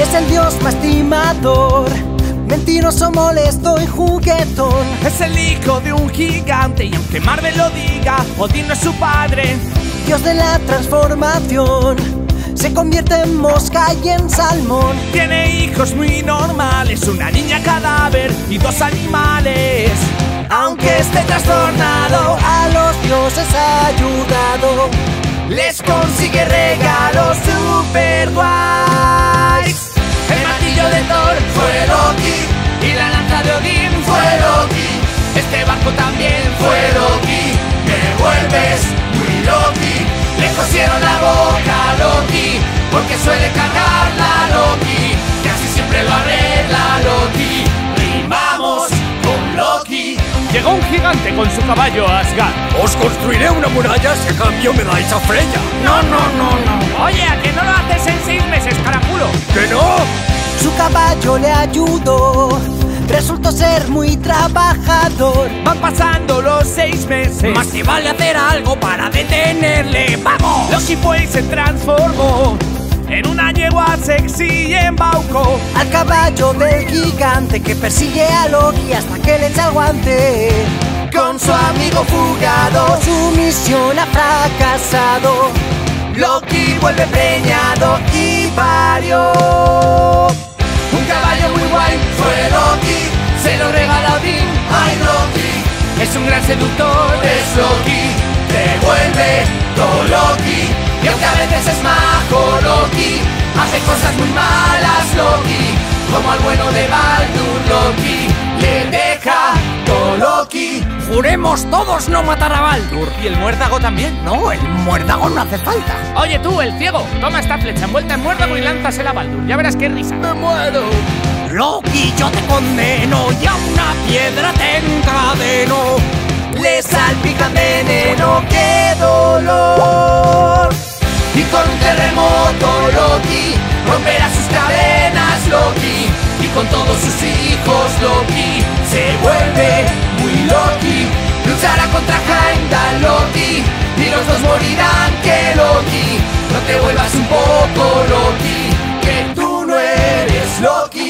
Es el dios más timador, mentiroso, molesto y juguetón. Es el hijo de un gigante y aunque Marvel lo diga, Odín no es su padre. Dios de la transformación, se convierte en mosca y en salmón. Tiene hijos muy normales, una niña cadáver y dos animales. Aunque esté trastornado, A los dioses ha ayudado. les consigue regalos super guays. El martillo de Thor fue Loki y la lanza de Odín fue Loki. Este barco también fue Loki. Me vuelves muy Loki. Le cosieron la boca a Loki porque suele cargar la Loki. Casi siempre lo arregla Loki. Rimamos con Loki. Llegó un gigante con su caballo a Asgard. Os construiré una muralla si a cambio me dais a Freya. No, no, no, no. Oye, ¿a que no lo haces en seis meses, caraculo? ¿Que no? Su caballo le ayudó, resultó ser muy trabajador. Van pasando los seis meses. Más que vale hacer algo para detenerle. ¡Vamos! Loki fue y se transformó en una yegua sexy y embaucó. Al caballo del gigante que persigue a Loki hasta que le echa el guante. Con su amigo fugado, Su misión ha fracasado. Loki vuelve preñado y parió. Fue Loki, se lo regala Odín, ay Loki. Es un gran seductor, es Loki, te vuelve todo Loki. Y aunque a veces es majo Loki, hace cosas muy malas Loki. Como al bueno de Baldur Loki, le deja todo Loki. Juremos todos no matar a Baldur. ¿Y el muérdago también? No, el muérdago no hace falta. Oye tú, el ciego, toma esta flecha envuelta en muérdago y lánzasela a Baldur. Ya verás qué risa. ¡Me muero! Loki, yo te condeno y a una piedra te encadeno. Le salpican veneno, qué dolor. Y con un terremoto Loki romperá sus cadenas Loki. Y con todos sus hijos Loki se vuelve muy Loki. Luchará contra Heimdall Loki y los dos morirán que Loki. No te vuelvas un poco Loki, que tú no eres Loki.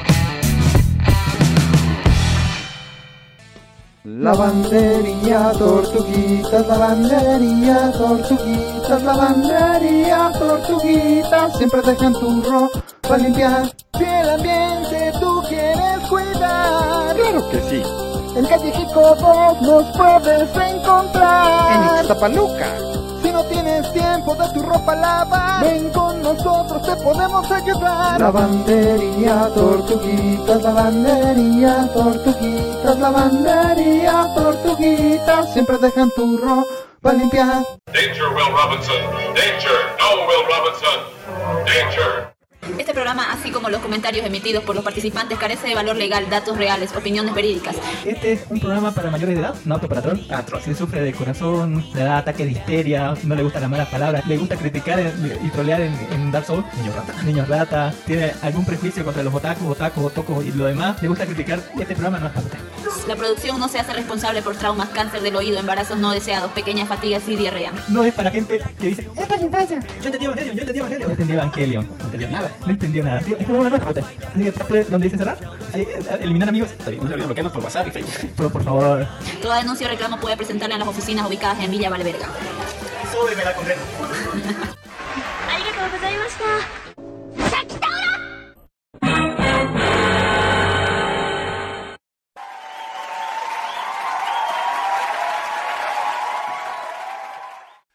Lavandería, tortuguitas, lavandería, tortuguitas, lavandería, tortuguitas, siempre dejan tu ropa limpiar. Si el ambiente tú quieres cuidar, Claro que sí. en calle Chico 2 nos puedes encontrar. En Ixtapaluca. Si no tienes tiempo de tu ropa lavar, ven con nosotros, te podemos ayudar. Lavandería, tortuguitas, lavandería, tortuguitas, lavandería, tortuguitas, siempre dejan tu ropa limpiar. Danger, Will Robinson. Danger. No, Will Robinson. Danger. Este programa, así como los comentarios emitidos por los participantes, carece de valor legal, datos reales, opiniones verídicas. Este es un programa para mayores de edad, no apto para troll. Si sufre de corazón, le da ataque de histeria, no le gustan las malas palabras, le gusta criticar y trolear en, en Dark Souls, niños rata, niños rata, tiene algún prejuicio contra los otakus, otakus, otocos y lo demás, le gusta criticar, este programa no es para usted. La producción no se hace responsable por traumas, cáncer del oído, embarazos no deseados, pequeñas fatigas y diarrea. No es para gente que dice, es para la infancia. Yo entendí Evangelion, yo entendí Evangelion. No entendí Evangelion, no entendió nada, no entendió nada. Tío, Es como una nueva usted. Así que tape donde dice cerrar, ahí, eh, eliminar amigos. Está bien, no se olviden bloquearnos por WhatsApp y Facebook. Pero por favor, Toda denuncia o reclamo puede presentarla en las oficinas ubicadas en Villa Valverga. súbeme la concreta.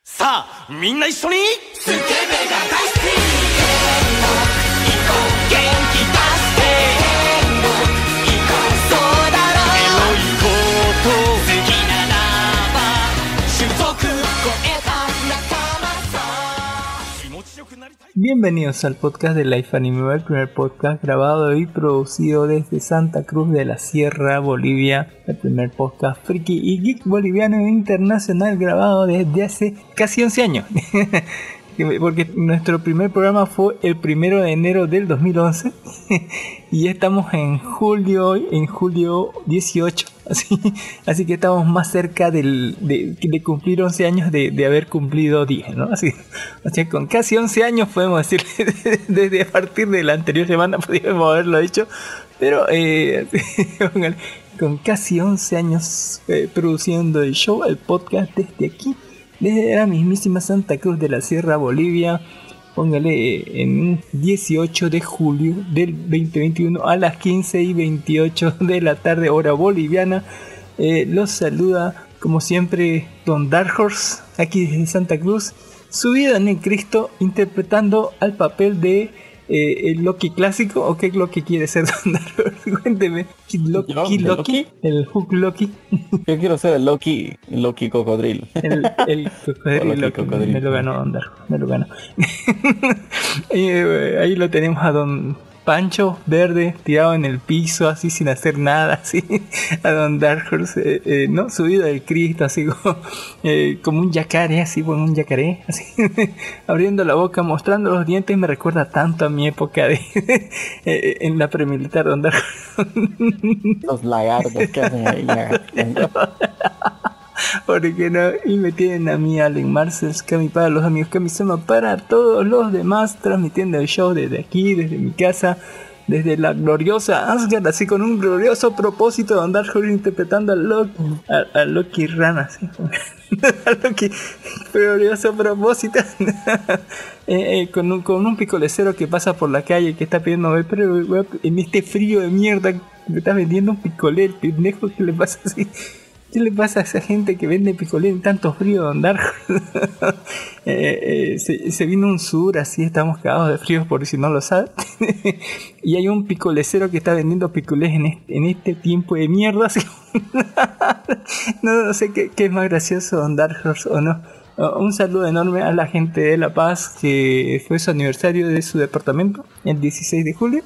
Sa, みんな一緒にスケベが Bienvenidos al podcast de Life Anime, el primer podcast grabado y producido desde Santa Cruz de la Sierra, Bolivia. El primer podcast friki y geek boliviano internacional grabado desde hace casi 11 años. Porque nuestro primer programa fue el primero de enero del 2011 y ya estamos en julio, en julio 18. Así, así que estamos más cerca del, de, de cumplir 11 años de, de, haber cumplido 10, ¿no? Así, o sea, con casi 11 años podemos decir, desde a partir de la anterior semana podríamos haberlo dicho, pero eh, con casi 11 años eh, produciendo el show, el podcast desde aquí, desde la mismísima Santa Cruz de la Sierra, Bolivia, póngale en un 18 de julio del 2021 a las 15 y 28 de la tarde hora boliviana. Eh, los saluda como siempre Don Dark Horse aquí desde Santa Cruz, subido en el Cristo interpretando al papel de eh, el Loki clásico o qué Loki quiere ser Don. Cuénteme, Loki, ¿Yo? Loki, ¿El Loki? el Hook Loki, Yo quiero ser el Loki, el Loki cocodrilo. el, el cocodrilo Loki, Loki, cocodrilo. me lo ganó Don me lo ganó. Eh, ahí lo tenemos a Don Pancho verde tirado en el piso así sin hacer nada así a Don Dark Horse eh, eh, no subido del Cristo así como, eh, como un yacaré así como un yacaré así abriendo la boca mostrando los dientes me recuerda tanto a mi época de eh, en la premilitar Don Dark Los lagartos que hacen ahí. lagartos. Porque no y me tienen a mí Allen Marcels Cami para los amigos Kamisama para todos los demás transmitiendo el show desde aquí desde mi casa desde la gloriosa Asgard así con un glorioso propósito de andar interpretando a Loki a, Loki Rana así a Loki glorioso propósito. Eh, eh, con, un, con un picolecero que pasa por la calle que está pidiendo "Oye, pero en este frío de mierda me está vendiendo un picolé pendejo que le pasa así ¿Qué le pasa a esa gente que vende picolé en tanto frío de andar? Eh, eh, se, vino un sur, así estamos cagados de frío por si no lo saben. y hay un picolecero que está vendiendo picolés en este, en este tiempo de mierda. no, sé qué, qué es más gracioso, Don Dark Horse o no. Uh, Un saludo enorme a la gente de La Paz que fue su aniversario de su departamento el 16 de julio.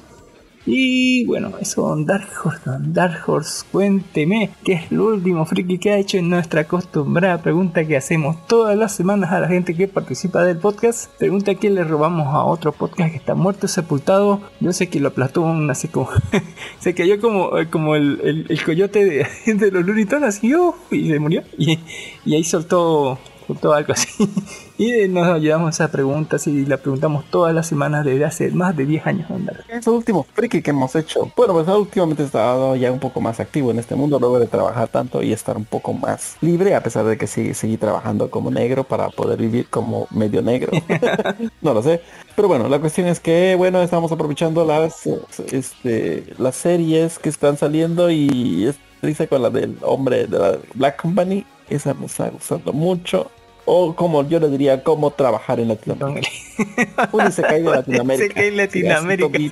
Y bueno, eso, Don Dark Horse, Dark Horse, cuénteme qué es lo último friki que ha hecho en nuestra acostumbrada pregunta que hacemos todas las semanas a la gente que participa del podcast. Pregunta que le robamos a otro podcast que está muerto, sepultado. Yo sé que lo aplastó un así como. se cayó como, eh, como el, el- coyote de, los Tunes, así, ¡uh! y se murió. Y, y ahí soltó soltó algo así. Y nos llevamos a esa pregunta y la preguntamos todas las semanas desde hace más de 10 años. Don Dark. Es el último friki que hemos hecho. Bueno, pues últimamente he estado ya un poco más activo en este mundo luego de trabajar tanto y estar un poco más libre, a pesar de que sí, seguí trabajando como negro para poder vivir como medio negro. no lo sé. Pero bueno, la cuestión es que, bueno, estamos aprovechando las, este, las series que están saliendo y dice con la del hombre de la Black Company. Esa me está gustando mucho. O como yo le diría, cómo trabajar en Latinoamérica. Un Isekai de Latinoamérica. Isekai en Sí, Latinoamérica,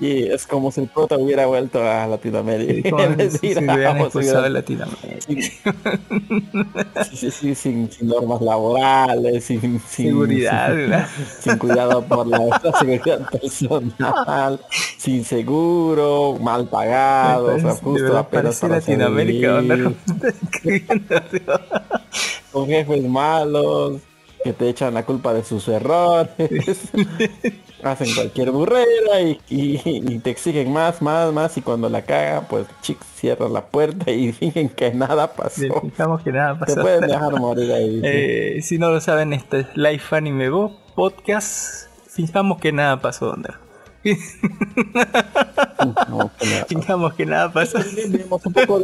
es como si el prota hubiera vuelto a Latinoamérica. Sí, sí, sí, sin, sin normas laborales, sin, sin Seguridad, sin, cuidado por la, la seguridad personal, sin seguro, mal pagado, o sea, justo apenas para Latinoamérica, con jefes malos que te echan la culpa de sus errores, hacen cualquier burrera y, y- y te exigen más, más, más y cuando la cagan, pues chicos cierran la puerta y dicen que nada pasó. Fijamos que nada Te pasó. pueden dejar morir ahí. Eh, si no lo saben, este es Life Anime Go Podcast. Fijamos que nada pasó, Don Dark. No, que nada. Fijamos que nada pasó. Un poco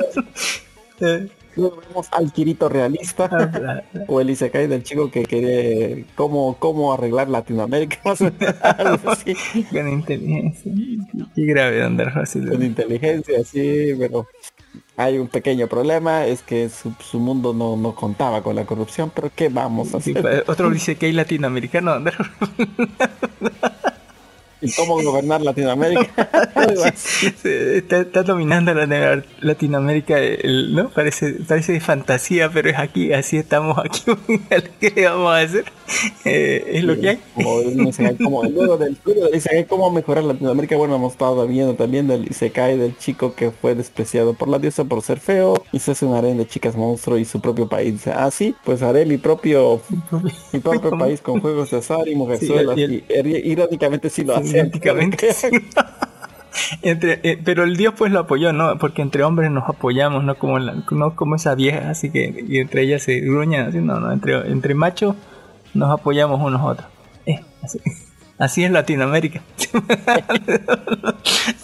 de- Vemos al Kirito realista ah, o el Isekai del chico que quiere cómo, cómo arreglar Latinoamérica algo así, Con inteligencia. Qué grave. Así lo- con inteligencia sí pero hay un pequeño problema es que su, su mundo no, no contaba con la corrupción pero qué vamos a Sí, hacer pa- otro dice que hay latinoamericano, Don Dark. y cómo gobernar Latinoamérica. está, está, dominando la, Latinoamérica, ¿no? Parece, parece de fantasía, pero es aquí, así estamos aquí. ¿Qué le vamos a hacer? Eh, es lo que hay. Como, luego del cómo mejorar Latinoamérica, bueno, hemos estado viendo también del Isekai del chico que fue despreciado por la diosa por ser feo y se hace un harén de chicas monstruo y su propio país. Dice, ah, sí, pues haré mi propio, mi propio país con juegos de azar y mujerzuelas. y, irónicamente sí lo hace. Entre, eh, pero el Dios pues lo apoyó, ¿no? Porque entre hombres nos apoyamos, no como no como esa vieja, así que y entre ellas se gruñan, así, no, no, entre, entre machos nos apoyamos unos a otros. Eh, así, es Latinoamérica.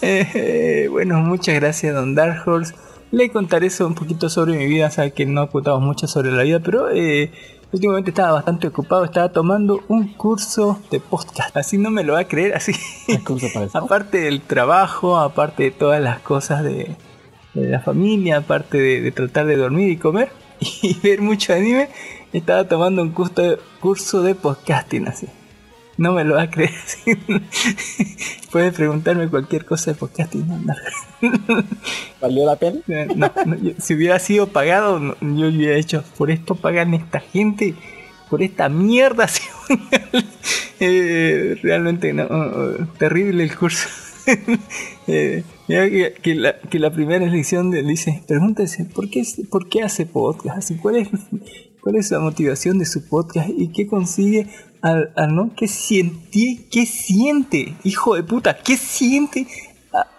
Eh, bueno, muchas gracias, Don Dark Horse. Le contaré eso un poquito sobre mi vida, sabe que no ocultamos mucho sobre la vida, pero eh, últimamente estaba bastante ocupado, estaba tomando un curso de podcast. Así no me lo va a creer, así. aparte del trabajo, aparte de todas las cosas de, la familia, aparte de, tratar de dormir y comer y ver mucho anime, estaba tomando un curso curso de podcasting así. No me lo va a creer. Puedes preguntarme cualquier cosa de podcasting. ¿Valió la pena? si hubiera sido pagado, yo hubiera hecho, por esto pagan esta gente, por esta mierda. Eh, realmente no, terrible el curso. Eh, que, la, que, la, primera lección le dice, pregúntese, ¿por qué, ¿por qué hace podcast? ¿Cuál es, ¿Cuál es la motivación de su podcast y qué consigue al, no? ¿Qué siente? ¿Qué siente? Hijo de puta, ¿qué siente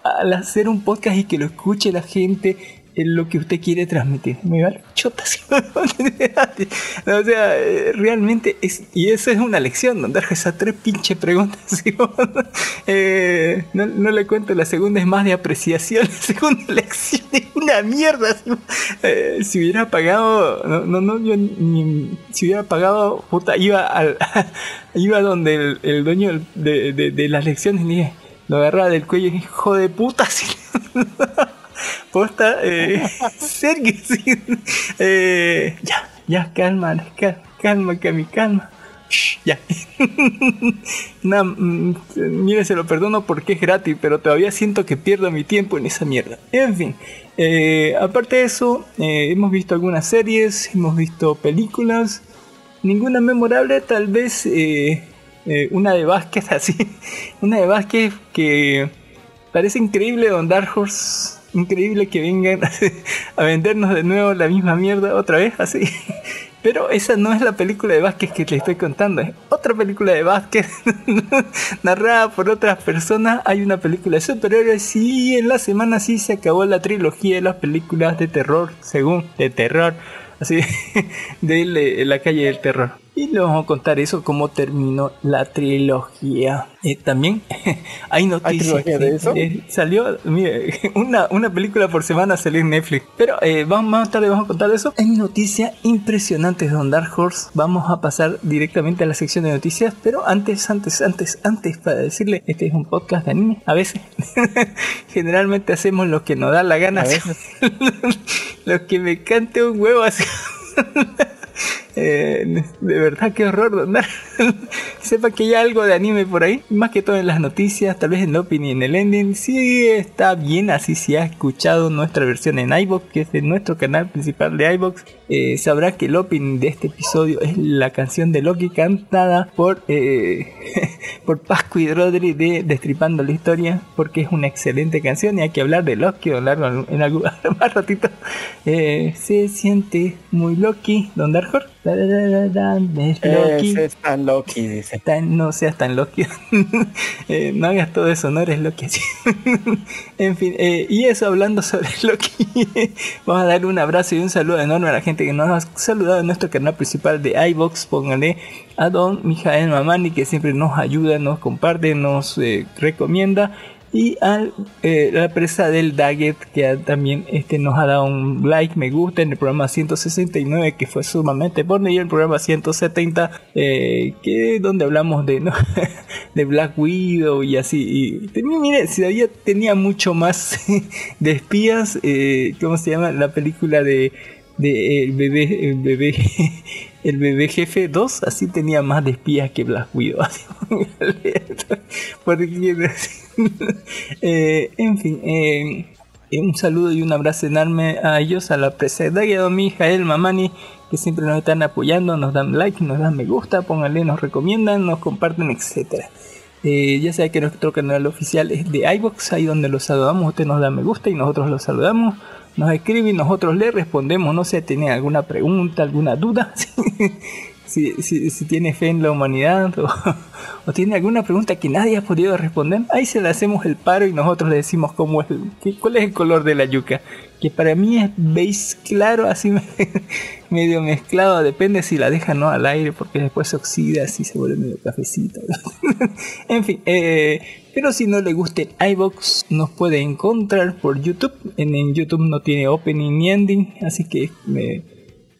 al hacer un podcast y que lo escuche la gente en lo que usted quiere transmitir. Me vale chota. o sea, eh, realmente es. Y esa es una lección, donde esas tres pinches preguntas. eh, no, no, le cuento, la segunda es más de apreciación. La segunda lección es una mierda. Eh, si hubiera pagado. No, no, no, yo ni. Si hubiera pagado, puta, iba al. iba donde el, dueño de, de, de, las lecciones y le lo agarraba del cuello y hijo de puta. Posta, eh, Sergio, eh, ya, ya, calma, calma, que mi calma. ya. nah, mm, mire, se lo perdono porque es gratis, pero todavía siento que pierdo mi tiempo en esa mierda. En fin, eh, aparte de eso, eh, hemos visto algunas series, hemos visto películas, ninguna memorable, tal vez una de Vázquez así, una de Vázquez que parece increíble Don Dark Horse increíble que vengan a vendernos de nuevo la misma mierda otra vez, así. Pero esa no es la película de Vázquez que le estoy contando, es otra película de Vázquez narrada por otras personas. Hay una película de superhéroes y en la semana sí se acabó la trilogía de las películas de terror, según de terror, así de la calle del terror. Y le vamos a contar eso, cómo terminó la trilogía. Eh, también hay noticias. de eso? Eh, salió, mire, una, una película por semana salió en Netflix. Pero eh, vamos, más tarde vamos a contar eso. Hay noticias impresionantes de Dark Horse. Vamos a pasar directamente a la sección de noticias. Pero antes, antes, antes, antes, para decirle, este es un podcast de anime. A veces, generalmente hacemos lo que nos da la gana. A veces. lo que me cante un huevo así. Eh, de verdad, qué horror, donar. Sepa que hay algo de anime por ahí, más que todo en las noticias, tal vez en la opinión y en el ending. Si está bien, así si ha escuchado nuestra versión en iBox, que es de nuestro canal principal de iBox, eh, sabrá que el opening de este episodio es la canción de Loki cantada por, eh, por Pascu y Rodri de Destripando la Historia, porque es una excelente canción y hay que hablar de Loki, hablar en algún más ratito. se siente muy Loki, Don Dark es Loki. Es tan Loki, dice. no seas tan Loki. Eh, no hagas todo eso, no eres Loki. en fin, eh, y eso hablando sobre Loki. Vamos a dar un abrazo y un saludo enorme a la gente que nos ha saludado en nuestro canal principal de iBox. Pónganle a Don Mijael Mamani que siempre nos ayuda, nos comparte, nos eh, recomienda y a eh, la empresa del Daggett que también este, nos ha dado un like, me gusta en el programa 169 que fue sumamente bueno y el programa 170 eh, que donde hablamos de, de Black Widow y así y tenía, mire, si había, tenía mucho más de espías, ¿cómo se llama? La película de, de el bebé, el bebé el bebé jefe 2 así tenía más de espías que Black Widow. Porque, eh, en fin, eh, un saludo y un abrazo enorme a ellos, a la presidenta y a mi Jael Mamani, que siempre nos están apoyando, nos dan like, nos dan me gusta, pónganle, nos recomiendan, nos comparten, etcétera. Eh, ya sabe que nuestro canal oficial es de iBox, ahí donde los saludamos, usted nos da me gusta y nosotros los saludamos. Nos escribe y nosotros le respondemos, no sé, tiene alguna pregunta, alguna duda, si, tiene fe en la humanidad o, tiene alguna pregunta que nadie ha podido responder, ahí se le hacemos el paro y nosotros le decimos cómo es, cuál es el color de la yuca. Que para mí es beige claro, así medio mezclado, depende si la deja no al aire porque después se oxida, así se vuelve medio cafecito. en fin, eh, pero si no le gusta el iBox, nos puede encontrar por YouTube. En, YouTube no tiene opening ni ending, así que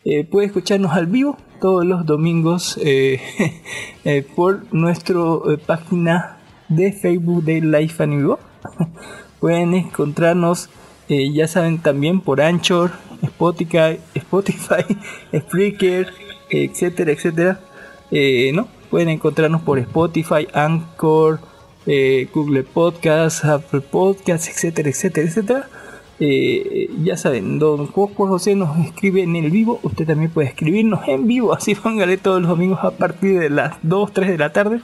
eh, puede escucharnos al vivo todos los domingos eh, eh, por nuestra página de Facebook de Life Amigo. Pueden encontrarnos, ya saben, también por Anchor, Spotify, Spotify Spreaker, etcétera, etcétera. ¿no? Pueden encontrarnos por Spotify, Anchor, Google Podcasts, Apple Podcasts, etcétera, etcétera, etcétera. Eh, ya saben, don Juan José nos escribe en el vivo, usted también puede escribirnos en vivo, así póngale todos los domingos a partir de las 2, 3 de la tarde.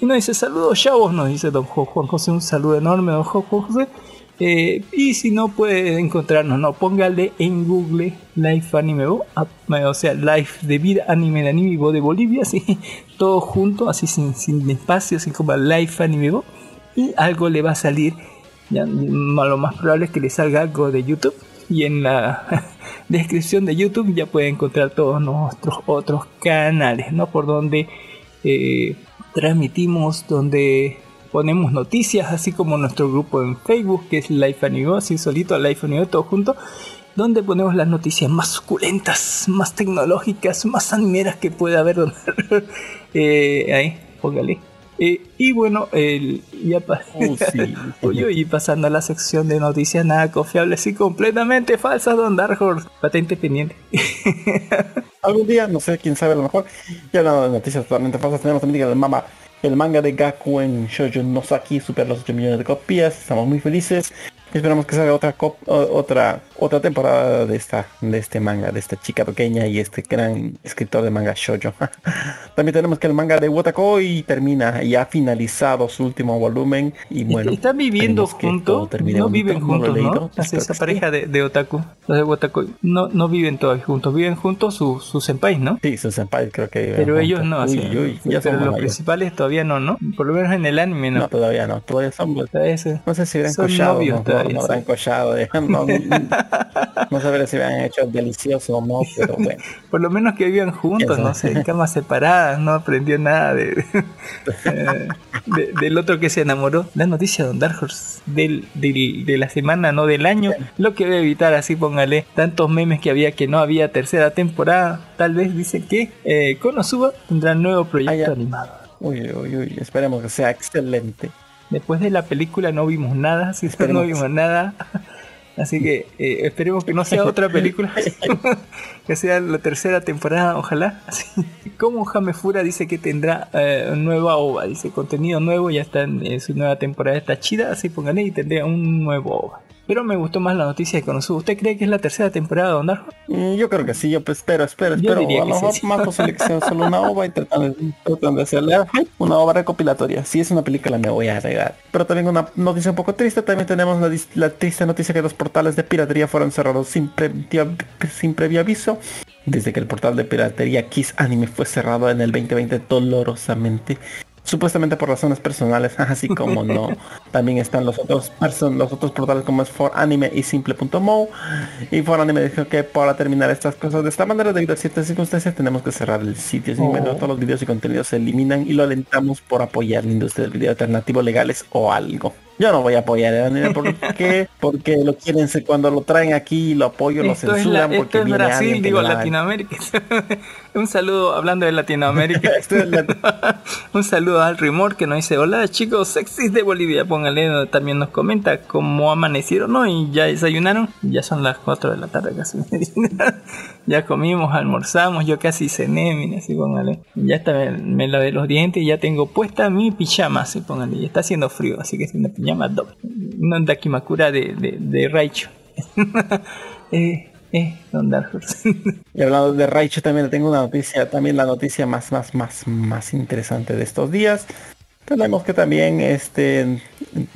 Y nos dice saludos chavos, nos dice don Juan José, un saludo enorme don Juan José. Eh, y si no puede encontrarnos, no, póngale en Google Life Anime o sea, Life de vida anime de anime de Bolivia, así, todo junto, así sin, sin espacio, así como Life Anime y algo le va a salir ya, lo más probable es que le salga algo de YouTube y en la descripción de YouTube ya puede encontrar todos nuestros otros canales, ¿no? Por donde eh, transmitimos, donde ponemos noticias, así como nuestro grupo en Facebook, que es Life Anigo, así solito, Life Anigo, todo junto, donde ponemos las noticias más suculentas, más tecnológicas, más animeras que pueda haber. eh, ahí, póngale. Eh, y bueno, el, ya oh, y pasando a la sección de noticias nada confiables y completamente falsas, Don Dark Horse, patente pendiente. Algún día, no sé, quién sabe, a lo mejor, ya no noticias totalmente falsas, tenemos también el mama el manga de Gaku en Shoujo Nosaki supera los 8 millones de copias, estamos muy felices. Esperamos que salga otra otra otra temporada de esta de este manga, de esta chica pequeña y este gran escritor de manga shoujo. También tenemos que el manga de Watakoi termina y ha finalizado su último volumen y bueno. Están viviendo juntos, no viven juntos, ¿no? esa pareja de, de, otaku, los de Watakoi, no no viven todos juntos, viven juntos sus su senpais, ¿no? Sí, sus senpais creo que Pero ellos no, así. ya pero los principales todavía no, ¿no? Por lo menos en el anime no. No, todavía no, todavía son, no sé si eran collados, no, no, habrán collado, no, no sabré si habían hecho delicioso o no, pero bueno. Por lo menos que vivían juntos, no sé, en camas separadas, no aprendió nada de, del otro que se enamoró. La noticia de Don Dark Horse del, de la semana, no del año. Lo que voy a evitar, así póngale, tantos memes que había que no había tercera temporada. Tal vez dice que eh, Konosuba tendrá nuevo proyecto animado. Uy, uy, uy, esperemos que sea excelente. Después de la película no vimos nada, si no vimos nada. Así que eh, esperemos que no sea otra película, que sea la tercera temporada, ojalá. Así. Como Fura dice que tendrá eh, nueva OVA, dice contenido nuevo, ya está en, su nueva temporada, está chida, así pónganle y tendría un nuevo OVA. Pero me gustó más la noticia de Konosuba. ¿Usted cree que es la tercera temporada de Don mm, Yo creo que sí, yo pues espero, espero, espero. A lo mejor más posible que sea solo una obra y tratando, de hacerle una obra recopilatoria. Si es una película me voy a regar. Pero también una noticia un poco triste, también tenemos la, triste noticia que los portales de piratería fueron cerrados sin, sin previo aviso. Desde que el portal de piratería Kiss Anime fue cerrado en el 2020 dolorosamente supuestamente por razones personales, así como no. También están los otros los otros portales como es For Anime y Simple.mo. Y For Anime dijo que para terminar estas cosas de esta manera, debido a ciertas circunstancias, tenemos que cerrar el sitio. Sin oh. todos los videos y contenidos se eliminan y lo alentamos por apoyar la industria del video alternativo legales o algo. Yo no voy a apoyar el anime porque porque lo quieren cuando lo traen aquí lo apoyo lo censuran porque es Brasil digo Latinoamérica Un saludo, hablando de Latinoamérica. un saludo al Rimor que nos dice: Hola chicos sexys de Bolivia. Póngale, también nos comenta cómo amanecieron ¿no? y ya desayunaron. Ya son las 4 de la tarde casi. ya comimos, almorzamos. Yo casi cené, mira, así póngale. Ya está, me, lavé los dientes y ya tengo puesta mi pijama, así póngale. Y está haciendo frío, así que es una pijama doble. Una dakimakura de, de, de Raicho. eh, eh, Don y hablando de Raichu también tengo una noticia, también la noticia más, más, más, más interesante de estos días. Tenemos que también, este,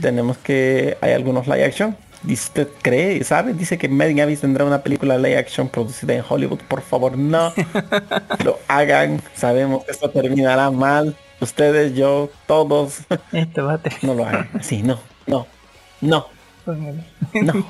tenemos que hay algunos live action. ¿Usted cree, sabe? Dice que Megan Abyss tendrá una película live action producida en Hollywood. Por favor, no lo hagan. Sabemos que esto terminará mal. Ustedes, yo, todos. Esto va a No lo hagan. Sí, no, no, no. No.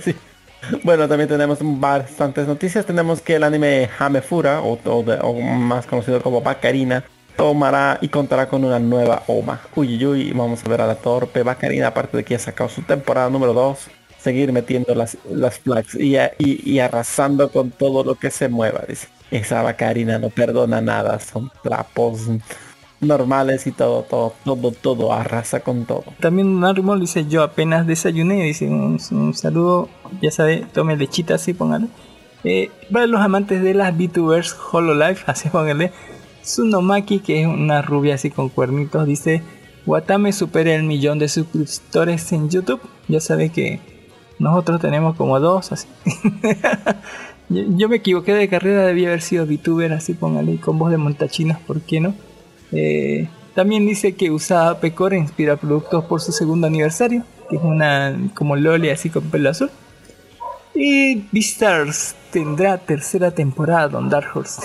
Bueno, también tenemos bastantes noticias. Tenemos que el anime Hamefura, o, o, más conocido como Bacarina, tomará y contará con una nueva OMA. Uy, vamos a ver a la torpe Bacarina, aparte de que ha sacado su temporada número 2, seguir metiendo las, las flags y, y, arrasando con todo lo que se mueva. Dice. Esa Bacarina no perdona nada, son trapos normales y todo, todo, todo, todo, arrasa con todo. También Narimol dice, yo apenas desayuné, dice un, saludo, ya sabe, tome lechita así, póngale. Eh, los amantes de las VTubers Hololive, así póngale. Sunomaki, que es una rubia así con cuernitos, dice, Watame supera el millón de suscriptores en YouTube. Ya sabe que nosotros tenemos como dos, así. yo, me equivoqué de carrera, debía haber sido VTuber, así póngale, con voz de montachinas, ¿por qué no? Eh, también dice que usaba Pecora inspira productos por su segundo aniversario, que es una como Loli así con pelo azul. Y Beastars tendrá tercera temporada Don Dark Horse.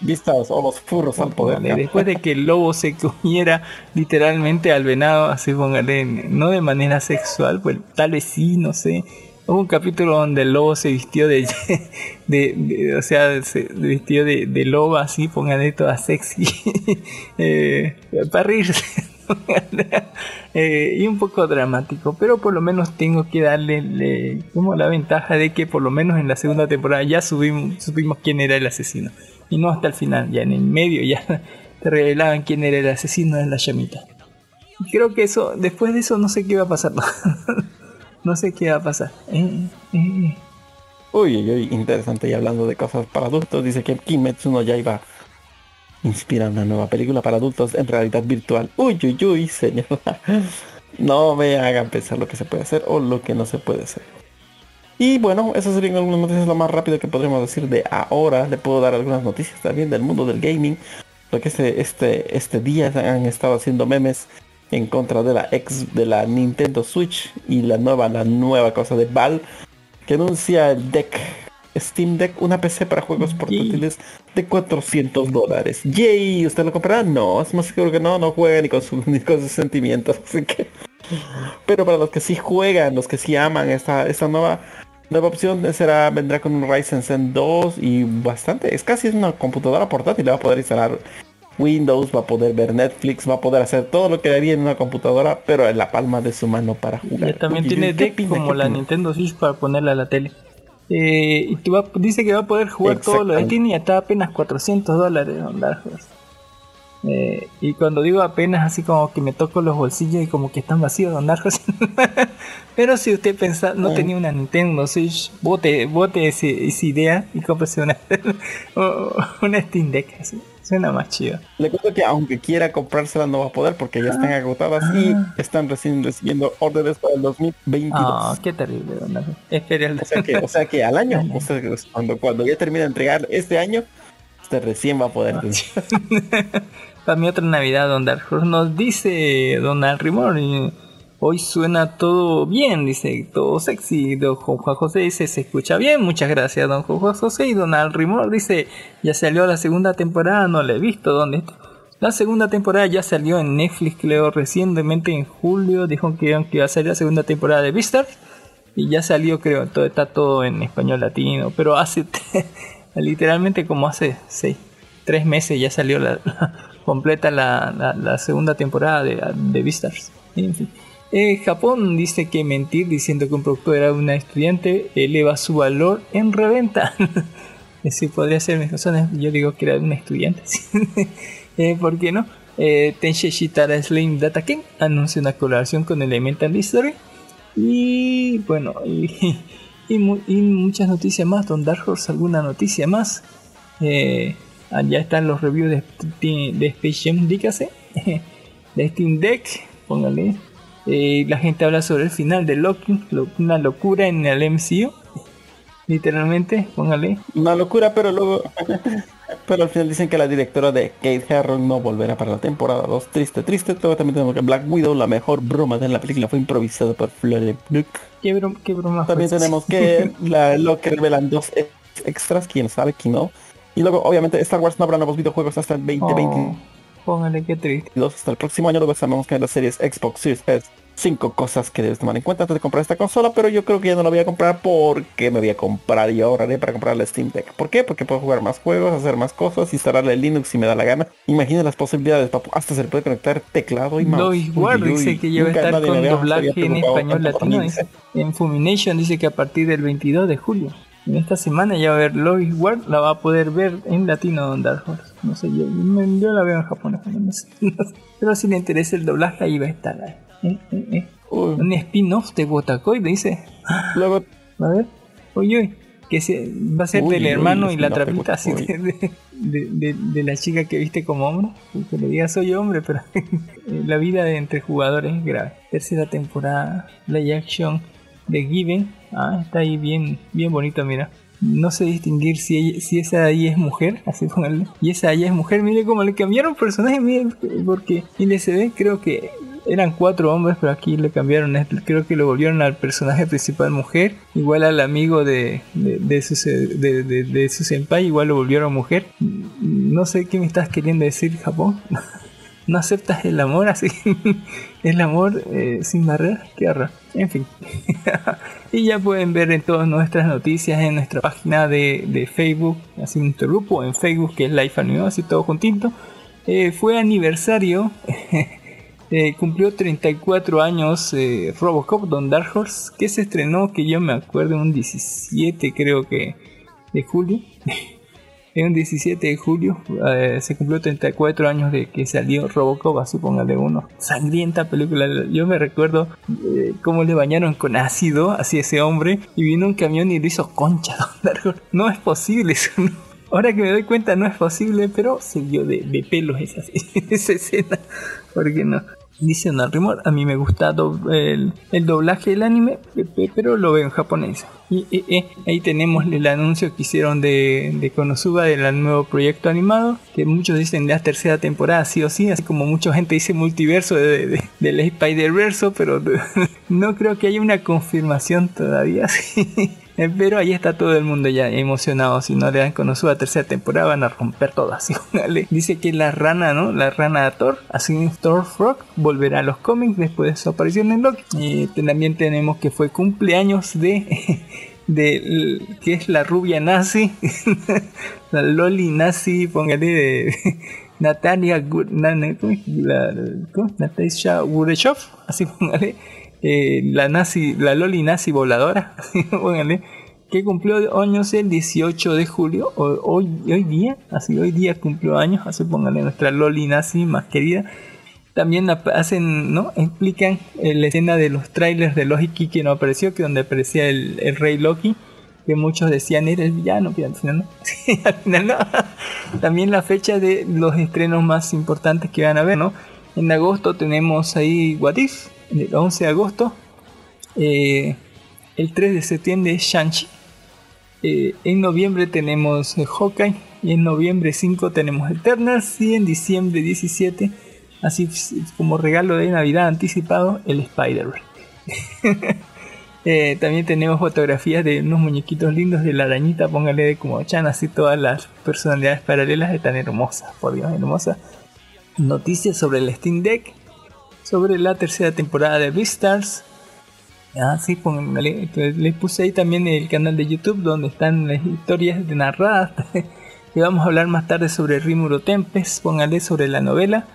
Beastars o los furros al poder. después de que el lobo se comiera literalmente al venado, así póngale, no de manera sexual, pues tal vez sí, no sé. Hubo un capítulo donde el lobo se vistió de, de, o sea, se vistió de, de loba así, póngale toda sexy, eh, para reírse. eh, y un poco dramático, pero por lo menos tengo que darle como la ventaja de que por lo menos en la segunda temporada ya subimos, supimos quién era el asesino. Y no hasta el final, ya en el medio ya te revelaban quién era el asesino en la llamita. creo que eso, después de eso no sé qué va a pasar. No sé qué va a pasar. Eh, eh, eh. Uy, uy, interesante. Y hablando de cosas para adultos, dice que Kimetsu no ya iba a inspirar una nueva película para adultos en realidad virtual. Uy, uy, uy, señor. no me hagan pensar lo que se puede hacer o lo que no se puede hacer. Y bueno, esas serían algunas noticias lo más rápido que podríamos decir de ahora. Le puedo dar algunas noticias también del mundo del gaming. Porque este, este, este día han estado haciendo memes en contra de la ex de la Nintendo Switch y la nueva la nueva cosa de Valve que anuncia el deck Steam Deck, una PC para juegos portátiles de 400 dólares. Yay, ¿usted lo comprará? No, es más seguro que no, no juega ni con, ni con sus sentimientos, así que... Pero para los que sí juegan, los que sí aman esta, esta nueva nueva opción será vendrá con un Ryzen Zen 2 y bastante, es casi una computadora portátil, va a poder instalar Windows, va a poder ver Netflix, va a poder hacer todo lo que haría en una computadora, pero en la palma de su mano para jugar. también tiene deck como la Nintendo Switch para ponerla a la tele. Eh, y dice que va a poder jugar todo lo de tiene y está apenas 400 dólares. Eh, y cuando digo apenas así como que me toco los bolsillos y como que están vacíos, don Pero si usted pensa, no tenía una Nintendo Switch, bote, bote esa idea y cómprese una, una Steam Deck. Así. Suena más chido. Le cuento que aunque quiera comprársela no va a poder porque ya están ah. agotadas y ah. están recién recibiendo órdenes para el 2022. Ah, qué terrible, o, sea que, o sea que al año, cuando, cuando ya termine de entregar este año, usted recién va a poder. para mi otra Navidad, Don Dark nos dice Don Rimor. Hoy suena todo bien, dice, todo sexy. Don Juan José dice, se escucha bien, muchas gracias, don Juan José. Y don Rimor dice, ya salió la segunda temporada, no la he visto, ¿dónde está? La segunda temporada ya salió en Netflix, creo, recientemente en julio. Dijo que, iba a salir la segunda temporada de Beastars. Y ya salió, creo, todo, está todo en español latino. Pero hace, literalmente como hace seis, tres meses ya salió la, completa la, segunda temporada de, de Beastars. En fin. Eh, Japón dice que mentir diciendo que un producto era una estudiante eleva su valor en reventa. Ese podría ser mis razones. Yo digo que era un estudiante. eh, ¿Por qué no? Eh, Tensei Shitara Slim Data King anuncia una colaboración con Elemental History. Y bueno, y, muchas noticias más. Don Dark Horse, alguna noticia más. Eh, allá están los reviews de, de Space Jam, dígase. de Steam Deck, póngale. Eh, la gente habla sobre el final de Loki, una locura en el MCU. Literalmente, póngale. Una locura, pero luego. pero al final dicen que la directora de Kate Herron no volverá para la temporada 2. Triste, triste. Luego también tenemos que Black Widow, la mejor broma de la película, fue improvisada por Flore Brook. ¿Qué, broma, qué broma También tenemos que la, lo que revelan dos extras, quién sabe, quién no. Y luego, obviamente, Star Wars no habrá nuevos videojuegos hasta el 2020. Póngale, qué triste. Hasta el próximo año luego sabemos que en las series Xbox Series S cinco cosas que debes tomar en cuenta antes de comprar esta consola, pero yo creo que ya no la voy a comprar porque me voy a comprar y ahorraré para comprar la Steam Deck. ¿Por qué? Porque puedo jugar más juegos, hacer más cosas, instalarle Linux si me da la gana. Imagina las posibilidades, papu. Hasta se le puede conectar teclado y mouse. igual dice que ya va a estar con doblaje en español latino. En Fumination dice que a partir del 22 de julio. En esta semana ya va a ver Lois Ward, la va a poder ver en latino en Dark Horse. No sé, yo, yo la veo en japonés, no sé, Pero si le interesa el doblaje, ahí va a estar. Ahí. Eh, eh, eh. Un spin-off de Wotakoi, dice. Luego, a ver, oye, que se, va a ser del hermano y la trapita así de, de, la chica que viste como hombre. Que le diga soy hombre, pero la vida de entre jugadores es grave. Tercera temporada, play action de Given. Ah, está ahí bien, bien bonito, mira. No sé distinguir si, si esa ahí es mujer, así póngale. Y esa ahí es mujer, mire cómo le cambiaron personaje, mire, porque ve creo que eran cuatro hombres, pero aquí le cambiaron, creo que lo volvieron al personaje principal mujer, igual al amigo de, de, de, su, de, de, su senpai, igual lo volvieron mujer. No sé qué me estás queriendo decir, Japón. no aceptas el amor así, el amor eh, sin barreras, qué horror. En fin. y ya pueden ver en todas nuestras noticias en nuestra página de, de Facebook, así nuestro grupo en Facebook que es Life Anime, así todo juntito. Eh, fue aniversario Eh, cumplió 34 años Robocop Don Dark Horse, que se estrenó, que yo me acuerdo, un 17 creo que de julio. en un 17 de julio eh, se cumplió 34 años de que salió Robocop, así póngale uno. Sangrienta película. Yo me recuerdo cómo le bañaron con ácido hacia ese hombre y vino un camión y le hizo concha. No es posible Ahora que me doy cuenta no es posible, pero se vio de, de pelos esa, esa escena. ¿Por qué no? Dice un Rumor, a mí me gusta el, doblaje del anime, pero lo veo en japonés. Y ahí tenemos el anuncio que hicieron de, de Konosuba del nuevo proyecto animado, que muchos dicen la tercera temporada, sí o sí, así como mucha gente dice multiverso de, de, del Spider-Verse, pero no creo que haya una confirmación todavía. Pero ahí está todo el mundo ya emocionado. Si no le dan con la tercera temporada, van a romper todo así. Dice que la rana, ¿no? La rana de Thor, así Thor Frog, volverá a los cómics después de su aparición en Loki. Y también tenemos que fue cumpleaños de. de que es la rubia nazi, la loli nazi, póngale de Natalia Natalia Gurechov, así póngale eh, la nazi, la Loli nazi voladora, que cumplió años el 18 de julio, hoy, hoy día, así hoy día cumplió años, así pónganle nuestra Loli nazi más querida. También hacen, ¿no? Explican eh, la escena de los trailers de Loki que no apareció, que donde aparecía el, rey Loki, que muchos decían era el villano, pero al final no. También la fecha de los estrenos más importantes que van a ver, ¿no? En agosto tenemos ahí What If, el 11 de agosto. Eh, el 3 de septiembre Shang-Chi. Eh, en noviembre tenemos Hawkeye. Y en noviembre 5 tenemos Eternals. Y en diciembre 17, así como regalo de Navidad anticipado, el Spider-Man. Eh, también tenemos fotografías de unos muñequitos lindos de la arañita. Póngale de como Chan. Así todas las personalidades paralelas están hermosas. Por Dios, hermosas. Noticias sobre el Steam Deck sobre la tercera temporada de Beastars. Ah, sí, les puse ahí también el canal de YouTube donde están las historias de narradas. y vamos a hablar más tarde sobre Rimuro Tempest, póngale sobre la novela.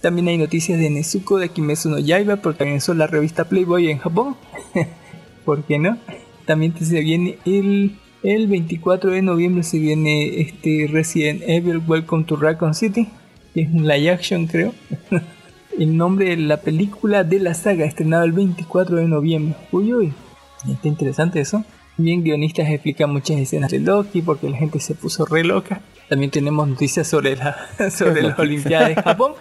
También hay noticias de Nezuko de Kimetsu no Yaiba, comenzó la revista Playboy en Japón. ¿Por qué no? También se viene el El 24 de noviembre se viene este Resident Evil Welcome to Raccoon City, que es un live action creo. el nombre de la película de la saga, estrenado el 24 de noviembre. Uy, uy, está interesante eso. Bien, guionistas explican muchas escenas de Loki porque la gente se puso re loca. También tenemos noticias sobre, la, sobre las Olimpiadas de Japón.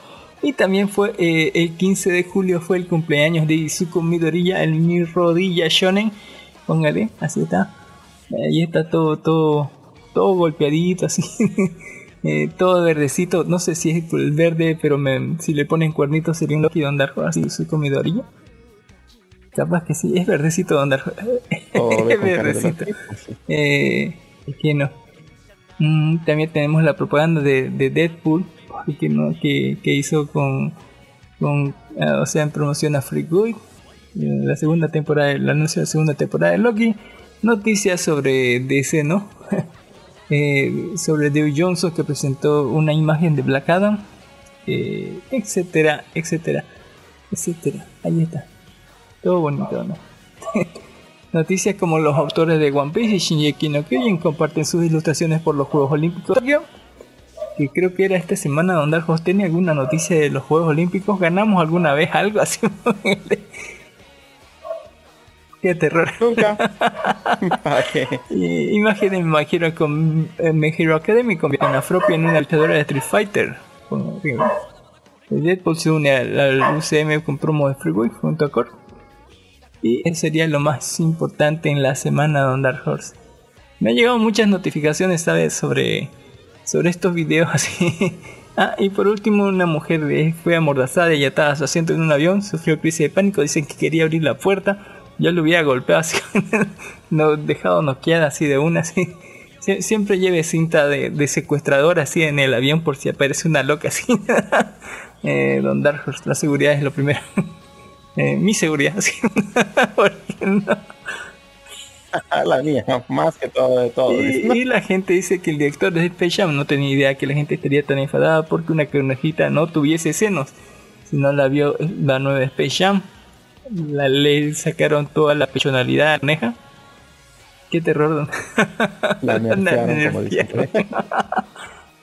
Y también fue eh, el 15 de julio fue el cumpleaños de Izuku Midoriya, el mi rodilla shonen. Póngale, así está. Ahí está todo, todo, todo golpeadito, así. Eh, todo verdecito. No sé si es el verde, pero si le ponen cuernitos sería un Loki Don así Izuku Midoriya. Capaz que sí, es verdecito Don es verdecito. Eh, que no. Mm, también tenemos la propaganda de, de Deadpool que, que, hizo con, con eh, o sea, en promoción a Free Guy, la segunda temporada, el anuncio de la segunda temporada de Loki. Noticias sobre DC, ¿no? eh, sobre Dave Johnson que presentó una imagen de Black Adam, eh, etcétera, etcétera, etcétera. Ahí está. Todo bonito, ¿no? Noticias como los autores de One Piece y Shinji no Kyojin comparten sus ilustraciones por los Juegos Olímpicos que creo que era esta semana donde Arjos tenía alguna noticia de los Juegos Olímpicos. ¿Ganamos alguna vez algo así? Qué terror. Nunca. Imagínense, me imagino con eh, My Hero Academy convierten a Froppy en una luchadora de Street Fighter. Deadpool se une al, UCM con promo de Freeway junto a Core. Y eso sería lo más importante en la semana de Dark Horse. Me han llegado muchas notificaciones, ¿sabes? Sobre sobre estos videos así. Ah, y por último, una mujer fue amordazada y atada a su asiento en un avión, sufrió crisis de pánico, dicen que quería abrir la puerta, yo lo hubiera golpeado así, no, dejado noqueada así de una, así. siempre lleve cinta de, secuestrador así en el avión por si aparece una loca así. eh, Don Darkhurst, la seguridad es lo primero. Eh, mi seguridad, así. la mía, más que todo de todo. Y, la gente dice que el director de Space Jam no tenía idea que la gente estaría tan enfadada porque una conejita no tuviese senos. Si no la vio la nueva Space Jam, la le sacaron toda la personalidad a la coneja. Qué terror. La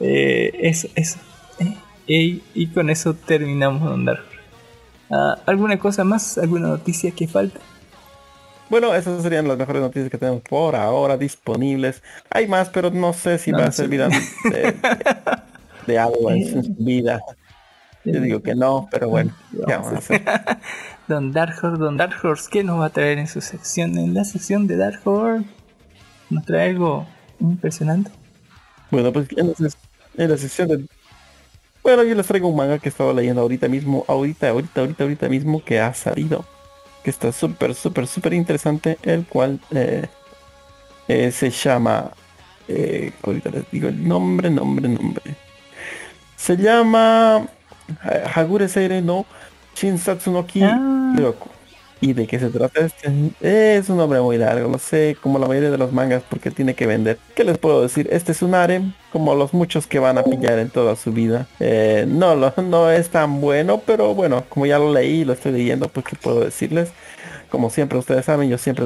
eh, eso, eso. Eh, y, con eso terminamos de andar. Ah, ¿Alguna cosa más? ¿Alguna noticia que falta? Bueno, esas serían las mejores noticias que tenemos por ahora disponibles. Hay más, pero no sé si va a servir de, algo en su vida. Yo digo que no, pero bueno, ¿qué vamos a hacer? Don Dark Horse, Don Dark Horse, ¿qué nos va a traer en su sección? En la sección de Dark Horse, ¿nos trae algo impresionante? Bueno, pues en la, sección de... Bueno, yo les traigo un manga que he estado leyendo ahorita mismo, ahorita, ahorita, ahorita, ahorita mismo, que ha salido que está súper, súper, súper interesante, el cual eh, eh, se llama, eh, ahorita les digo el nombre, nombre, nombre. Se llama Hagure Seire no Shinsatsu no Ki ah. ¿Y de qué se trata este? Es un nombre muy largo, lo sé, como la mayoría de los mangas, porque tiene que vender. ¿Qué les puedo decir? Este es un harem, como los muchos que van a pillar en toda su vida. Eh, no, lo, no es tan bueno, pero bueno, como ya lo leí, lo estoy leyendo, pues qué puedo decirles. Como siempre, ustedes saben, yo siempre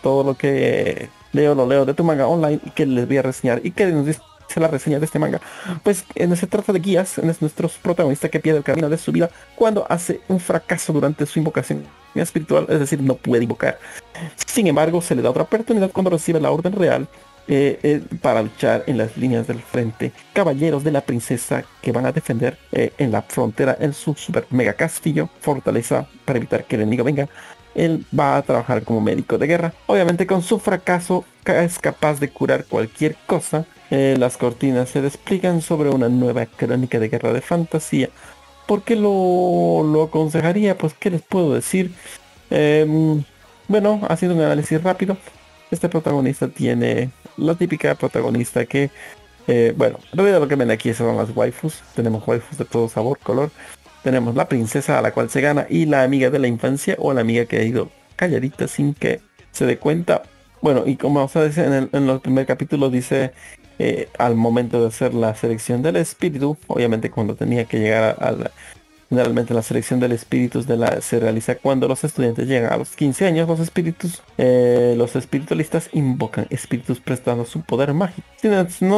todo lo que leo, lo leo de tu manga online y que les voy a reseñar. Y que nos dice la reseña de este manga. Pues en se trata de guías, es nuestro protagonista que pierde el camino de su vida cuando hace un fracaso durante su invocación espiritual, es decir, no puede invocar. Sin embargo, se le da otra oportunidad cuando recibe la orden real eh, eh, para luchar en las líneas del frente. Caballeros de la princesa que van a defender eh, en la frontera en su super mega castillo, fortaleza para evitar que el enemigo venga. Él va a trabajar como médico de guerra. Obviamente con su fracaso es capaz de curar cualquier cosa. Las cortinas se despliegan sobre una nueva crónica de guerra de fantasía ¿Por qué lo, lo aconsejaría? Pues, ¿qué les puedo decir? Em, bueno, haciendo un análisis rápido, este protagonista tiene la típica protagonista que, eh, bueno, en realidad lo que ven aquí son las waifus. Tenemos waifus de todo sabor, color. Tenemos la princesa a la cual se gana y la amiga de la infancia o la amiga que ha ido calladita sin que se dé cuenta. Bueno, y como vamos a decir en el, en el primer capítulo dice eh, al momento de hacer la selección del espíritu, obviamente cuando tenía que llegar al, Generalmente la selección del espíritus de la, se realiza cuando los estudiantes llegan a los 15 años. Los espíritus, eh, los espiritualistas invocan espíritus prestando su poder mágico. Sin,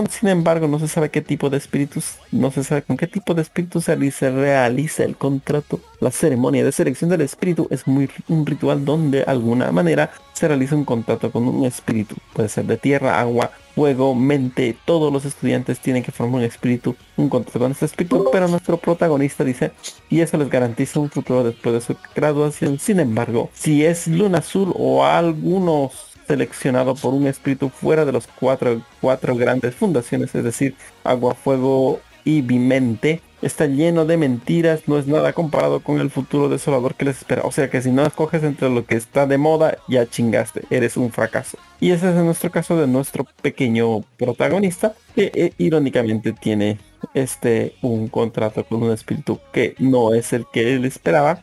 sin, embargo, no se sabe qué tipo de espíritus, no se sabe con qué tipo de espíritus se, se realiza el contrato. La ceremonia de selección del espíritu es muy un ritual donde de alguna manera se realiza un contrato con un espíritu. Puede ser de tierra, agua, fuego, mente. Todos los estudiantes tienen que formar un espíritu, un contrato con este espíritu. Pero nuestro protagonista dice, y eso les garantiza un futuro después de su graduación. Sin embargo, si es luna azul o algunos seleccionado por un espíritu fuera de los cuatro, cuatro grandes fundaciones, es decir, agua, fuego y bimente, está lleno de mentiras, no es nada comparado con el futuro desolador que les espera. O sea que si no escoges entre lo que está de moda, ya chingaste, eres un fracaso. Y ese es nuestro caso de nuestro pequeño protagonista, que eh, irónicamente tiene este un contrato con un espíritu que no es el que él esperaba.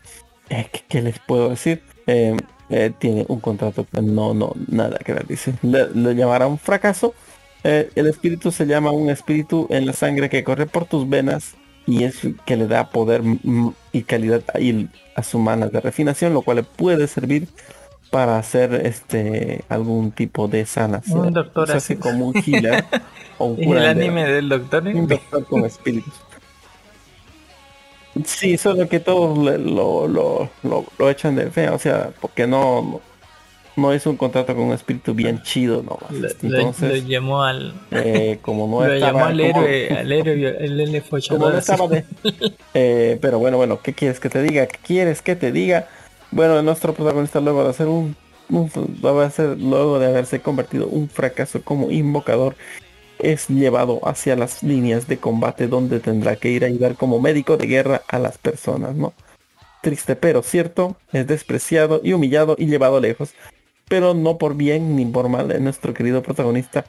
Eh, ¿qué, les puedo decir? Eh, tiene un contrato no, no, nada que le dice. Le llamará un fracaso. el espíritu se llama un espíritu en la sangre que corre por tus venas y es que le da poder y calidad a su manas de refinación, lo cual le puede servir para hacer este algún tipo de sanación. Un doctor así como un healer o un el anime del doctor. Un doctor con espíritus. Sí, solo que todos lo, lo, lo, lo, echan de fe, o sea, porque no, no es un contrato con un espíritu bien chido no Entonces, lo, llamó al eh, como no lo llamó al héroe al héroe el fue como no estaba de, eh, pero bueno bueno qué quieres que te diga qué quieres que te diga bueno nuestro protagonista luego de hacer un, un luego de haberse convertido un fracaso como invocador es llevado hacia las líneas de combate donde tendrá que ir a ayudar como médico de guerra a las personas no triste pero cierto es despreciado y humillado y llevado lejos pero no por bien ni por mal. Nuestro querido protagonista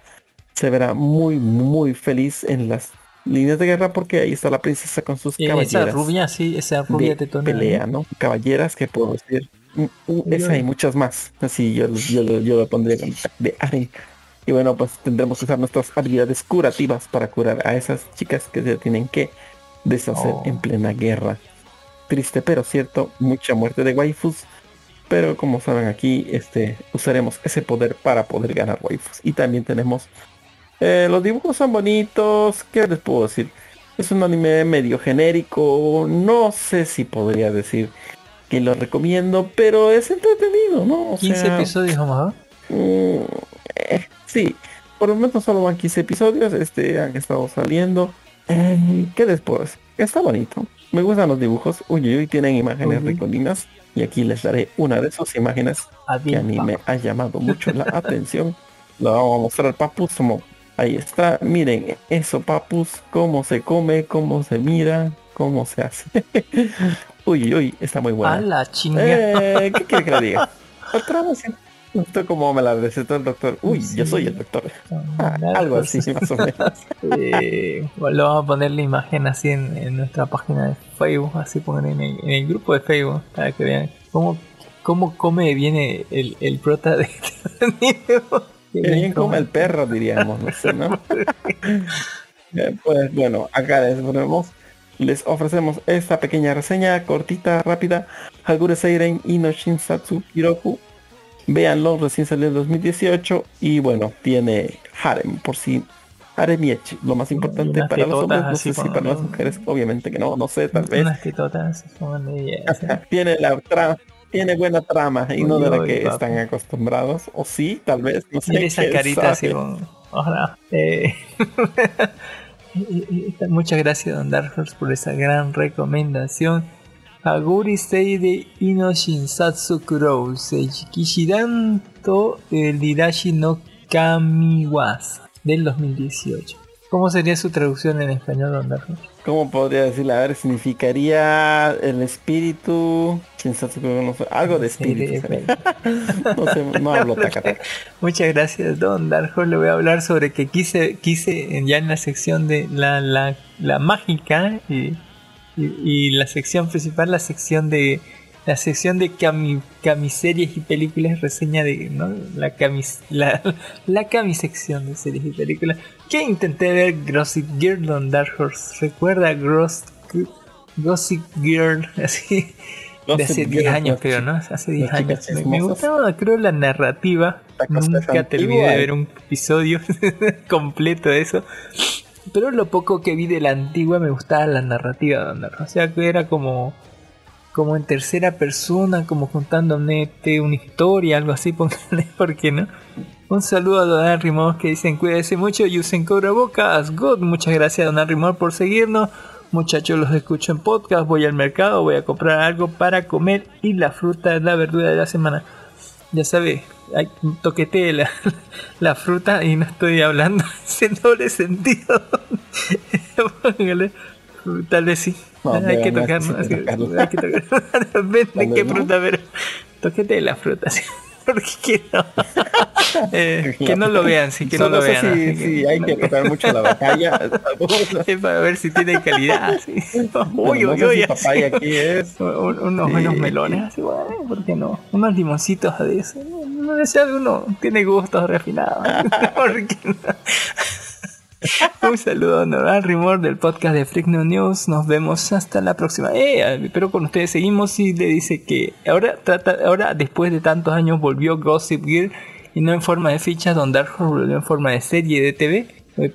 se verá muy, muy feliz en las líneas de guerra porque ahí está la princesa con sus caballeras. Esa rubia, sí, esa rubia de pelea, ¿no? Caballeras que puedo decir. Mm, mm, esa y muchas más. Así yo, yo, yo lo pondría de Aren. Y bueno, pues tendremos que usar nuestras habilidades curativas para curar a esas chicas que se tienen que deshacer oh. en plena guerra. Triste pero cierto, mucha muerte de waifus pero como saben aquí, este, usaremos ese poder para poder ganar waifus. Y también tenemos... Eh, los dibujos son bonitos. ¿Qué les puedo decir? Es un anime medio genérico. No sé si podría decir que lo recomiendo, pero es entretenido, ¿no? 15 episodios más. Mm, eh, sí, por lo menos solo van 15 episodios. Este han estado saliendo. Eh, ¿Qué después? Está bonito. Me gustan los dibujos. Uy, uy, tienen imágenes uh y aquí les daré una de esas imágenes que a mí me ha llamado mucho la atención. Lo vamos a mostrar papus como ahí está. Miren eso papus, cómo se come, cómo se mira, cómo se hace. uy, uy, está muy buena. A la eh, ¿Qué quiere que le diga? Otra vez. Esto como me la recetó el doctor. Uy, yo soy el doctor. Ah, algo así, más o menos. Bueno, vamos a poner la imagen así en, nuestra página de Facebook, así ponen en el, grupo de Facebook, para que vean cómo, cómo come viene el, el prota de este Que bien come el perro, diríamos, no sé, ¿no? Eh, pues bueno, acá les ponemos les ofrecemos esta pequeña reseña cortita, rápida. Hagure Seiren Ino Shinsatsu Hiroku Véanlo, recién salió en 2018 y bueno, tiene harem por si harem y lo más importante para los hombres, no sé si para las mujeres, obviamente que no, no sé, tal vez. tiene la trama, tiene buena trama y no de la que están acostumbrados, o sí, tal vez, no sé. esa carita así Ojalá. Eh, muchas gracias, Don Dark por esa gran recomendación. Aguri de Ino Shinsatsu Kurou Seiji to el Dirashi no Kamiwasa del 2018. ¿Cómo sería su traducción en español, Don ¿Cómo podría decirle? A ver, significaría el espíritu. Shinsatsu Kurou, algo de espíritu. no sé, no hablo takata. Muchas gracias, Don Darjo. Le voy a hablar sobre que quise, quise ya en la sección de la, la, la mágica. Y y, la sección principal, la sección de la sección de cami, camiseries y películas, reseña de ¿no? la, camis, la, la camisección de series y películas. Que intenté ver Gossip Girl on Dark Horse. ¿Recuerda Gross, Gossip Girl, así. de hace 10 años, creo, ¿no? Hace 10 años. Me, gustaba, creo, la narrativa. Nunca terminé de ver un episodio completo de eso. Pero lo poco que vi de la antigua me gustaba la narrativa de Andar. O sea, que era como como en tercera persona, como contando una historia, algo así, póngale, ¿por qué no? Un saludo a Don Arrimor que dicen cuídense mucho y usen cobrebocas. God, muchas gracias Don Arrimor por seguirnos. Muchachos, los escucho en podcast, voy al mercado, voy a comprar algo para comer y la fruta es la verdura de la semana. Ya sabe, hay, toquete la, la fruta y no estoy hablando en doble sentido. Tal vez sí. hay, que tocar, hay que tocar. Depende qué fruta, pero toquete la fruta. ¿sí? Porque no? Eh, que no lo vean, sí, que no, lo vean. Sí, sí, hay que tocar mucho la batalla. para ver si tiene calidad. Sí. Uy, uy, uy. papaya aquí es. unos buenos melones, así, bueno, ¿por qué no? Unos limoncitos de eso. No, no uno tiene gustos refinados. ¿Por qué no? Un saludo a Noran Rimor del podcast de Freak News. Nos vemos hasta la próxima. Eh, pero con ustedes seguimos y le dice que ahora trata, ahora después de tantos años volvió Gossip Girl y no en forma de ficha, Don Dark volvió en forma de serie de TV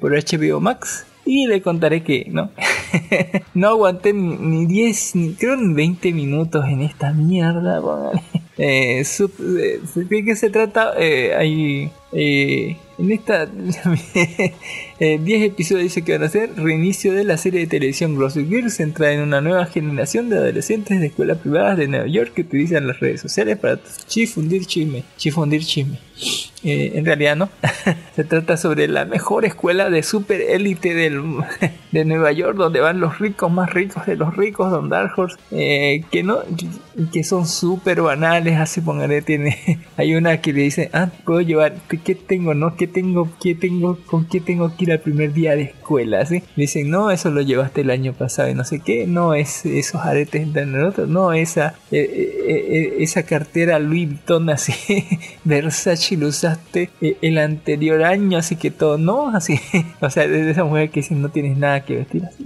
por HBO Max. Y le contaré que no, no aguanté ni 10, ni creo ni 20 minutos en esta mierda. Eh, eh, ¿De qué se trata? Eh, eh, en esta 10 eh, episodios dice que van a ser reinicio de la serie de televisión Gossip Girl centrada en una nueva generación de adolescentes de escuelas privadas de Nueva York que utilizan las redes sociales para chifundir chisme. Chifundir chisme. Eh, en realidad no. Se trata sobre la mejor escuela de super élite de Nueva York donde van los ricos más ricos de los ricos, Don Dark Horse, que no que son súper banales. Así pongaré tiene hay una que le dice ah puedo llevar ¿qué tengo, no? ¿Qué tengo, qué tengo, con qué tengo al primer día de escuela, ¿sí? dicen, no, eso lo llevaste el año pasado y no sé qué, no, es esos aretes en el no, esa, eh, eh, eh, esa cartera Louis Vuitton así, Versace lo usaste el anterior año, así que todo, no, así, o sea, de esa mujer que dicen, no tienes nada que vestir así,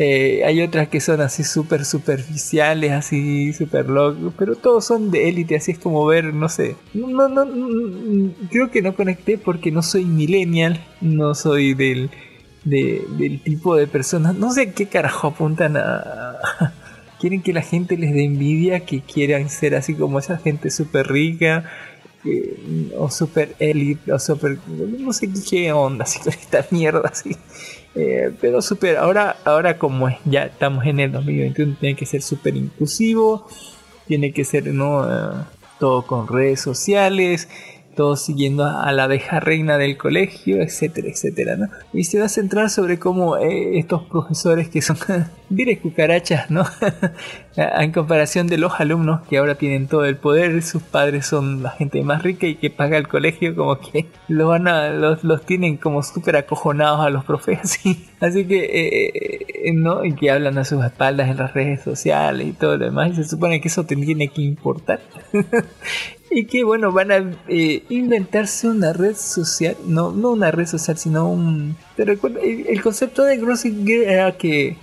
hay otras que son así súper superficiales, así súper locos, pero todos son de élite, así es como ver, no sé, no, no, no, creo que no conecté porque no soy millennial, no soy del, del tipo de personas, no sé qué carajo apuntan a... quieren que la gente les dé envidia, que quieran ser así como esa gente súper rica. o super élite, o super. No sé qué onda, así con esta mierda, así. Eh, pero super. Ahora, ahora, como ya estamos en el 2021, tiene que ser súper inclusivo, tiene que ser, ¿no? Eh, todo con redes sociales, todo siguiendo a la abeja reina del colegio, etcétera, etcétera, ¿no? Y se va a centrar sobre cómo eh, estos profesores que son, diré cucarachas, ¿no? en comparación de los alumnos que ahora tienen todo el poder, sus padres son la gente más rica y que paga el colegio, como que los, van a, los, los tienen como súper acojonados a los profes, así que, eh, eh, ¿no? Y que hablan a sus espaldas en las redes sociales y todo lo demás, y se supone que eso te tiene que importar. Y que bueno, van a eh, inventarse una red social, no, no una red social, sino un... Te recuerdo, el, concepto de Grossing Gear era que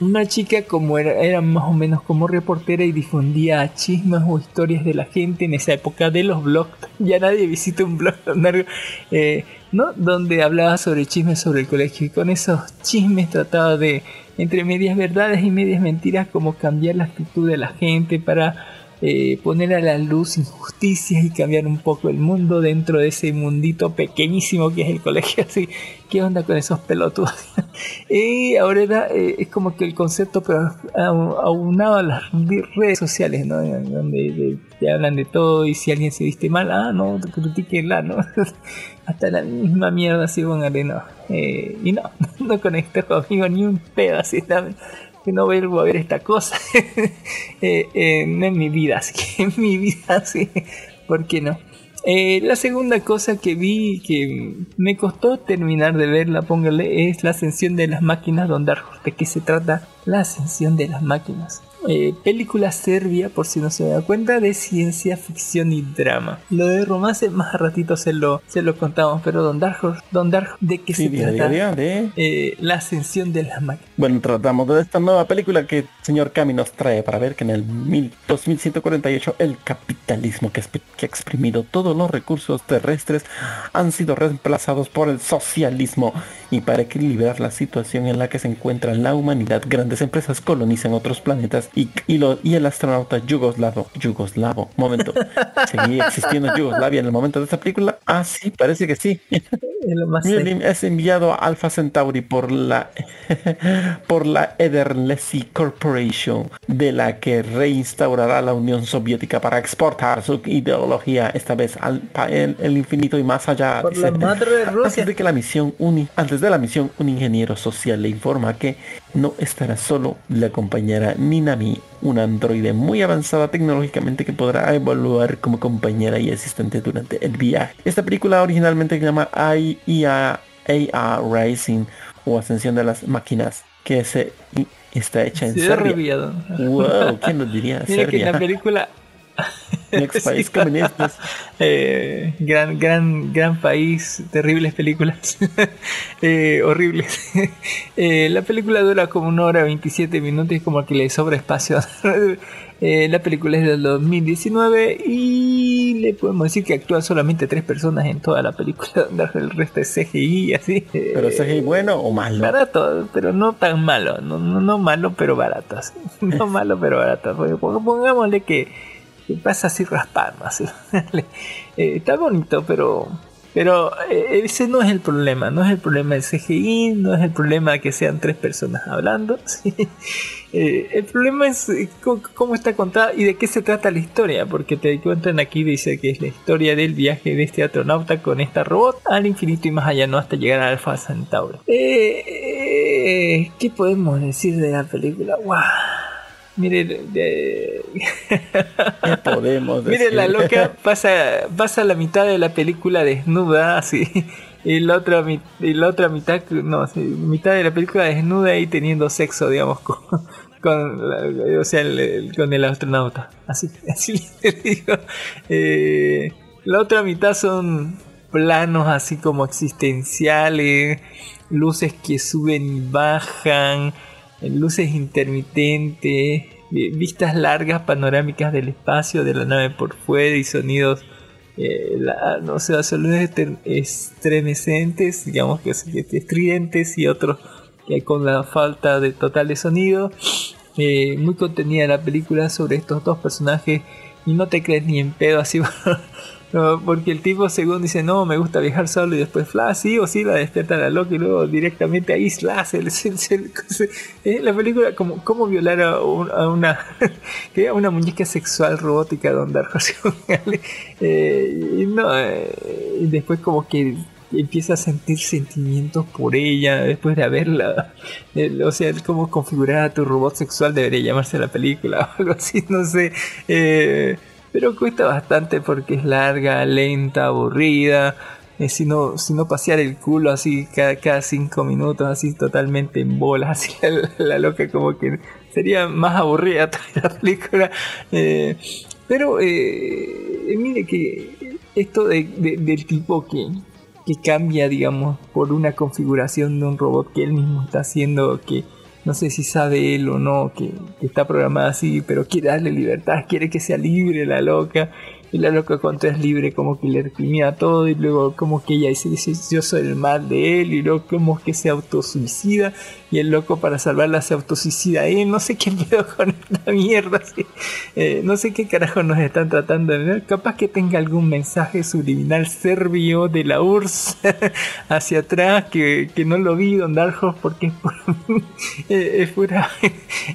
una chica como era, era, más o menos como reportera y difundía chismes o historias de la gente en esa época de los blogs. Ya nadie visita un blog eh, ¿no? donde hablaba sobre chismes sobre el colegio y con esos chismes trataba de, entre medias verdades y medias mentiras, como cambiar la actitud de la gente para eh, poner a la luz injusticias y cambiar un poco el mundo dentro de ese mundito pequeñísimo que es el colegio. Así, ¿qué onda con esos pelotudos? y ahora eh, es como que el concepto, pero aunado a las redes sociales, ¿no? Donde te hablan de todo y si alguien se viste mal, ah, no, critiquenla, ¿no? Hasta la misma mierda, así, con no. Eh, y no, no conecto conmigo ni un pedo así, también que no vuelvo a ver esta cosa eh, eh, en mi vida, así que en mi vida, sí, ¿por qué no? Eh, la segunda cosa que vi que me costó terminar de verla, póngale, es la ascensión de las máquinas Don Dark ¿De qué se trata? La ascensión de las máquinas. Eh, película serbia, por si no se da cuenta, de ciencia ficción y drama. Lo de romance, más a ratito se lo, se lo contamos, pero Don Darjo, Don Darjo ¿de qué Sí, se trata? de- Eh, la ascensión de las máquinas. Bueno, tratamos de esta nueva película que el señor Cami nos trae para ver que en el mil- 2148 el capitalismo que ha exprimido todos los recursos terrestres han sido reemplazados por el socialismo y para equilibrar la situación en la que se encuentra la humanidad grandes empresas colonizan otros planetas y, y, lo- y el astronauta yugoslavo yugoslavo momento seguía existiendo Yugoslavia en el momento de esta película ah sí parece que sí Es enviado a Alpha Centauri por la por la Ederlesi Corporation, de la que reinstaurará la Unión Soviética para exportar su ideología, esta vez al el, el infinito y más allá. Por la dice. madre de Rusia. Antes de que la misión uni- antes de la misión, un ingeniero social le informa que no estará solo, le acompañará Ninami, una androide muy avanzada tecnológicamente que podrá evaluar como compañera y asistente durante el viaje. Esta película originalmente se llama IA, AR Rising o Ascensión de las Máquinas, que se está hecha en Serbia. Wow, ¿quién nos diría? Mira que en la película Ex país comunista. Eh, gran, gran, gran país, terribles películas, Eh, horribles. Eh, la película dura como una hora 27 minutos, es como que le sobra espacio. Eh, la película es del 2019 y le podemos decir que actúan solamente tres personas en toda la película, donde el resto es CGI y así. Pero CGI bueno o malo. Barato, pero no tan malo, no, no, no malo pero barato, así. no malo pero barato, pongámosle que, que pasa así raspando, así. Eh, está bonito, pero pero eh, ese no es el problema, no es el problema del CGI, no es el problema que sean tres personas hablando. Eh, el problema es cómo, está contada y de qué se trata la historia, porque te cuentan aquí, dice que es la historia del viaje de este astronauta con esta robot al infinito y más allá, no hasta llegar a Alpha Centauri. ¿Qué podemos decir de la película? ¡Wow! Mire, de- ¿Qué podemos Mire, decir? la loca pasa, pasa la mitad de la película desnuda, así. Y la otra, y la otra mitad, no, mitad de la película desnuda y teniendo sexo, digamos, con, con la- o sea, el- el- con el astronauta. Así, así le digo. Eh, la otra mitad son planos así como existenciales, luces que suben y bajan, luces intermitentes, vi- vistas largas panorámicas del espacio, de la nave por fuera y sonidos, eh, no sé, sonidos estremecentes, digamos que estridentes y otros que con la falta de total de sonido. Eh, muy contenida la película sobre estos dos personajes y no te crees ni en pedo así porque el tipo según dice no me gusta viajar solo y después flash sí o sí la despierta la loca y luego directamente ahí eh, la película como cómo violar a, un- a una a una muñeca sexual robótica donde eh, y no eh, y después como que empieza a sentir sentimientos por ella después de haberla o sea cómo configurar a tu robot sexual debería llamarse la película o algo así no sé eh, pero cuesta bastante porque es larga lenta aburrida. Eh, si no si no pasear el culo así cada, cinco minutos así totalmente en bolas así la, la loca como que sería más aburrida la película. Eh, pero eh, mire que esto de- de- del tipo que, que cambia, digamos, por una configuración de un robot que él mismo está haciendo, que no sé si sabe él o no, que, está programada así, pero quiere darle libertad, quiere que sea libre la loca. Y la loca cuando es libre como que le reprimía todo y luego como que ella dice, yo soy el mal de él y luego como que se autosuicida y el loco para salvarla se autosuicida. A él, no sé qué pedo con esta mierda. Eh, no sé qué carajo nos están tratando de ver, capaz que tenga algún mensaje subliminal serbio de la URSS hacia atrás que, que no lo vi Don Darjo porque es, eh, es pura,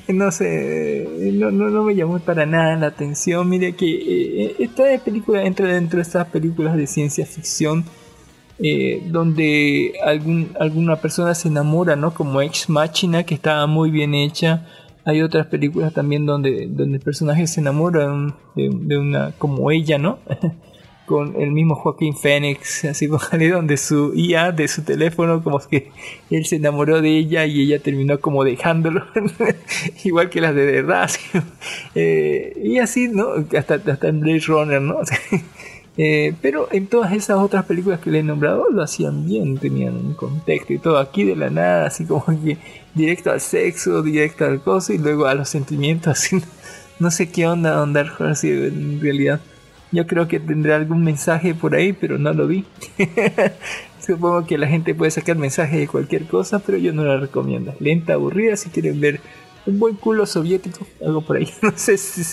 no sé, eh, no, no, no me llamó para nada la atención, mire que eh, esta película entra dentro de esas películas de ciencia ficción eh, donde algún, alguna persona se enamora, ¿no? Como Ex Machina, que estaba muy bien hecha. Hay otras películas también donde, donde el personaje se enamora de, un- de- de una, como ella, ¿no? con el mismo Joaquín Phoenix, así donde su IA de su teléfono, como que él se enamoró de ella y ella terminó como dejándolo, igual que las de verdad. Eh, y así, ¿no? Hasta, hasta en Blade Runner, ¿no? Eh, pero en todas esas otras películas que le he nombrado lo hacían bien, tenían un contexto y todo. Aquí de la nada, así como que directo al sexo, directo al coso y luego a los sentimientos, así. No sé qué onda andar así en realidad. Yo creo que tendrá algún mensaje por ahí, pero no lo vi. Supongo que la gente puede sacar mensajes de cualquier cosa, pero yo no la recomiendo. Lenta, aburrida, si quieren ver un buen culo soviético, algo por ahí. No sé si,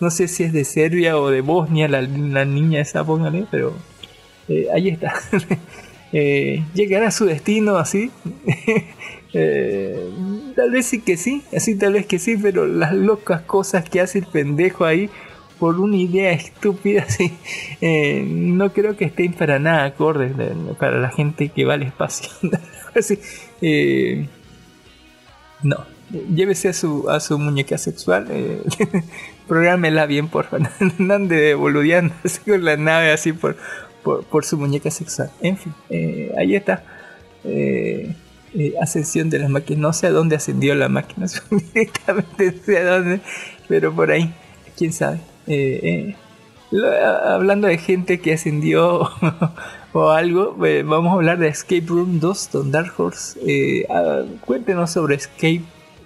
no sé si es de Serbia o de Bosnia, la, niña esa, póngale, pero eh, ahí está. eh, llegará a su destino así. Eh, tal vez sí que sí, así tal vez que sí, pero las locas cosas que hace el pendejo ahí por una idea estúpida así, no creo que estén para nada acordes para la gente que va al espacio. así, no, llévese a su, a su muñeca sexual, prográmela bien, por favor. No ande boludeando con la nave así por, por, su muñeca sexual. En fin, eh, ahí está. Eh, eh, ascensión de las máquinas. No sé a dónde ascendió la máquina, directamente sé a dónde, pero por ahí, quién sabe. hablando de gente que ascendió o algo, vamos a hablar de Escape Room 2, Don Dark Horse. Ah, cuéntenos sobre Escape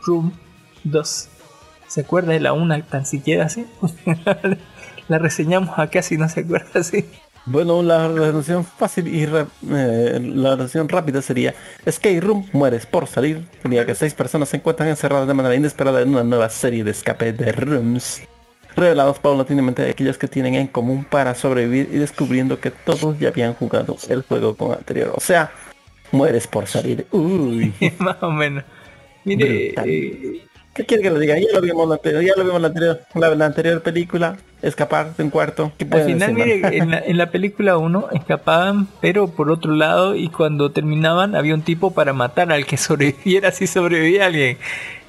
Room 2. ¿Se acuerda de la una tan siquiera así? la reseñamos acá si no se acuerda así. Bueno, la resolución fácil y eh, la resolución rápida sería Escape Room, mueres por salir. Sería que seis personas se encuentran encerradas de manera inesperada en una nueva serie de escape de rooms. Revelados paulatinamente de aquellos que tienen en común para sobrevivir y descubriendo que todos ya habían jugado el juego con anterior. O sea, mueres por salir. Uy. Más o menos. Mire, eh, ¿qué quiere que lo diga? Ya lo vimos la anterior, ya lo vimos la anterior, la, anterior película, escapar de un cuarto. Al final, mire, en la, película 1 escapaban, pero por otro lado, y cuando terminaban había un tipo para matar al que sobreviviera si sobrevivía alguien.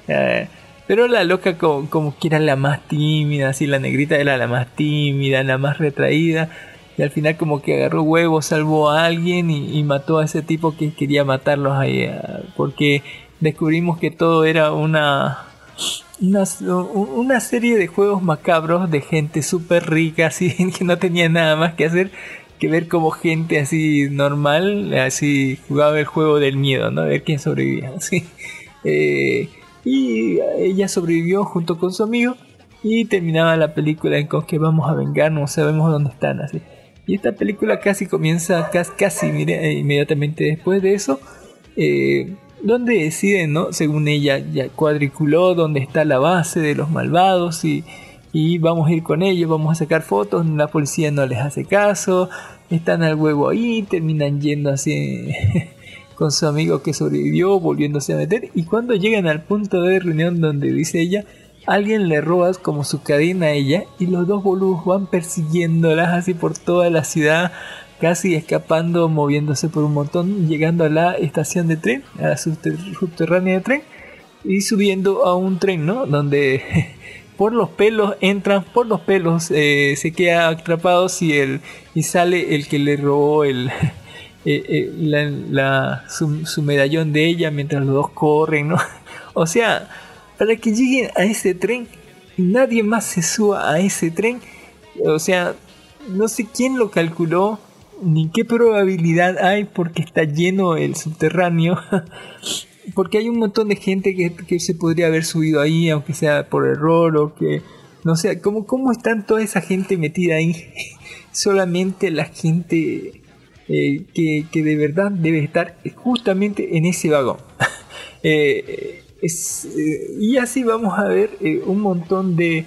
Eh, pero la loca como, como, que era la más tímida, así la negrita era la más tímida, la más retraída. Y al final como que agarró huevos, salvó a alguien y, mató a ese tipo que quería matarlos ahí. Eh, porque descubrimos que todo era una, una, serie de juegos macabros de gente súper rica, así que no tenía nada más que hacer que ver como gente así normal, así jugaba el juego del miedo, ¿no? A ver quién sobrevivía, así. Eh, y ella sobrevivió junto con su amigo y terminaba la película en con que vamos a vengarnos, sabemos dónde están, así. Y esta película casi comienza, casi, casi inmediatamente después de eso. Eh, donde deciden, ¿no? Según ella, ya cuadriculó donde está la base de los malvados y, y vamos a ir con ellos, vamos a sacar fotos, la policía no les hace caso, están al huevo ahí, terminan yendo así con su amigo que sobrevivió, volviéndose a meter, y cuando llegan al punto de reunión donde dice ella, alguien le roba como su cadena a ella, y los dos boludos van persiguiéndolas así por toda la ciudad, casi escapando, moviéndose por un montón, llegando a la estación de tren, a la subterránea de tren, y subiendo a un tren, ¿no? Donde por los pelos entran, por los pelos eh, se queda atrapado y, el, y sale el que le robó el, eh, eh, la, su, su, medallón de ella mientras los dos corren, ¿no? O sea, para que lleguen a ese tren, nadie más se suba a ese tren. O sea, no sé quién lo calculó, ni qué probabilidad hay porque está lleno el subterráneo. porque hay un montón de gente que, se podría haber subido ahí, aunque sea por error o que... No sé, ¿cómo, cómo están toda esa gente metida ahí? Solamente la gente eh, que, de verdad debe estar justamente en ese vagón. Eh, eh, y así vamos a ver un montón de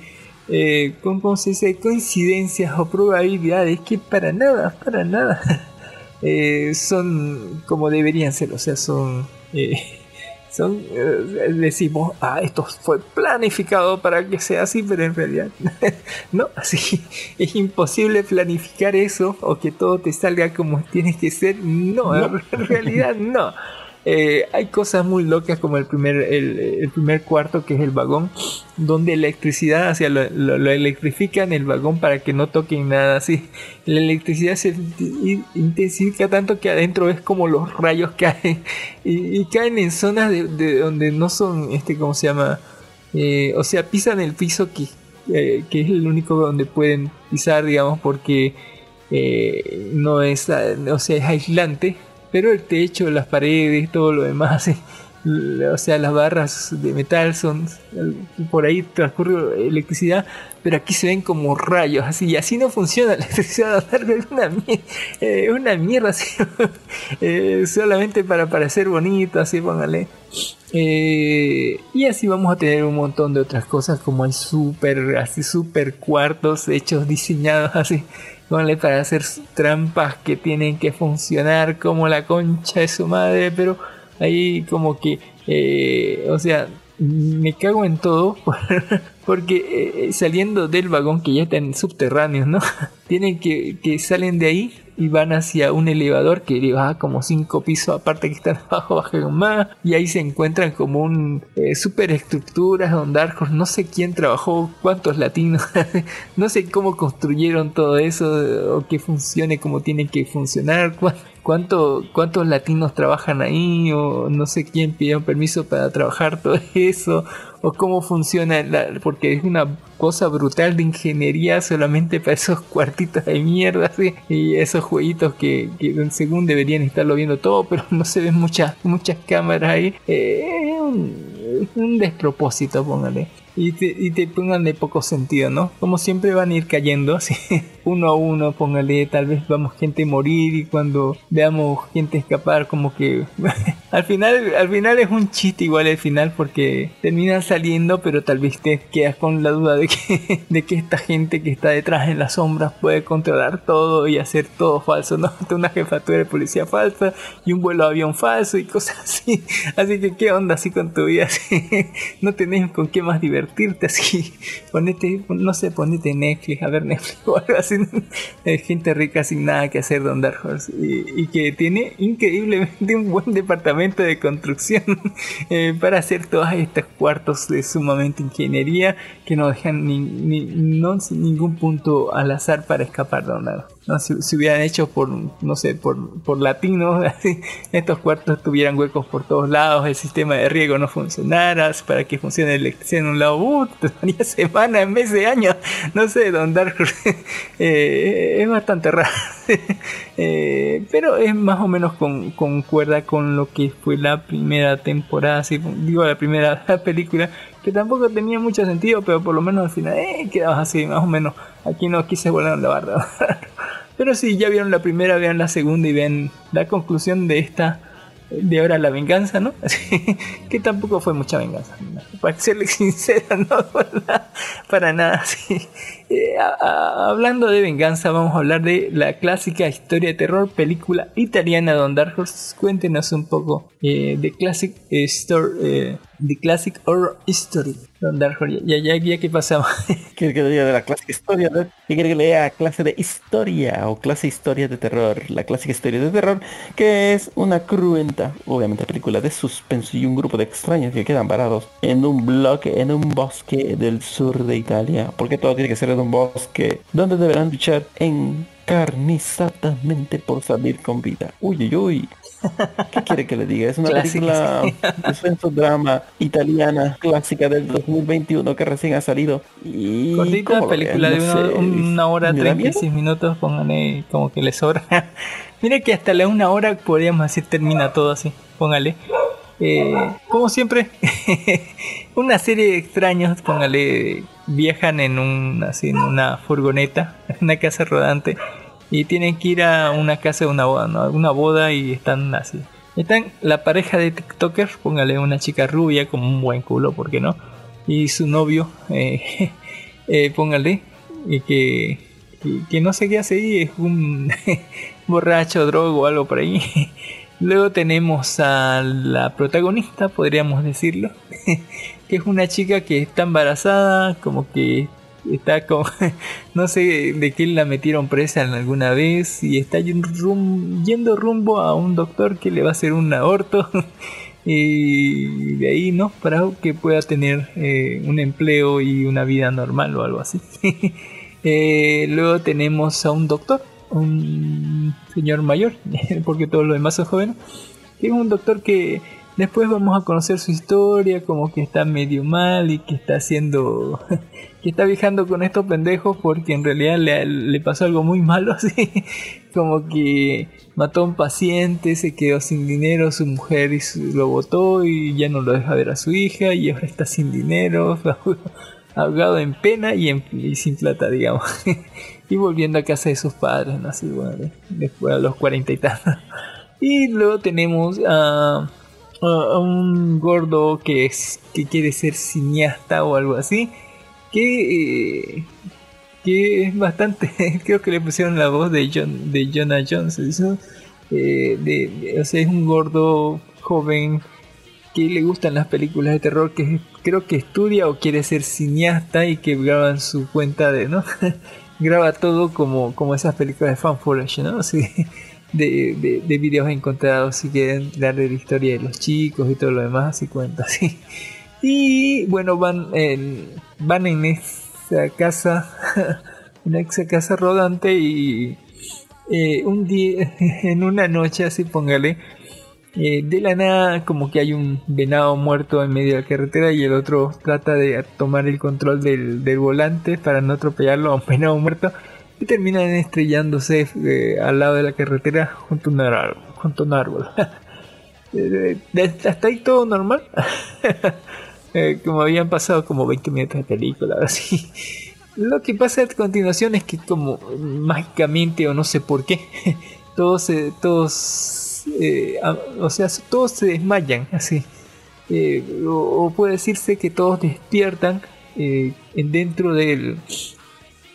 eh, ¿cómo se dice? coincidencias o probabilidades que para nada, para nada eh, son como deberían ser, o sea, son... Eh, son eh, decimos, ah, esto fue planificado para que sea así, pero en realidad no, así es imposible planificar eso o que todo te salga como tienes que ser, no, en realidad no. Hay cosas muy locas como el primer, el, primer cuarto que es el vagón donde electricidad, lo, lo, electrifican el vagón para que no toquen nada así. La electricidad se in- intensifica tanto que adentro es como los rayos caen y, caen en zonas de, de donde no son, este, ¿cómo se llama? Eh, o sea, pisan el piso que, eh, que es el único donde pueden pisar, digamos, porque eh, no es, o sea, es aislante, pero el techo, las paredes, todo lo demás, o sea, las barras de metal son, por ahí transcurre electricidad, pero aquí se ven como rayos, así, y así no funciona la electricidad, es una, mier- eh, una mierda, así, eh, solamente para parecer bonito, así, póngale. Eh, y así vamos a tener un montón de otras cosas como hay super así super cuartos hechos diseñados así póngale, para hacer trampas que tienen que funcionar como la concha de su madre pero ahí como que eh, o sea me cago en todo porque eh, saliendo del vagón que ya está en subterráneos no tienen que, que salen de ahí y van hacia un elevador que baja como cinco pisos aparte que están abajo bajan más y ahí se encuentran como un eh, superestructuras donde Arcos no sé quién trabajó cuántos latinos no sé cómo construyeron todo eso o que funcione como tiene que funcionar cuán- cuánto cuántos latinos trabajan ahí o no sé quién pidió permiso para trabajar todo eso o cómo funciona la- porque es una cosa brutal de ingeniería solamente para esos cuartitos de mierda y esos jueguitos que, según deberían estarlo viendo todo pero no se ven muchas muchas cámaras ahí. Eh, un, un despropósito póngale y te, y te pongan de poco sentido, ¿no? Como siempre van a ir cayendo así, uno a uno, póngale, tal vez vamos gente a morir y cuando veamos gente escapar, como que al final, al final es un chiste igual el final porque terminan saliendo, pero tal vez te quedas con la duda de que, de que esta gente que está detrás en las sombras puede controlar todo y hacer todo falso, ¿no? Una jefatura de policía falsa y un vuelo de avión falso y cosas así. Así que, ¿qué onda así con tu vida? No tenés con qué más divertirte así. Ponete, no sé, ponete Netflix, a ver Netflix o algo así. Gente rica sin nada que hacer, Don Dark Horse. Y, que tiene increíblemente un buen departamento de construcción eh, para hacer todos estos cuartos de sumamente ingeniería que no dejan ni, ni- no, sin ningún punto al azar para escapar, Don Dark. No, si, si hubieran hecho por, no sé, por, por latinos, estos cuartos tuvieran huecos por todos lados, el sistema de riego no funcionara, para que funcione la electricidad en un lado, uh, te daría semanas en de años, no sé, Don Dark eh, es bastante raro, Eh, pero es más o menos con, concuerda con lo que fue la primera temporada, así, digo la primera película, que tampoco tenía mucho sentido, pero por lo menos al final, eh, así, más o menos, aquí no quise volar la barra. Pero si ya vieron la primera, vean la segunda y vean la conclusión de esta, de ahora la venganza, ¿no? Que tampoco fue mucha venganza. Para serle sincera, no para, nada. sí. Eh, hablando de venganza, vamos a hablar de la clásica historia de terror, película italiana Don Dark Horse. Cuéntenos un poco eh, de Classic eh, Story, eh, The Classic Horror History, Don Dark Horse. Ya, ¿qué pasaba? ¿Quiere que le diga de la clase de historia? ¿Qué quiere que lea clase de historia o clase de historia de terror? La clásica historia de terror, que es una cruenta, obviamente película de suspenso y un grupo de extraños que quedan varados en un bloque, en un bosque del sur de Italia. Porque todo tiene que ser en un bosque donde deberán luchar encarnizadamente por salir con vida. Uy, uy, uy. ¿Qué quiere que le diga? Es una Clásica, película de suspenso drama italiana clásica del 2021 que recién ha salido. Y Cortita ¿cómo lo película de una, una hora ¿me da 36 minutos, póngale como que le sobra. Mira que hasta la una hora podríamos decir termina todo así, póngale. Eh, como siempre, una serie de extraños, póngale, viajan en un así en una furgoneta, en una casa rodante y tienen que ir a una casa de una boda, ¿no? Una boda y están así. Están la pareja de TikTokers, póngale una chica rubia con un buen culo, ¿por qué no? Y su novio, eh, eh, póngale, y que, que, que no sé qué hace ahí, es un borracho, drogo o algo por ahí. Luego tenemos a la protagonista, podríamos decirlo, que es una chica que está embarazada, como que está como, no sé de qué la metieron presa alguna vez y está yendo rumbo a un doctor que le va a hacer un aborto. y de ahí no para que pueda tener eh, un empleo y una vida normal o algo así Eh, luego tenemos a un doctor un señor mayor porque todos los demás son jóvenes es un doctor que después vamos a conocer su historia como que está medio mal y que está haciendo que está viajando con estos pendejos porque en realidad le, le pasó algo muy malo así como que mató a un paciente, se quedó sin dinero, su mujer y lo botó y ya no lo deja ver a su hija y ahora está sin dinero, ahogado en pena y, sin plata, digamos. y volviendo a casa de sus padres, ¿no? Así, bueno, de- después a los cuarenta y tantos. Y luego tenemos a, a- a un gordo que, es, que quiere ser cineasta o algo así, que... eh, que es bastante, creo que le pusieron la voz de John, de Jonah Jones, ¿sí? Eh, de, o sea, es un gordo joven que le gustan las películas de terror, que creo que estudia o quiere ser cineasta y que graba en su cuenta de, ¿no? graba todo como, como esas películas de fan ¿no? Así, de, de, de videos encontrados, si quieren darle la historia de los chicos y todo lo demás, así cuenta, así. Y bueno, van en, van en esa casa, en esa casa rodante y eh, un día, en una noche así póngale, eh, de la nada como que hay un venado muerto en medio de la carretera y el otro trata de tomar el control del volante para no atropellarlo a un venado muerto y terminan estrellándose eh, al lado de la carretera junto a un árbol. Junto a un árbol. Eh, de- hasta ahí todo normal. Eh, como habían pasado como 20 minutos de película, así. Lo que pasa a continuación es que como mágicamente o no sé por qué, todos, todos, eh, o sea, todos se desmayan, así. Eh, o, o puede decirse que todos despiertan eh, en dentro del,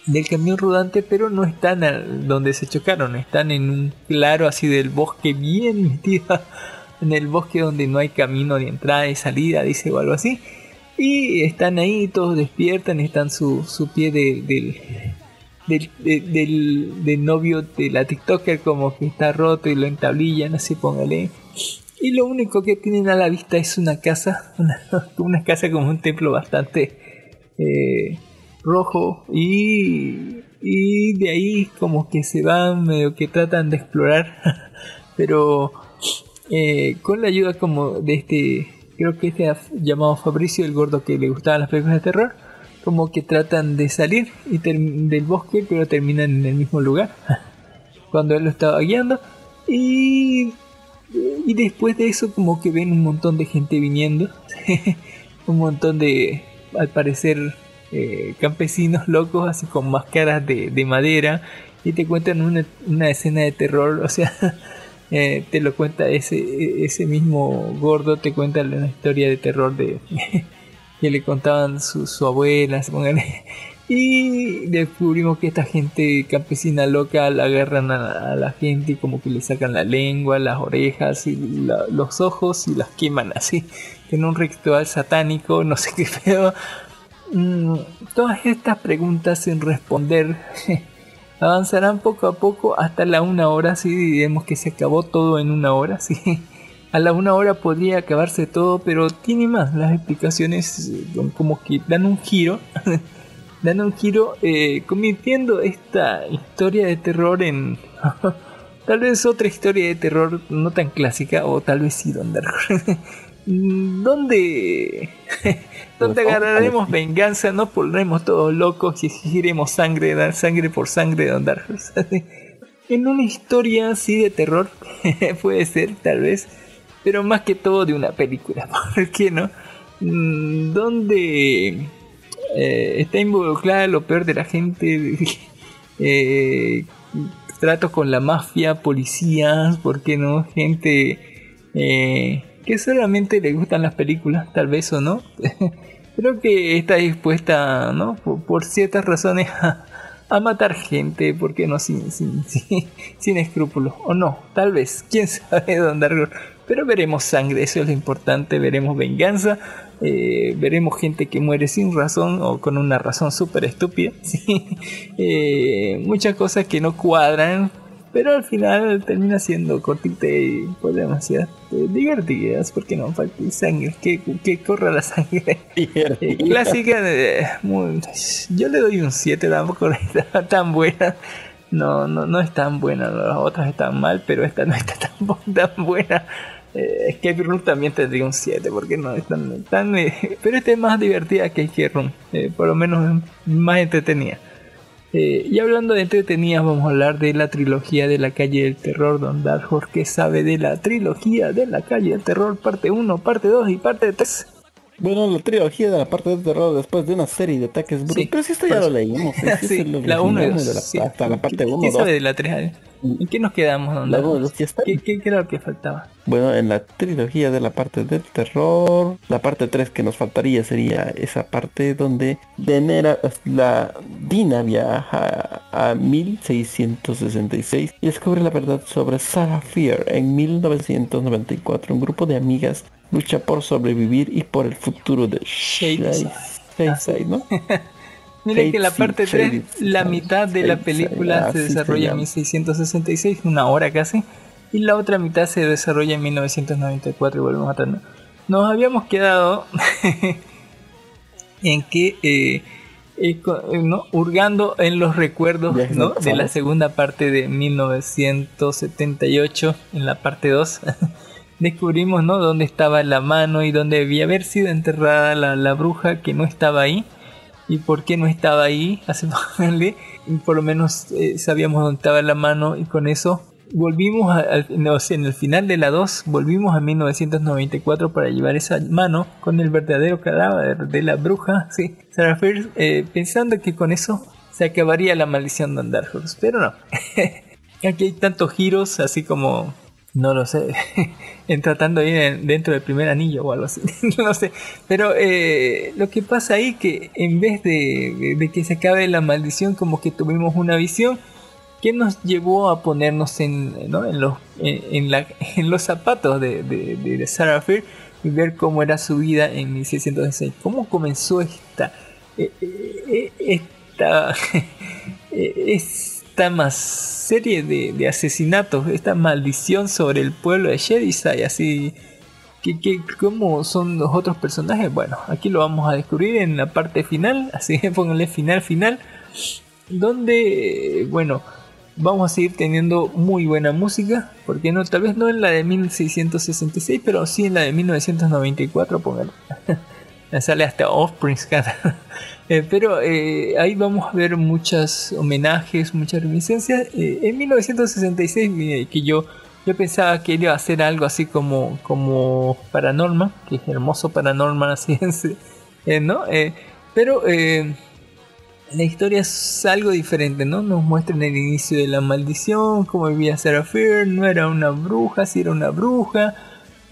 del camión rodante, pero no están donde se chocaron, están en un claro así del bosque bien metido en el bosque donde no hay camino de entrada y salida, dice o algo así. Y están ahí, todos despiertan, están su, su pie de- del, del, de- del, del novio de la TikToker como que está roto y lo entablillan, así póngale. Y lo único que tienen a la vista es una casa, una, una casa como un templo bastante eh, rojo y, y de ahí como que se van, medio que tratan de explorar, pero eh, con la ayuda como de este, creo que este llamado Fabricio, el gordo que le gustaban las películas de terror, como que tratan de salir y del bosque, pero terminan en el mismo lugar, cuando él lo estaba guiando, y, y después de eso como que ven un montón de gente viniendo, un montón de, al parecer, eh, campesinos locos, así con máscaras de, de madera, y te cuentan una, escena de terror, o sea, eh, te lo cuenta ese, ese mismo gordo, te cuenta una historia de terror de que le contaban su, su abuela, y descubrimos que esta gente campesina loca la agarran a, la gente y como que le sacan la lengua, las orejas y los ojos y las queman así, en un ritual satánico, no sé qué feo. Mm, todas estas preguntas sin responder avanzarán poco a poco hasta la una hora, si diremos que se acabó todo en una hora, sí. A la una hora podría acabarse todo, pero tiene más. Las explicaciones eh, como que dan un giro, dan un giro, eh, convirtiendo esta historia de terror en tal vez otra historia de terror no tan clásica, o tal vez sí, donde donde donde agarraremos venganza, nos pondremos todos locos y exigiremos sangre, dar sangre por sangre Don. En una historia así de terror, puede ser, tal vez, pero más que todo de una película, ¿por qué no? Mm, Donde eh, está involucrada lo peor de la gente, eh, tratos con la mafia, policías, ¿por qué no? Gente eh, que solamente le gustan las películas, tal vez o no. Creo que está dispuesta, ¿no? Por, por ciertas razones a, a matar gente, ¿por qué no? Sin, sin, sin, sin escrúpulos. O no, tal vez, quién sabe dónde andar. Pero veremos sangre, eso es lo importante, veremos venganza, eh, veremos gente que muere sin razón o con una razón súper estúpida. ¿sí? Eh, muchas cosas que no cuadran, pero al final termina siendo cortita y podemos decir, eh, divertidas, porque no sangre, que, que corra la sangre. Clásica, eh, muy- yo le doy un 7, tampoco está tan buena. No, no, no es tan buena, las otras están mal, pero esta no está tan, tan buena. Eh, Escape Room también tendría un 7 porque no es tan, tan, eh, pero esta es más divertida que Escape Room, eh, por lo menos más entretenida. Eh, y hablando de entretenidas, vamos a hablar de la trilogía de la calle del terror. Don Dark Horse, sabe de la trilogía de la calle del terror, parte 1, parte 2 y parte 3. Bueno, la trilogía de la parte de terror después de una serie de ataques brutales. Sí, pero si esto ya lo eso. leímos. Sí, el la 1 y original 2. de la- sí. Hasta la parte ¿Qué- 1, ¿Qué 2. sabe de la 3? Ale? ¿En qué nos quedamos, Don. ¿Qué, qué, qué era lo que faltaba? Bueno, en la trilogía de la parte del terror, la parte 3 que nos faltaría sería esa parte donde Denera, la Dina viaja a 1666 y descubre la verdad sobre Sarah Fear en 1994. Un grupo de amigas lucha por sobrevivir y por el futuro de Shadyside. Shadyside, ¿no? Mire que la parte 3, Shadyside, la mitad de la película se desarrolla en llama. 1666, una hora casi, y la otra mitad se desarrolla en 1994 y volvemos a tener. Nos habíamos quedado en que, eh, eh, eh, ¿no? hurgando en los recuerdos ¿no? de la segunda parte de 1978, en la parte 2. Descubrimos ¿no? dónde estaba la mano y dónde debía haber sido enterrada la, la bruja que no estaba ahí y por qué no estaba ahí, aceptable, y por lo menos eh, sabíamos dónde estaba la mano y con eso volvimos a- en el final de la 2 volvimos a 1994 para llevar esa mano con el verdadero cadáver de la bruja, sí, eh, pensando que con eso se acabaría la maldición de Andarhurst, pero no. Aquí hay tantos giros, así como no lo sé, tratando de ir en- dentro del primer anillo o algo así, no sé. Pero eh, lo que pasa ahí que en vez de, de- que se acabe la maldición, como que tuvimos una visión que nos llevó a ponernos en, ¿no? en, los, en, en la- en los zapatos de, de, de- Sarah Fear y ver cómo era su vida en 1606. ¿Cómo comenzó esta, eh, eh, eh, esta, eh, esta más serie de, asesinatos, esta maldición sobre el pueblo de Shadyside, así que, que cómo son los otros personajes. Bueno, aquí lo vamos a descubrir en la parte final, así que pónganle final final, donde bueno, vamos a seguir teniendo muy buena música, porque no, tal vez no en la de 1666, pero sí en la de 1994, pónganle. Sale hasta Offspring canta. Eh, pero eh, ahí vamos a ver muchos homenajes, muchas reminiscencias. Eh, en 1966, mire, que yo, yo pensaba que él iba a hacer algo así como, como Paranormal, que es hermoso Paranormal, así es, eh, ¿no? Eh, pero eh, la historia es algo diferente, ¿no? Nos muestran el inicio de la maldición, cómo vivía Sarah Fear, no era una bruja, sí era una bruja.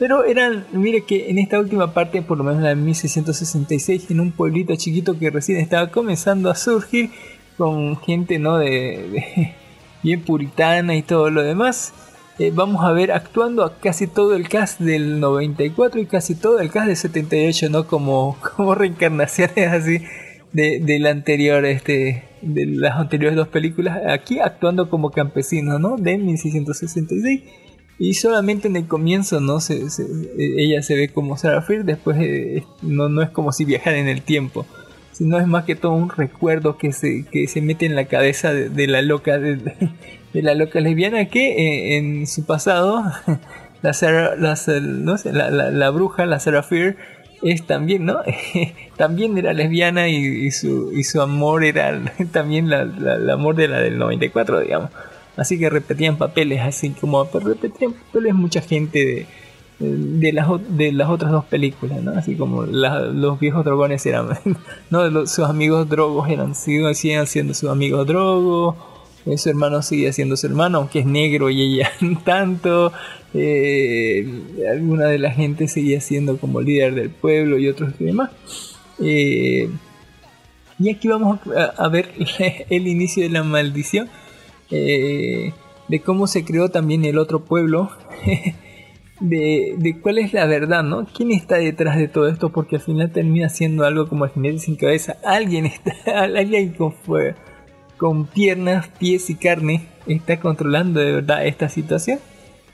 Pero eran, mire que en esta última parte, por lo menos la de 1666, en un pueblito chiquito que recién estaba comenzando a surgir, con gente, ¿no? De, bien puritana y todo lo demás. eh, vamos a ver actuando a casi todo el cast del 94 y casi todo el cast del 78, ¿no? Como, como reencarnaciones así de, del anterior, este, de las anteriores dos películas. Aquí actuando como campesinos, ¿no? De 1666. Y solamente en el comienzo, ¿no? Se, se- ella se ve como Sarah Fear, después eh, no, no es como si viajara en el tiempo, sino es más que todo un recuerdo que se, que se mete en la cabeza de, la loca de, la loca lesbiana que eh, en su pasado la, Sarah- la, no sé, la, la- bruja, la Sarah Fear, es también, ¿no? también era lesbiana y, su, y su amor era también la- el amor de la del 94, digamos. Así que repetían papeles, así como repetían papeles mucha gente de, las, de las otras dos películas, ¿no? Así como los viejos drogones eran, ¿no? Sus amigos drogos eran, siguen, siguen siendo sus amigos drogos, eh, su hermano sigue siendo su hermano, aunque es negro y ella tanto, eh, alguna de la gente seguía siendo como líder del pueblo y otros y demás. Eh, y aquí vamos a ver el inicio de la maldición, eh, de cómo se creó también el otro pueblo, de, de cuál es la verdad, ¿no? ¿Quién está detrás de todo esto? Porque al final termina siendo algo como el jinete sin cabeza. Alguien está, alguien con, con piernas, pies y carne está controlando de verdad esta situación.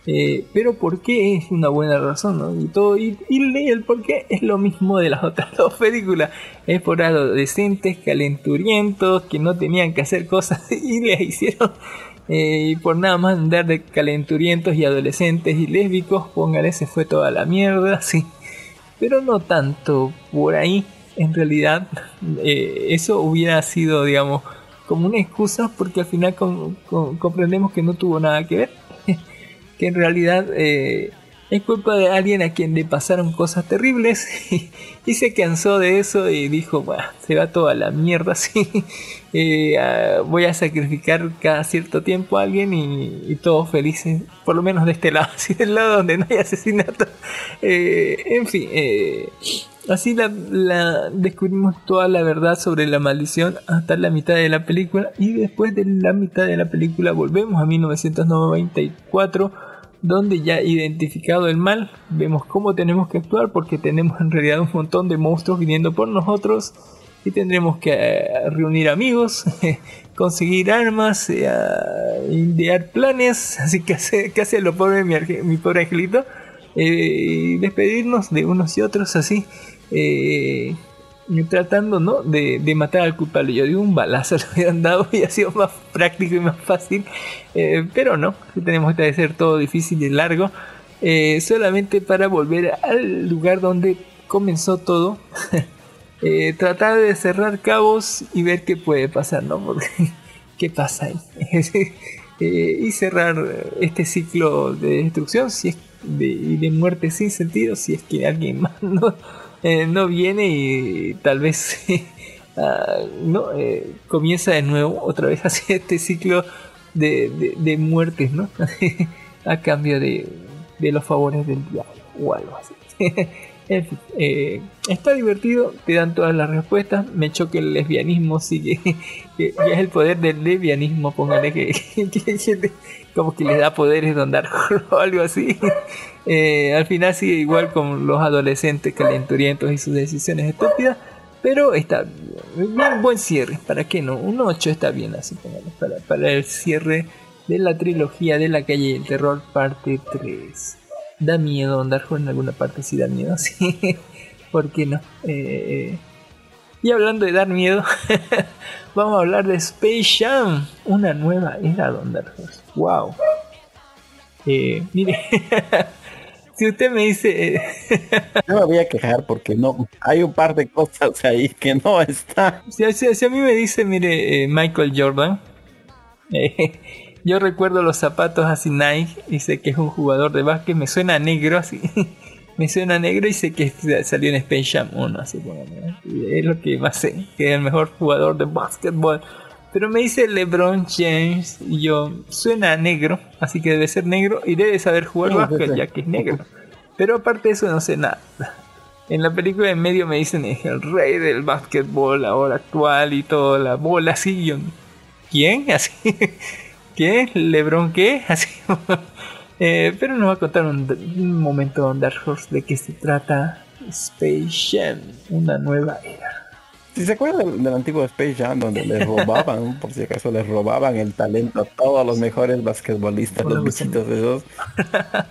Eh, pero ¿por qué es una buena razón? ¿no? Y todo y, y el por qué es lo mismo de las otras dos películas. Es por adolescentes calenturientos que no tenían que hacer cosas y les hicieron. Eh, y por nada más andar de calenturientos y adolescentes y lésbicos, póngale, se fue toda la mierda, sí. Pero no tanto por ahí. En realidad, eh, eso hubiera sido, digamos, como una excusa porque al final comprendemos que no tuvo nada que ver que en realidad eh, es culpa de alguien a quien le pasaron cosas terribles y, se cansó de eso y dijo, bueno, se va toda la mierda así, eh, voy a sacrificar cada cierto tiempo a alguien y, todos felices, por lo menos de este lado, así del lado donde no hay asesinato. Eh, en fin, así la, descubrimos toda la verdad sobre la maldición hasta la mitad de la película y después de la mitad de la película volvemos a 1994 donde ya identificado el mal, vemos cómo tenemos que actuar porque tenemos en realidad un montón de monstruos viniendo por nosotros y tendremos que eh, reunir amigos, conseguir armas, eh, idear planes, así que hace, que lo pobre mi, pobre angelito, eh, y despedirnos de unos y otros así tratando ¿no? de, matar al culpable. Yo digo un balazo le hubieran dado y ha sido más práctico y más fácil. Eh, pero no, tenemos que hacer todo difícil y largo. Eh, solamente para volver al lugar donde comenzó todo. eh, tratar de cerrar cabos y ver qué puede pasar, ¿no? Porque, ¿qué pasa ahí? Y cerrar este ciclo de destrucción si es de, y de muerte sin sentido si es que alguien más no, eh, no viene y tal vez ah, no eh, comienza de nuevo otra vez así este ciclo de, muertes, ¿no? a cambio de, los favores del diablo o algo así. Eh, está divertido, te dan todas las respuestas. Me choque el lesbianismo, sigue que, es el poder del lesbianismo. Póngale que, como que les da poderes de andar o algo así. Eh, al final sigue igual con los adolescentes calenturientos y sus decisiones estúpidas. Pero está bien, buen cierre. ¿Para qué no? Un 8 está bien así, para, para el cierre de la trilogía de la calle del terror, parte 3. Da miedo andar en alguna parte, si da miedo, sí. ¿Por qué no? Eh, y hablando de dar miedo, vamos a hablar de Space Jam, una nueva era de ¡Wow! Eh, mire, si usted me dice... no me voy a quejar porque no hay un par de cosas ahí que no están. Si, a mí me dice, mire, eh, Michael Jordan, eh, yo recuerdo los zapatos así Nike y sé que es un jugador de básquet, me suena negro así. me suena negro y sé que salió en Space Jam 1, así Es lo que más sé, que es el mejor jugador de básquetbol. Pero me dice LeBron James y yo, suena negro, así que debe ser negro y debe saber jugar básquet ya que es negro. Pero aparte de eso no sé nada. En la película en medio me dicen es el rey del básquetbol ahora actual y toda la bola así. Yo, ¿Quién? Así. ¿Qué? ¿Lebron qué? Así. eh, pero nos va a contar un, momento Dark Horse de qué se trata Space Jam, una nueva era. Si se acuerdan del, antiguo Space Jam donde les robaban, por si acaso les robaban el talento a todos los mejores basquetbolistas, los bichitos de esos.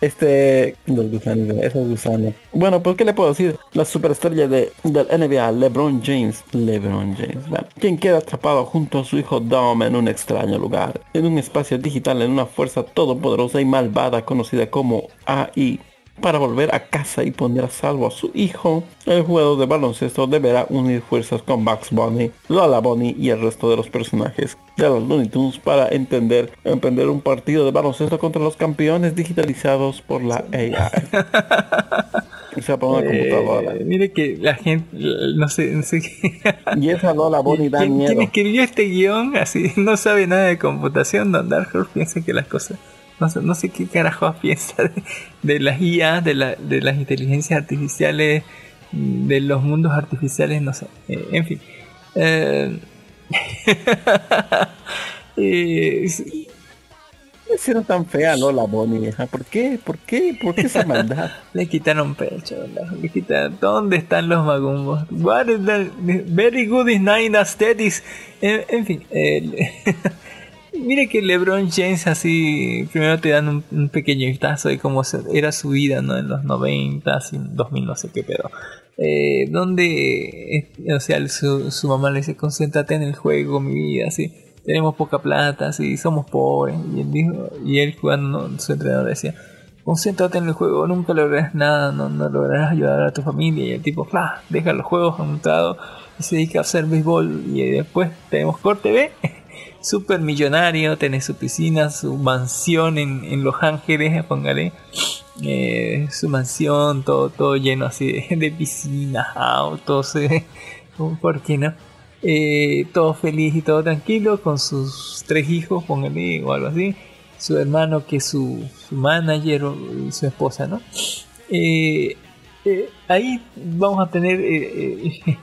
Este, los gusanos, esos gusanos. Bueno, pues qué le puedo decir? La superestrella de, del NBA, LeBron James, LeBron James, bueno, quien queda atrapado junto a su hijo Dom en un extraño lugar, en un espacio digital, en una fuerza todopoderosa y malvada conocida como AI para volver a casa y poner a salvo a su hijo, el jugador de baloncesto deberá unir fuerzas con Bugs Bunny, Lola Bunny y el resto de los personajes de los Looney Tunes para entender, emprender un partido de baloncesto contra los campeones digitalizados por la AI. Sea, por una computadora. Mire que la gente, no sé, no sé Y esa Lola Bunny da miedo. Quien escribió este guion así no sabe nada de computación, Don Dark Horse piensa que las cosas no sé, qué carajo piensa de, las IA, de, las inteligencias artificiales, de los mundos artificiales, no sé. Eh, en fin. Eh, eh, hicieron tan fea Lola Bonnie, ¿por qué? ¿Por qué? ¿Por qué esa maldad? le quitaron pecho, Le quitaron, ¿dónde están los magumbos? What is very good is nine aesthetics. En, en fin, Mire que LeBron James así, primero te dan un, pequeño vistazo de cómo era su vida ¿no? en los 90, en 2000, no sé qué pedo. Eh, donde, eh, o sea, su, su, mamá le dice, concéntrate en el juego, mi vida, así. Tenemos poca plata, así, somos pobres. Y él, dijo, y él jugando, su entrenador decía, concéntrate en el juego, nunca lograrás nada, no, no lograrás ayudar a tu familia. Y el tipo, deja los juegos montado y se dedica a hacer béisbol. Y después tenemos corte B. Super millonario, tiene su piscina, su mansión en, en Los Ángeles, póngale. Eh, su mansión, todo, todo lleno así de, piscinas, autos, eh, ¿por qué no? Eh, todo feliz y todo tranquilo con sus tres hijos, póngale o algo así. Su hermano que es su, manager y su esposa, ¿no? ahí vamos a tener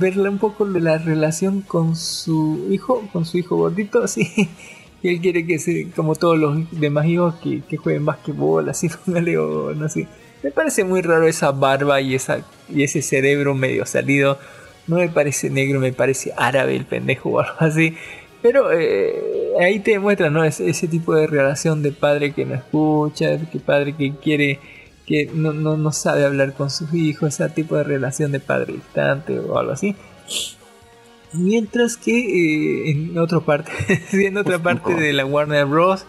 verle un poco de la relación con su hijo, con su hijo gordito, así y él quiere que se, como todos los demás hijos que, que jueguen basquetbol, así, póngale o no sé. Me parece muy raro esa barba y, esa, y ese cerebro medio salido. No me parece negro, me parece árabe el pendejo o algo así. Pero eh, ahí te demuestra, ¿no? Ese, ese, tipo de relación de padre que no escucha, que padre que quiere, que no, no, no sabe hablar con sus hijos, ese tipo de relación de padre distante o algo así. Mientras que eh, en otra parte, en otra parte de la Warner Bros.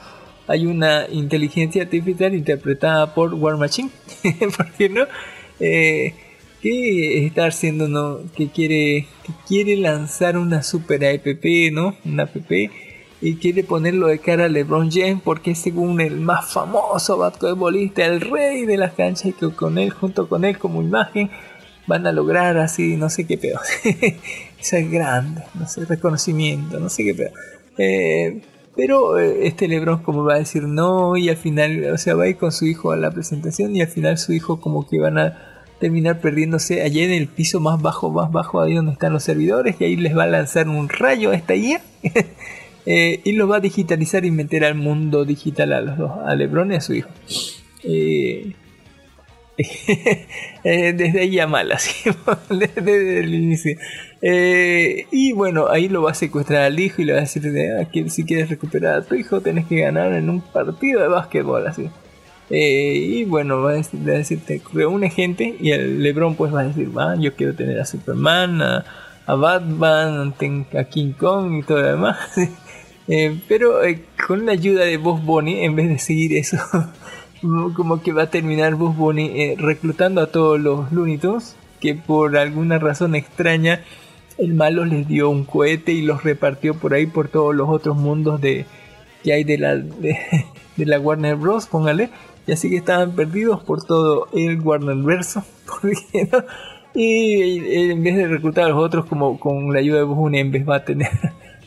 hay una inteligencia artificial interpretada por War Machine, ¿por qué no? Eh, que está haciendo, ¿no? Que quiere, que quiere lanzar una super app, ¿no? Una app y quiere ponerlo de cara a LeBron James porque es según el más famoso basquetbolista, el rey de las canchas y que con él, junto con él como imagen, van a lograr así, no sé qué peor. ser grande, no sé, reconocimiento, no sé qué peor. Eh, pero eh, este Lebron como va a decir no y al final, o sea, va a ir con su hijo a la presentación y al final su hijo como que van a terminar perdiéndose allá en el piso más bajo, más bajo, ahí donde están los servidores y ahí les va a lanzar un rayo a esta IA eh, y lo va a digitalizar y meter al mundo digital a los dos, a Lebron y a su hijo. Eh, desde ahí a mal, así, desde el inicio. Eh, y bueno, ahí lo va a secuestrar al hijo y le va a decir ah, si quieres recuperar a tu hijo tenés que ganar en un partido de básquetbol, así. Eh, y bueno, va a, decir, va a reúne gente y el Lebron pues va a decir, va, yo quiero tener a Superman, a, Batman, a King Kong y todo lo demás. pero con la ayuda de Boss Bonnie, en vez de seguir eso como que va a terminar Bugs Bunny eh, reclutando a todos los Looney Tunes que por alguna razón extraña el malo les dio un cohete y los repartió por ahí por todos los otros mundos de que hay de la de, la Warner Bros póngale. Y así que estaban perdidos por todo el Warner verso y en vez de reclutar a los otros como con la ayuda de Bugs Bunny en vez va a tener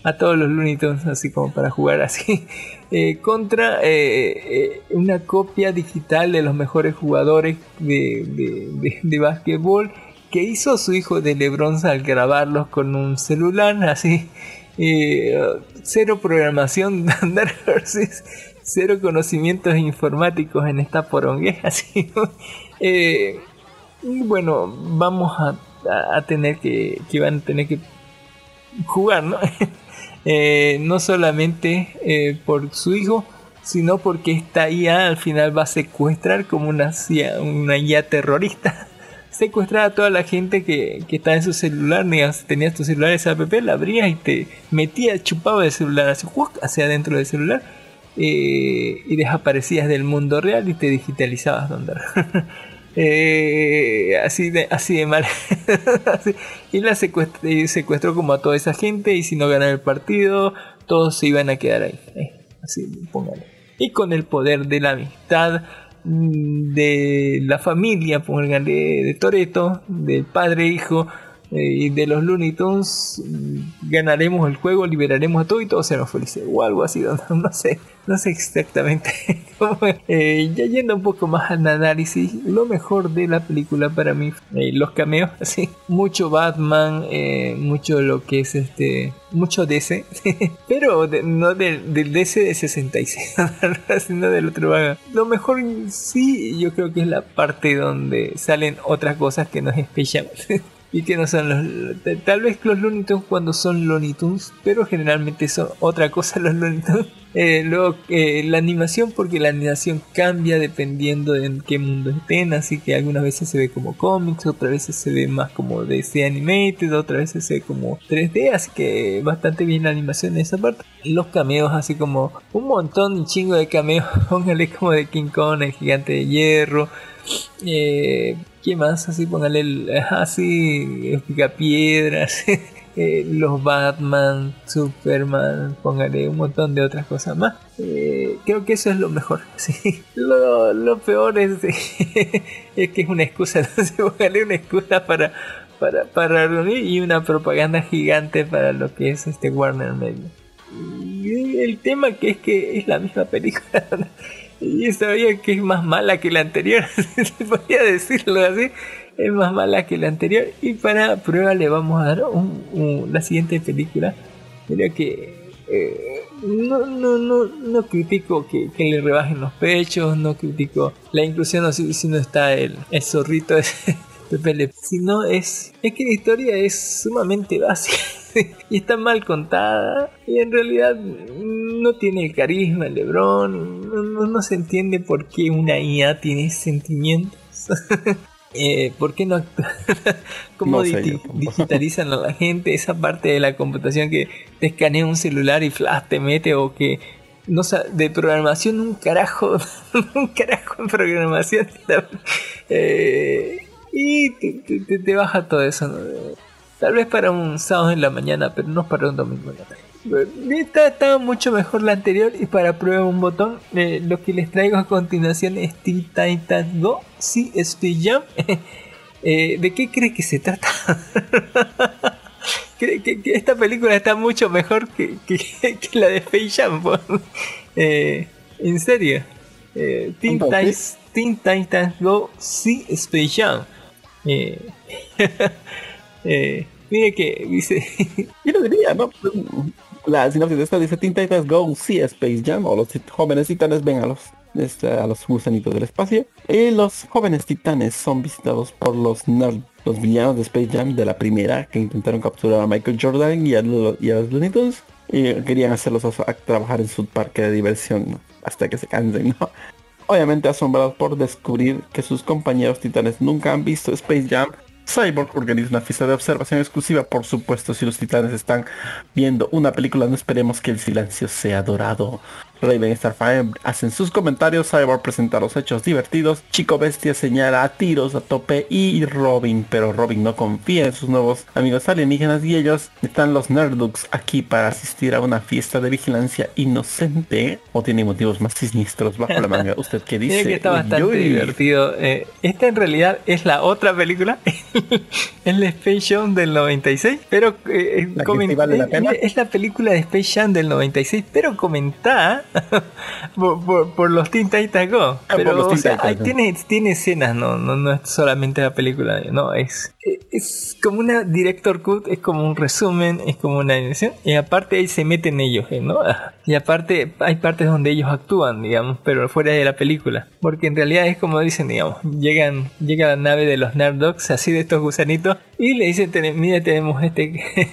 a todos los Looney Tunes así como para jugar así. Eh, contra eh, eh, una copia digital de los mejores jugadores de, de, básquetbol que hizo su hijo de Lebron al grabarlos con un celular así. Cero programación cero conocimientos informáticos en esta porongue así y bueno vamos a, a, tener que que van a tener que jugar no Eh, no solamente eh, por su hijo, sino porque esta IA al final va a secuestrar como una una IA terrorista. Secuestrar a toda la gente que, que está en su celular, si tenías tu celular esa app, la abrías y te metía, chupaba el celular hacia, hacia adentro del celular eh, y desaparecías del mundo real y te digitalizabas donde Eh, así, de, así de mal. y la secuestró, como a toda esa gente y si no ganaba el partido, todos se iban a quedar ahí. Eh, así, póngale. Y con el poder de la amistad, mm, de la familia, póngale, de Toreto, del padre e hijo, y de los Looney Tunes ganaremos el juego, liberaremos a todo y todos seremos felices o algo así, no, sé, no sé exactamente. eh, ya yendo un poco más al análisis, lo mejor de la película para mí, eh, los cameos, así, mucho Batman, eh, mucho lo que es este, mucho DC, pero no del, del, DC de 66, sino del otro vaga. Lo mejor sí, yo creo que es la parte donde salen otras cosas que nos especial y que no son los tal vez los Looney Tunes cuando son Looney Tunes pero generalmente son otra cosa los Looney Tunes eh, luego eh, la animación porque la animación cambia dependiendo de en qué mundo estén así que algunas veces se ve como cómics otras veces se ve más como DC animated otras veces se ve como 3D así que bastante bien la animación en esa parte los cameos así como un montón un chingo de cameos póngale como de King Kong el gigante de hierro eh, ¿Qué más? Así póngale el, así piedras, eh, los Batman, Superman, póngale un montón de otras cosas más. Eh, creo que eso es lo mejor. Sí. Lo, peor es, que es una excusa, entonces una excusa para, para, para reunir y una propaganda gigante para lo que es este Warner Media. El tema que es que es la misma película. Y sabía que es más mala que la anterior, se podría decirlo así. Es más mala que la anterior. Y para prueba le vamos a dar la siguiente película. Mira que eh, no, no, no, no critico que, le rebajen los pechos, no critico la inclusión, si, si no está el, el zorrito de, de Pele, sino es, es que la historia es sumamente básica. y está mal contada y en realidad no tiene el carisma el Lebron no, se entiende por qué una IA tiene sentimientos eh, ¿Por qué no ¿Cómo digitalizan a la gente? Esa parte de la computación que te escanea un celular y flash te mete o que no de programación un carajo, un carajo en programación. Eh, y te, baja todo eso. Tal vez para un sábado en la mañana, pero no para un domingo en la tarde. Estaba mucho mejor la anterior y para prueba un botón, eh, lo que les traigo a continuación es Teen Titans Go, sí, Space Jam. Eh, ¿De qué cree que se trata? que, que, esta película está mucho mejor que, la de Space Jam. Eh, en serio. Teen, Titans, Teen Titans Go, sí, Space Jam. Eh, mire que dice. Yo lo diría, ¿no? La sinopsis de esta dice Teen Titans Go See Space Jam o los jóvenes titanes ven a los este, a los gusanitos del espacio. Y los jóvenes titanes son visitados por los los villanos de Space Jam de la primera que intentaron capturar a Michael Jordan y a, los Looney y querían hacerlos a, trabajar en su parque de diversión hasta que se cansen, ¿no? Obviamente asombrados por descubrir que sus compañeros titanes nunca han visto Space Jam Cyborg organiza una fiesta de observación exclusiva. Por supuesto, si los titanes están viendo una película, no esperemos que el silencio sea dorado. Raven Starfire hacen sus comentarios, Cyborg presenta los hechos divertidos, Chico Bestia señala a tiros a tope y Robin, pero Robin no confía en sus nuevos amigos alienígenas y ellos están los Nerduks aquí para asistir a una fiesta de vigilancia inocente o tiene motivos más siniestros bajo la manga. ¿Usted qué dice? que está bastante divertido. Eh, esta en realidad es la otra película, es la Space Jam del 96, pero eh, es la película de Space Jam del 96, pero comentada por, los Teen Titans Go. Ah, Pero, tiene, tiene escenas, no, no, no es solamente la película, no, es, es como una director cut, es como un resumen, es como una edición, y aparte ahí se meten ellos, ¿eh? ¿no? Y aparte hay partes donde ellos actúan, digamos, pero fuera de la película. Porque en realidad es como dicen, digamos, llegan, llega la nave de los Nerdogs, así de estos gusanitos, y le dicen, mire, tenemos este...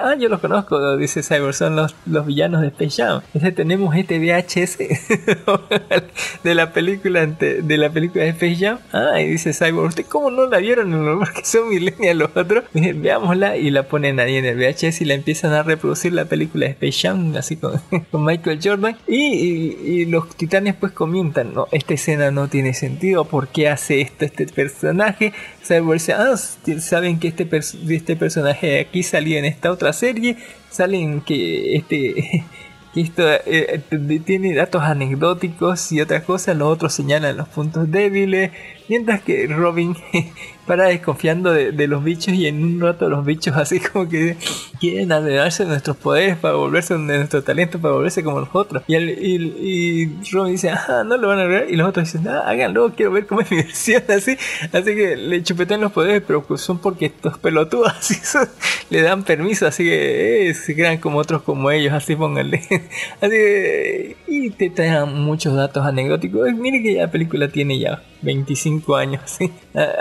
ah, yo los conozco, dice Cyber, son los, los villanos de Space Jam. tenemos este VHS de la película de la película de Space Jam. Ah, y dice Cyber, ¿usted cómo no la vieron? Porque son millennials los otros. Veámosla y la ponen ahí en el VHS y la empiezan a reproducir la película de Space Jam, así con, Michael Jordan. Y, los titanes pues comentan, no, esta escena no tiene sentido, ¿por qué hace esto este personaje? Dice, ah, saben que este, este personaje aquí salió en esta otra serie, salen que este esto eh, tiene datos anecdóticos y otras cosas, los otros señalan los puntos débiles, mientras que Robin para desconfiando de, los bichos y en un rato los bichos así como que quieren adueñarse de nuestros poderes para volverse de nuestro talento para volverse como los otros. Y, y, Robin dice ah no lo van a lograr y los otros dicen ah háganlo quiero ver cómo es mi versión así. Así que le chupetan los poderes pero son porque estos pelotudos así le dan permiso así que eh, se crean como otros como ellos así pónganle. Así que y te traen muchos datos anecdóticos. Mire que la película tiene ya 25 años. ¿sí?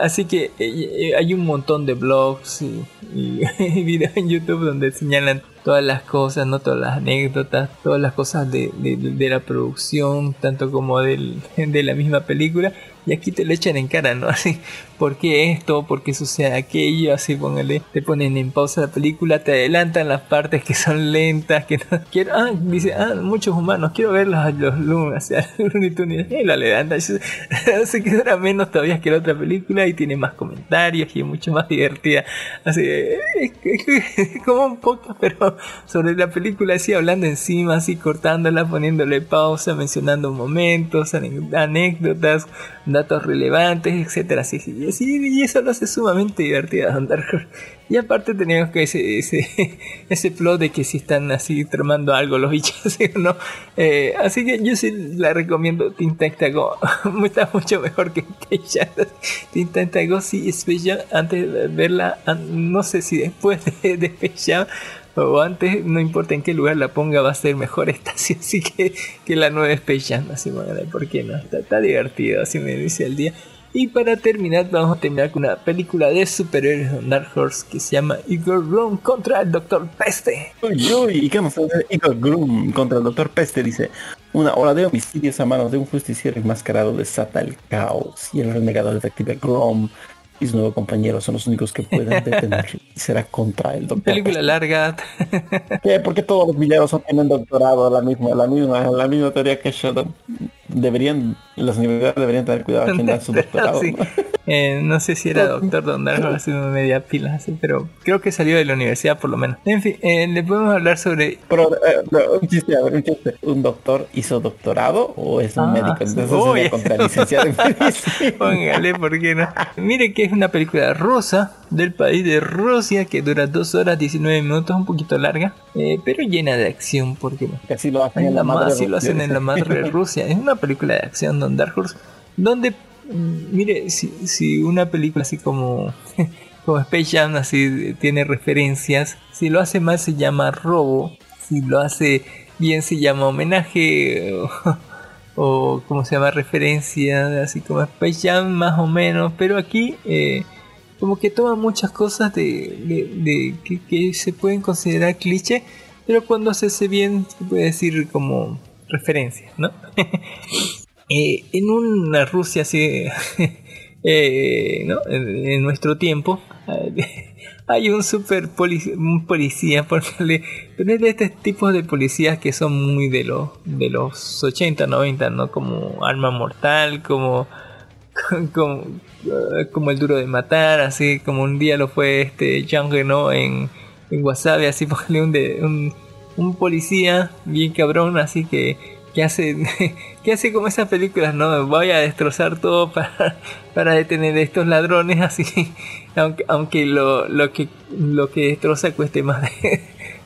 Así que eh, hay un montón de blogs y, videos en YouTube donde señalan todas las cosas, no todas las anécdotas, todas las cosas de, de, la producción, tanto como de la misma película y aquí te lo echan en cara, ¿no? Así, ¿por qué esto? ¿Por qué sucede aquello? Así, póngale, te ponen en pausa la película, te adelantan las partes que son lentas, que no quiero, ah, dice, ah, muchos humanos, quiero ver los, los Looney, o sea, Looney Tunes, y lo adelantan, así que dura menos todavía que la otra película y tiene más comentarios y es mucho más divertida, así, es como un poco, pero sobre la película así, hablando encima, así, cortándola, poniéndole pausa, mencionando momentos, anécdotas, datos relevantes, etcétera, así, y, así, y eso lo hace sumamente divertido Dark Y aparte teníamos que ese, ese, ese plot de que si están así tramando algo los bichos, ¿no? Eh, así que yo sí la recomiendo Go. Está mucho mejor que. Tinta Go sí Space antes de verla, no sé si después de, de Space o antes, no importa en qué lugar la ponga, va a ser mejor esta así que, que la nueva Space. Así, bueno, ¿por qué no? Está, divertido, así me dice el día. Y para terminar, vamos a terminar con una película de superhéroes de Dark Horse que se llama Eagle Groom contra el Doctor Peste. Uy, uy, ¿y qué vamos a hacer? Eagle Groom contra el Doctor Peste, dice. Una hora de homicidios a manos de un justiciero enmascarado desata el caos y el renegado detective Grom y su nuevo compañero son los únicos que pueden detenerlo. y será contra el doctor. Película larga. ¿Qué? Porque todos los villanos tienen doctorado, la misma, la misma, la misma teoría que Sheldon. Deberían, las universidades deberían tener cuidado a quien da su doctorado. Eh, ¿no? sé si era doctor Don sido media pila, así, pero creo que salió de la universidad por lo menos. En fin, eh, le podemos hablar sobre. Pero, eh, un chiste, a ver, un chiste. ¿Un doctor hizo doctorado o es un ah, médico? Entonces sería contra licenciado en medicina. Póngale, ¿por qué no? Mire que es una película rosa del país de Rusia que dura 2 horas 19 minutos, un poquito larga, eh, pero llena de acción, porque así lo hacen en la madre así lo hacen en la madre Rusia. Es una película de acción donde Dark Horse, donde mm, mire, si, si una película así como como Space Jam así tiene referencias, si lo hace mal se llama robo, si lo hace bien se llama homenaje o, como se llama referencia, así como Space Jam más o menos, pero aquí eh, como que toma muchas cosas de, que, se pueden considerar cliché, pero cuando se hace bien se puede decir como referencia, ¿no? Eh, en una Rusia así, eh, ¿no? en, nuestro tiempo, hay un super policía, un policía, porque pero es de este tipo de policías que son muy de los, de los 80, 90, ¿no? Como Alma Mortal, como como, como el duro de matar, así como un día lo fue este Young ¿no? En, en Wasabi, así ponle un, un, un, policía bien cabrón, así que, que hace que hace como esas películas, ¿no? Voy a destrozar todo para, para detener a estos ladrones, así, aunque, aunque lo, lo, que, lo que destroza cueste más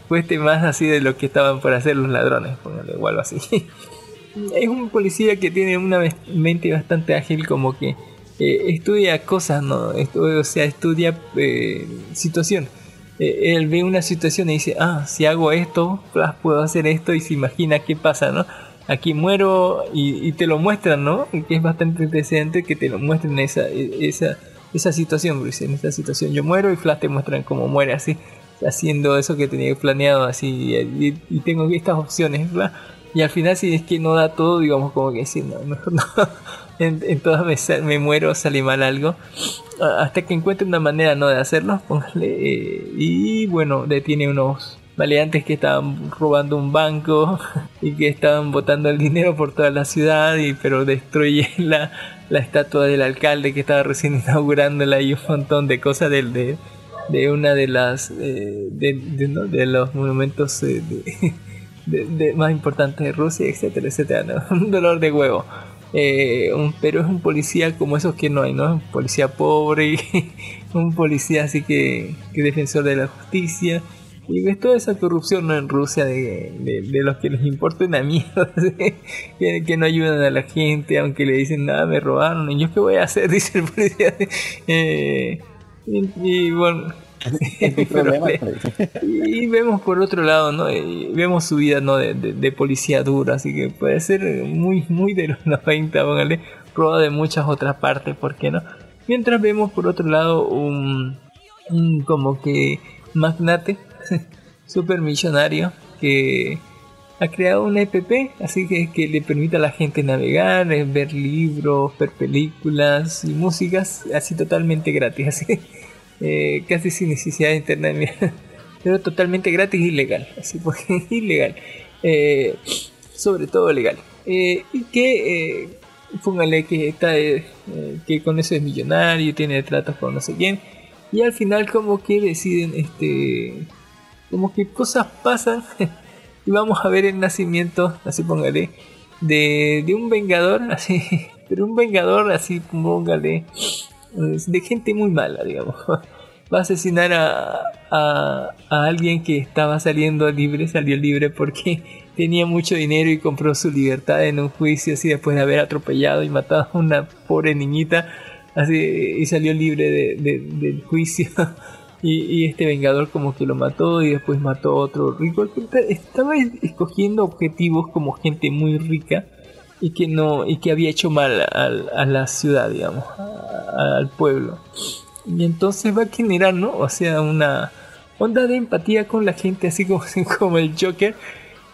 cueste más así de lo que estaban por hacer los ladrones, póngale igual así es un policía que tiene una mente bastante ágil, como que eh, estudia cosas, ¿no? o sea, estudia eh, situaciones. Eh, él ve una situación y dice, ah, si hago esto, puedo hacer esto y se imagina qué pasa, ¿no? Aquí muero y, te lo muestran, ¿no? Que es bastante interesante que te lo muestren esa, esa, esa situación, En esa situación yo muero y Flash te muestran cómo muere así, haciendo eso que tenía planeado así y, y tengo estas opciones, ¿verdad? Y al final si es que no da todo, digamos como que sí, no, no. En, todas me, me, muero, sale mal algo. Hasta que encuentre una manera no de hacerlo, póngale. Eh, y bueno, detiene unos maleantes que estaban robando un banco y que estaban botando el dinero por toda la ciudad, y, pero destruye la, estatua del alcalde que estaba recién inaugurándola y un montón de cosas del de, de una de las eh, de, los monumentos eh, más importantes de Rusia, etcétera, etcétera. Un dolor de huevo. Eh, pero es un policía como esos que no hay, ¿no? Un policía pobre, un policía así que, que defensor de la justicia. Y ves toda esa corrupción ¿no? en Rusia de, de, los que les importa una mierda, que, que, no ayudan a la gente, aunque le dicen nada, me robaron, y yo qué voy a hacer, dice el policía. Eh, y, bueno, y vemos por otro lado, ¿no? Y vemos su vida, ¿no? De, de- policía duro, así que puede ser muy, muy de los 90, póngale, probado de muchas otras partes, ¿por qué no? Mientras vemos por otro lado un, un como que magnate, super millonario, que ha creado una EPP, así que, que le permite a la gente navegar, eh, ver libros, ver películas y músicas, así totalmente gratis, así, eh, casi sin necesidad de internet, pero totalmente gratis y legal, así porque ilegal, eh, sobre todo legal, y que póngale que está, que con eso es millonario, tiene tratos con no sé quién, y al final como que deciden, este, como que cosas pasan y vamos a ver el nacimiento, así póngale, de, de un vengador, así, pero un vengador así, póngale, de gente muy mala, digamos. Va a asesinar a, a, a alguien que estaba saliendo libre, salió libre porque tenía mucho dinero y compró su libertad en un juicio así después de haber atropellado y matado a una pobre niñita así y salió libre de- de- del juicio y, este vengador como que lo mató y después mató a otro rico. Estaba escogiendo objetivos como gente muy rica y que no y que había hecho mal al- a, la ciudad digamos a- al pueblo. Y entonces va a generar no o sea una onda de empatía con la gente así como, como el Joker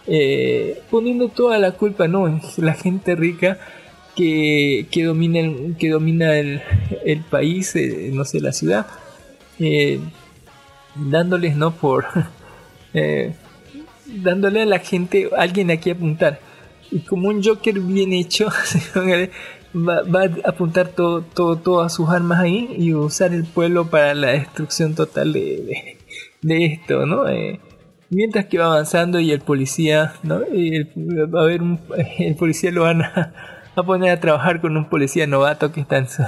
eh, poniendo toda la culpa no en la gente rica que, que domina el, que domina el, el país eh, no sé la ciudad eh, dándoles no por eh, dándole a la gente alguien a quien apuntar y como un Joker bien hecho va, a apuntar todo, todo, todas sus armas ahí y usar el pueblo para la destrucción total de, esto, ¿no? Eh, mientras que va avanzando y el policía, ¿no? El, va a haber el policía lo van a, a poner a trabajar con un policía novato que está en su-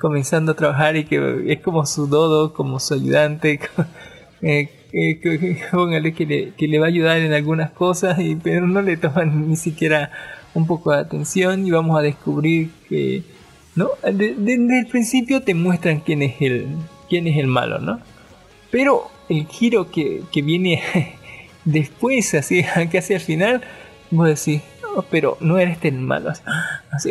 comenzando a trabajar y que es como su dodo, como su ayudante, eh, eh, que, le, va a ayudar en algunas cosas, y, pero no le toman ni siquiera un poco de atención y vamos a descubrir que, ¿no? De- de- desde el principio te muestran quién es el, quién es el malo, ¿no? Pero el giro que, que viene después, así, casi al final, vos decís, no, pero no eres tan malo. Así,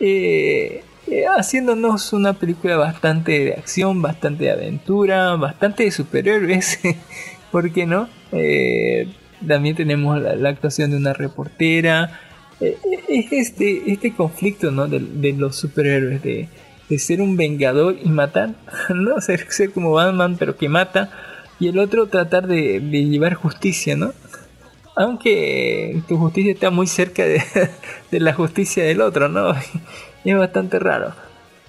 eh, eh, haciéndonos una película bastante de acción, bastante de aventura, bastante de superhéroes, ¿por qué no? Eh, también tenemos la, actuación de una reportera. Eh, es este, este conflicto ¿no? de, los superhéroes, de, ser un vengador y matar, ¿no? Ser, como Batman pero que mata, y el otro tratar de, llevar justicia, ¿no? Aunque tu justicia está muy cerca de la justicia del otro, ¿no? Es bastante raro.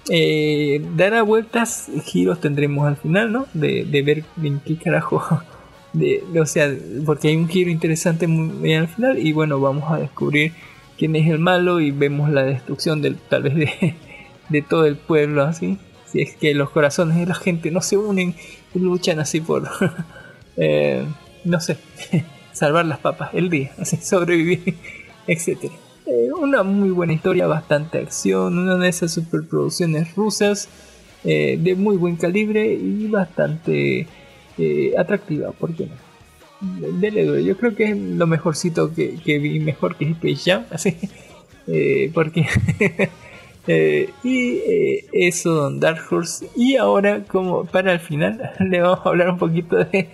Eh, dará vueltas, giros tendremos al final, ¿no? De, de ver en qué carajo. De, o sea, porque hay un giro interesante muy al final. Y bueno, vamos a descubrir quién es el malo y vemos la destrucción del, tal vez de, de todo el pueblo, así. Si es que los corazones de la gente no se unen y luchan así por, eh, no sé, salvar las papas el día, así sobrevivir, etcétera. Una muy buena historia, bastante acción, una de esas superproducciones rusas eh, de muy buen calibre y bastante eh, atractiva, ¿por qué no? Dele duro, yo creo que es lo mejorcito que, que vi, mejor que Space Jam, así, eh, porque... y eso, Dark Horse. Y ahora, como para el final, le vamos a hablar un poquito de,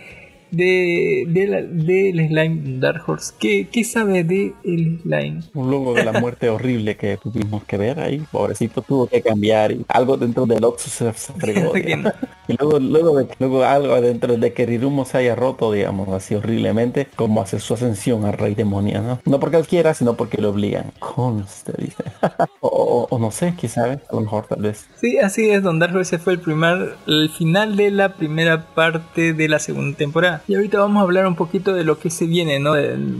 de, de la- del slime Dark Horse. ¿Qué, qué sabe de el slime? Luego de la muerte horrible que tuvimos que ver ahí, pobrecito tuvo que cambiar y algo dentro del Oxo se, se fregó. digamos. y luego, luego, de, luego algo dentro de que Rirumo se haya roto, digamos, así horriblemente, como hace su ascensión al rey demonio, ¿no? No porque él quiera, sino porque lo obligan. Conste, dice. o, o- o no sé, quién sabe, a lo mejor tal vez. Sí, así es, Don Dark Horse fue el primer, el final de la primera parte de la segunda temporada. Y ahorita vamos a hablar un poquito de lo que se viene, ¿no?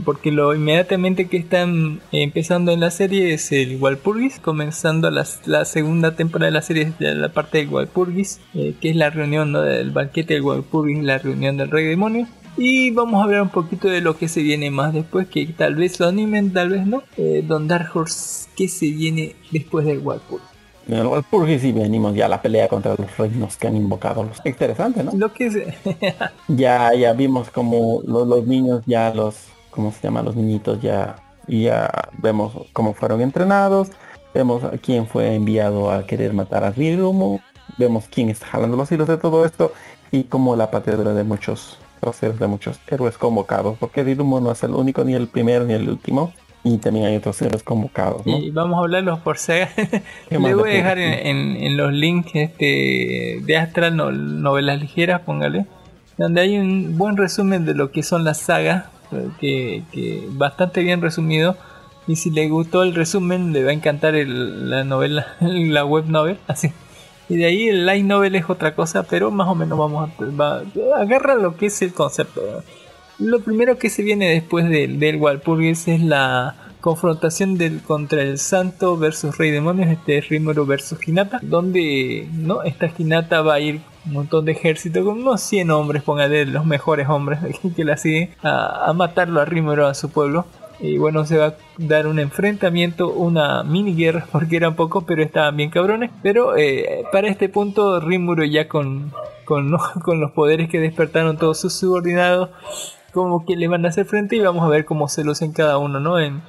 Porque lo inmediatamente que están empezando en la serie es el Walpurgis, comenzando la, la segunda temporada de la serie de la parte del Walpurgis, eh, que es la reunión ¿no? del banquete del Walpurgis, la reunión del rey demonio. Y vamos a hablar un poquito de lo que se viene más después, que tal vez lo animen, tal vez no. Eh, Don Dark Horse, ¿qué se viene después del Walpurgis? En el Walpurgis y venimos ya a la pelea contra los reinos que han invocado los. Interesante, ¿no? Lo que es... ya, ya vimos como los, los niños, ya los, ¿cómo se llama? Los niñitos ya, ya vemos cómo fueron entrenados, vemos a quién fue enviado a querer matar a Rirumo, vemos quién está jalando los hilos de todo esto y como la patria de muchos procesos de muchos héroes convocados, porque Rirumo no es el único, ni el primero, ni el último. Y también hay otros héroes convocados, ¿no? Y vamos a hablarlos por Sega. Le voy a dejar en, en, los links este, de Astral novelas ligeras, póngale, donde hay un buen resumen de lo que son las sagas, que, que bastante bien resumido. Y si le gustó el resumen, le va a encantar el, la novela, la web novel, así. Y de ahí el light novel es otra cosa, pero más o menos vamos a... agarra lo que es el concepto. Lo primero que se viene después del Walpurgis es la confrontación del contra el santo versus rey demonios, este Rimuru versus Hinata, donde no esta Hinata va a ir un montón de ejército con unos 100 hombres, póngale los mejores hombres que la siguen a, a matarlo a Rimuru a su pueblo y bueno, se va a dar un enfrentamiento, una mini guerra, porque eran pocos, pero estaban bien cabrones. Pero eh, para este punto, Rimuro ya con, con, con, los poderes que despertaron todos sus subordinados, como que le van a hacer frente y vamos a ver cómo se lucen cada uno, ¿no? En,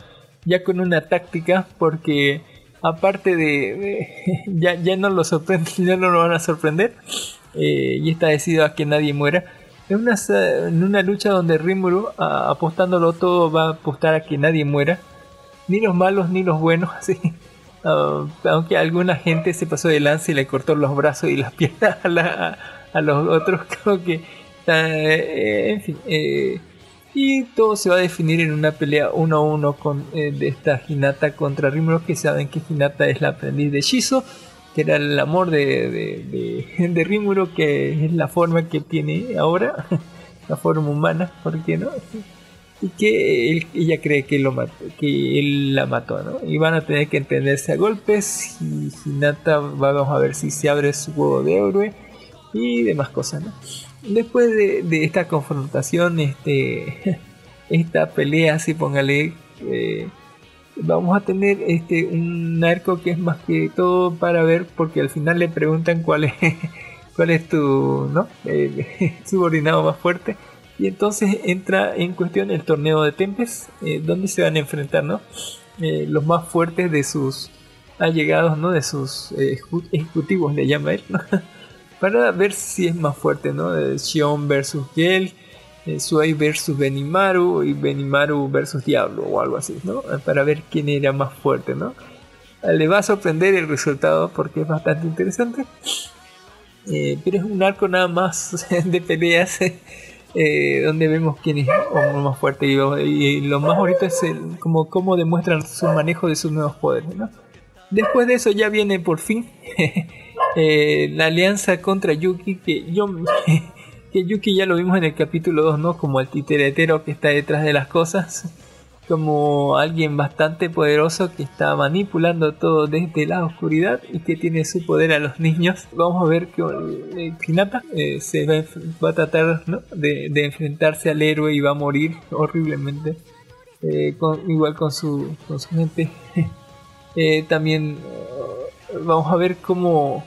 ya con una táctica, porque aparte de, ya, ya no lo sorprende, ya no lo van a sorprender. Eh, y está decidido a que nadie muera en una, en una lucha donde Rimuru, apostándolo todo, va a apostar a que nadie muera. Ni los malos ni los buenos, así. Ah, aunque alguna gente se pasó de lance y le cortó los brazos y las piernas a, los otros, creo que... Eh, en fin. Eh, y todo se va a definir en una pelea uno a uno con, eh, de esta Hinata contra Rimuru, que saben que Hinata es la aprendiz de Shizo que era el amor de, de, de, Rimuro, que es la forma que tiene ahora, la forma humana, ¿por qué no? Y que ella cree que, lo que él la mató, ¿no? Y van a tener que entenderse a golpes, y Hinata vamos a ver si se abre su huevo de héroe y demás cosas, ¿no? Después de, esta confrontación, este, esta pelea, así póngale, eh, vamos a tener este un arco que es más que todo para ver porque al final le preguntan cuál es cuál es tu no subordinado más fuerte. Y entonces entra en cuestión el torneo de Tempest eh, donde se van a enfrentar no eh, los más fuertes de sus allegados no de sus eh, ejecutivos le llama él para ver si es más fuerte no Shion versus Gel eh, Suei versus Benimaru y Benimaru versus Diablo o algo así, ¿no? Para ver quién era más fuerte, ¿no? Le va a sorprender el resultado porque es bastante interesante. Eh, pero es un arco nada más de peleas eh, donde vemos quién es más fuerte y, lo más bonito es el, como cómo demuestran su manejo de sus nuevos poderes. ¿no? Después de eso ya viene por fin la alianza contra Yuki que yo que Yuki ya lo vimos en el capítulo 2, ¿no? Como el titeretero que está detrás de las cosas, como alguien bastante poderoso que está manipulando todo desde la oscuridad y que tiene su poder a los niños. Vamos a ver que eh, eh, se va, a tratar de, enfrentarse al héroe y va a morir horriblemente. Eh, igual con su, con su gente. también vamos a ver cómo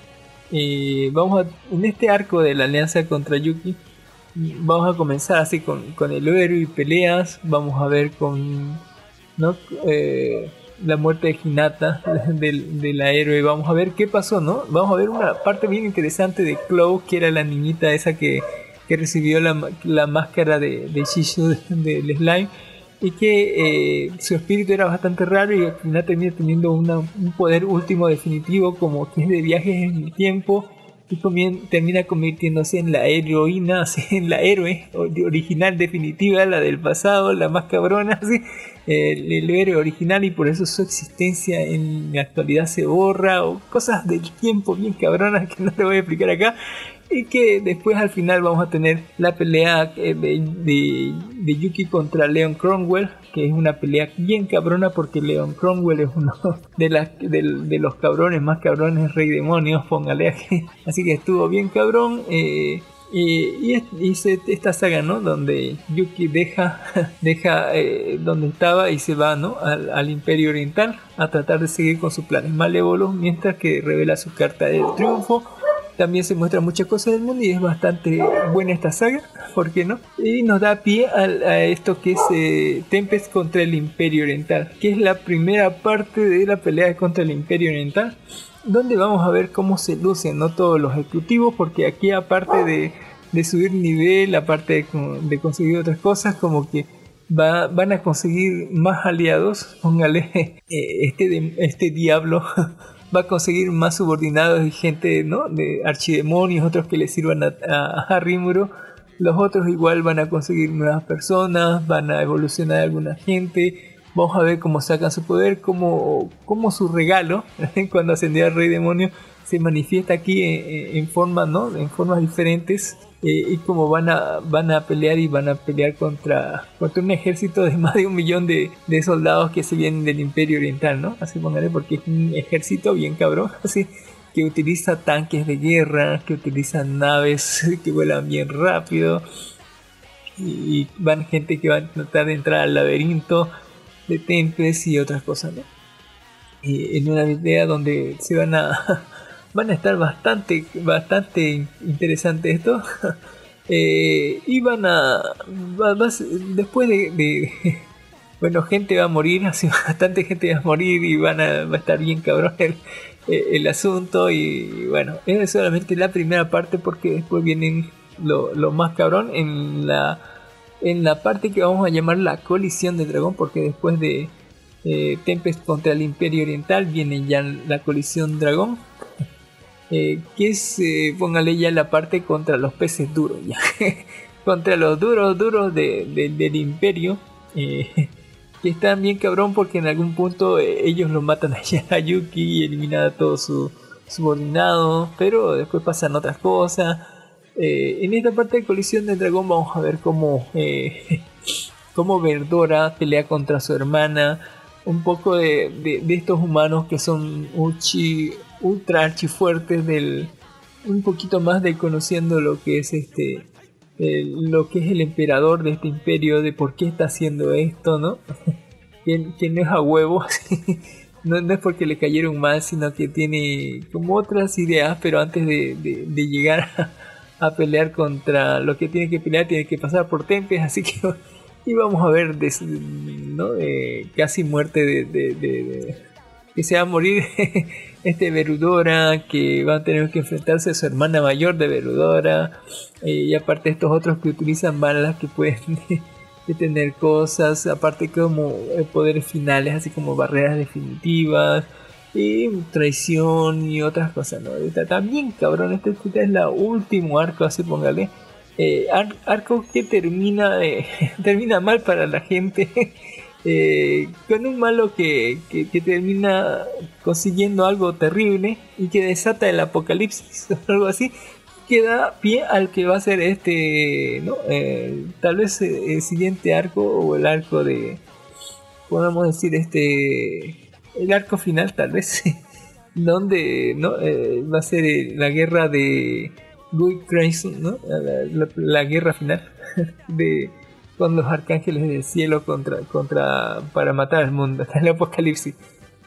vamos a, en este arco de la alianza contra Yuki, vamos a comenzar así con, con el héroe y peleas. Vamos a ver con ¿no? Eh, la muerte de Hinata, de, la héroe. Vamos a ver qué pasó, ¿no? Vamos a ver una parte bien interesante de Chloe, que era la niñita esa que, que recibió la, la, máscara de, de Shishu del slime y que eh, su espíritu era bastante raro y al final termina teniendo un poder último definitivo como que es de viajes en el tiempo y termina convirtiéndose en la heroína, en la héroe original definitiva, la del pasado, la más cabrona, el, el, héroe original y por eso su existencia en la actualidad se borra o cosas del tiempo bien cabronas que no te voy a explicar acá y que después al final vamos a tener la pelea eh, de, Yuki contra Leon Cromwell, que es una pelea bien cabrona porque Leon Cromwell es uno de, de, los cabrones más cabrones, rey demonios, póngale. Así que estuvo bien cabrón. Eh, Y, y, esta saga, ¿no? Donde Yuki deja, deja eh, donde estaba y se va, ¿no? Al, al, Imperio Oriental a tratar de seguir con sus planes malévolos mientras que revela su carta de triunfo. También se muestra muchas cosas del mundo y es bastante buena esta saga, ¿por qué no? Y nos da pie a, esto que es eh, Tempest contra el Imperio Oriental, que es la primera parte de la pelea contra el Imperio Oriental donde vamos a ver cómo se lucen ¿no? todos los ejecutivos, porque aquí aparte de, subir nivel, aparte de, conseguir otras cosas, como que van a conseguir más aliados, póngale, eh, este, este diablo va a conseguir más subordinados y gente ¿no? de archidemonios, otros que le sirvan a, a. Los otros igual van a conseguir nuevas personas, van a evolucionar alguna gente, Vamos a ver cómo sacan su poder, cómo su regalo, cuando ascendió al rey demonio, se manifiesta aquí en, formas, ¿no? En formas diferentes. Eh, y cómo van a, van a pelear y van a pelear contra, contra un ejército de más de un millón de, de soldados que se vienen del Imperio Oriental, ¿no? Así póngale, porque es un ejército bien cabrón, así que utiliza tanques de guerra, que utiliza naves que vuelan bien rápido y van gente que va a tratar de entrar al laberinto de temples y otras cosas, ¿no? Y en una idea donde se van a van a estar bastante bastante interesante esto. Eh, y van a después de, bueno gente va a morir así bastante gente va a morir y van a, va a estar bien cabrón el, el, asunto. Y bueno es solamente la primera parte porque después vienen lo, más cabrón en la en la parte que vamos a llamar la colisión del dragón, porque después de eh, Tempest contra el Imperio Oriental viene ya la colisión dragón, eh, que es, eh, póngale ya la parte contra los peces duros, ya. contra los duros, duros del Imperio, que están bien cabrón porque en algún punto ellos lo matan a Yuki y eliminan a todo su subordinado, pero después pasan otras cosas. Eh, en esta parte de colisión del dragón vamos a ver cómo, eh, cómo Verdora pelea contra su hermana. Un poco de, de, estos humanos que son uchi, ultra archifuertes del. Un poquito más de conociendo lo que es este. lo que es el emperador de este imperio, de por qué está haciendo esto, ¿no? que, no es a huevo, no, no, es porque le cayeron mal, sino que tiene como otras ideas, pero antes de, de llegar a, pelear contra lo que tiene que pelear, tiene que pasar por Tempes, así que y vamos a ver ¿no? casi muerte de, que se va a morir este Verudora, que va a tener que enfrentarse a su hermana mayor de Verudora, eh, y aparte estos otros que utilizan balas que pueden detener cosas, aparte como eh, poderes finales, así como barreras definitivas y traición y otras cosas, ¿no? también cabrón, este, es la último arco, así póngale. Eh, arco que termina, eh, termina mal para la gente. Eh, con un malo que, que, termina consiguiendo algo terrible y que desata el apocalipsis o algo así, que da pie al que va a ser este, ¿no? tal vez el siguiente arco o el arco de, podemos decir, este, el arco final tal vez, donde ¿no? Eh, va a ser eh, la guerra de Guy Grayson, ¿no? La, guerra final de con los arcángeles del cielo contra, contra para matar al mundo, el apocalipsis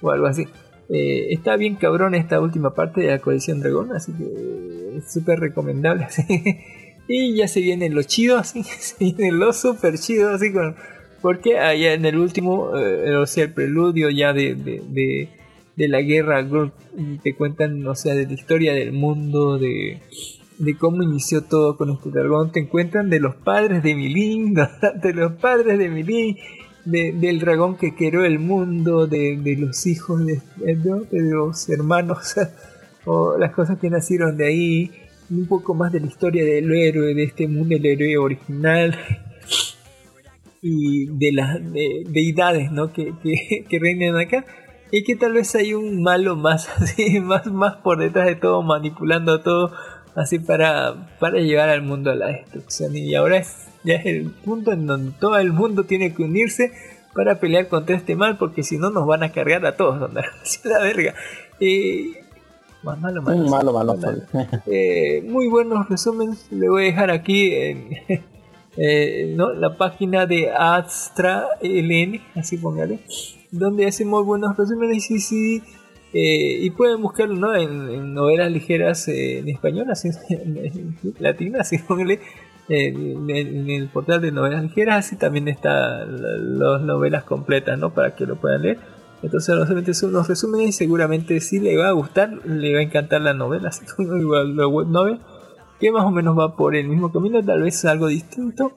o algo así. Eh, está bien cabrón esta última parte de la coalición dragón, así que es súper recomendable. Y ya se viene lo chido, así, se viene lo súper chido, así con porque allá en el último, eh, o sea, el preludio ya de, de, de, la guerra, te cuentan, o sea, de la historia del mundo, de, de cómo inició todo con este dragón. Te encuentran de los padres de Milin, de los padres de Milin, del dragón que creó el mundo, de, de los hijos de, de, los hermanos, o las cosas que nacieron de ahí. Un poco más de la historia del héroe, de este mundo, el héroe original y de las deidades ¿no? que, que, que, reinan acá y que tal vez hay un malo más así más más por detrás de todo manipulando todo así para para llevar al mundo a la destrucción y ahora es ya es el punto en donde todo el mundo tiene que unirse para pelear contra este mal porque si no nos van a cargar a todos donde la verga y, Más malo, malo. Un malo, malo. Eh, muy buenos resúmenes. Le voy a dejar aquí en eh, ¿no? la página de Astra LN, así póngale, donde hace muy buenos resúmenes y sí. Eh, y pueden buscarlo ¿no? en, novelas ligeras eh, en español, así en, latina, así póngale. En, en, el portal de novelas ligeras, así también está las novelas completas, ¿no? Para que lo puedan leer. Entonces solamente son unos resúmenes y seguramente sí le va a gustar, le va a encantar la novela, así como igual la web novel, que más o menos va por el mismo camino, tal vez algo distinto,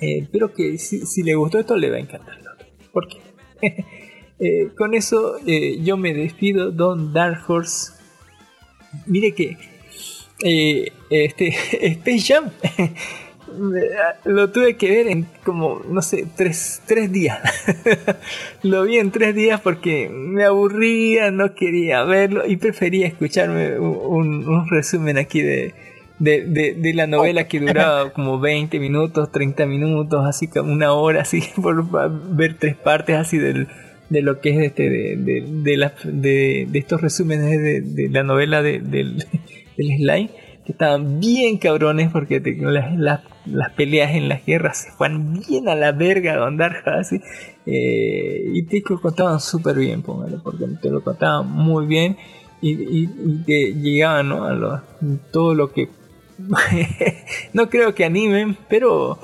eh, pero que si, le gustó esto le va a encantar. ¿Por qué? eh, con eso eh, yo me despido, Don Dark Horse. Mire que eh, este Space Jam lo tuve que ver en como, no sé, tres, tres días. lo vi en tres días porque me aburría, no quería verlo y prefería escucharme un, resumen aquí de, de, la novela que duraba como 20 minutos, 30 minutos, así como una hora, así, por ver tres partes así del, de lo que es este, de, de, de estos resúmenes de, la novela del, del slime que estaban bien cabrones porque las, las, peleas en las guerras se fueron bien a la verga de andar así. Eh, y te lo contaban súper bien, póngale, porque te lo contaban muy bien y, y, que llegaban ¿no? a todo lo que... no creo que animen, pero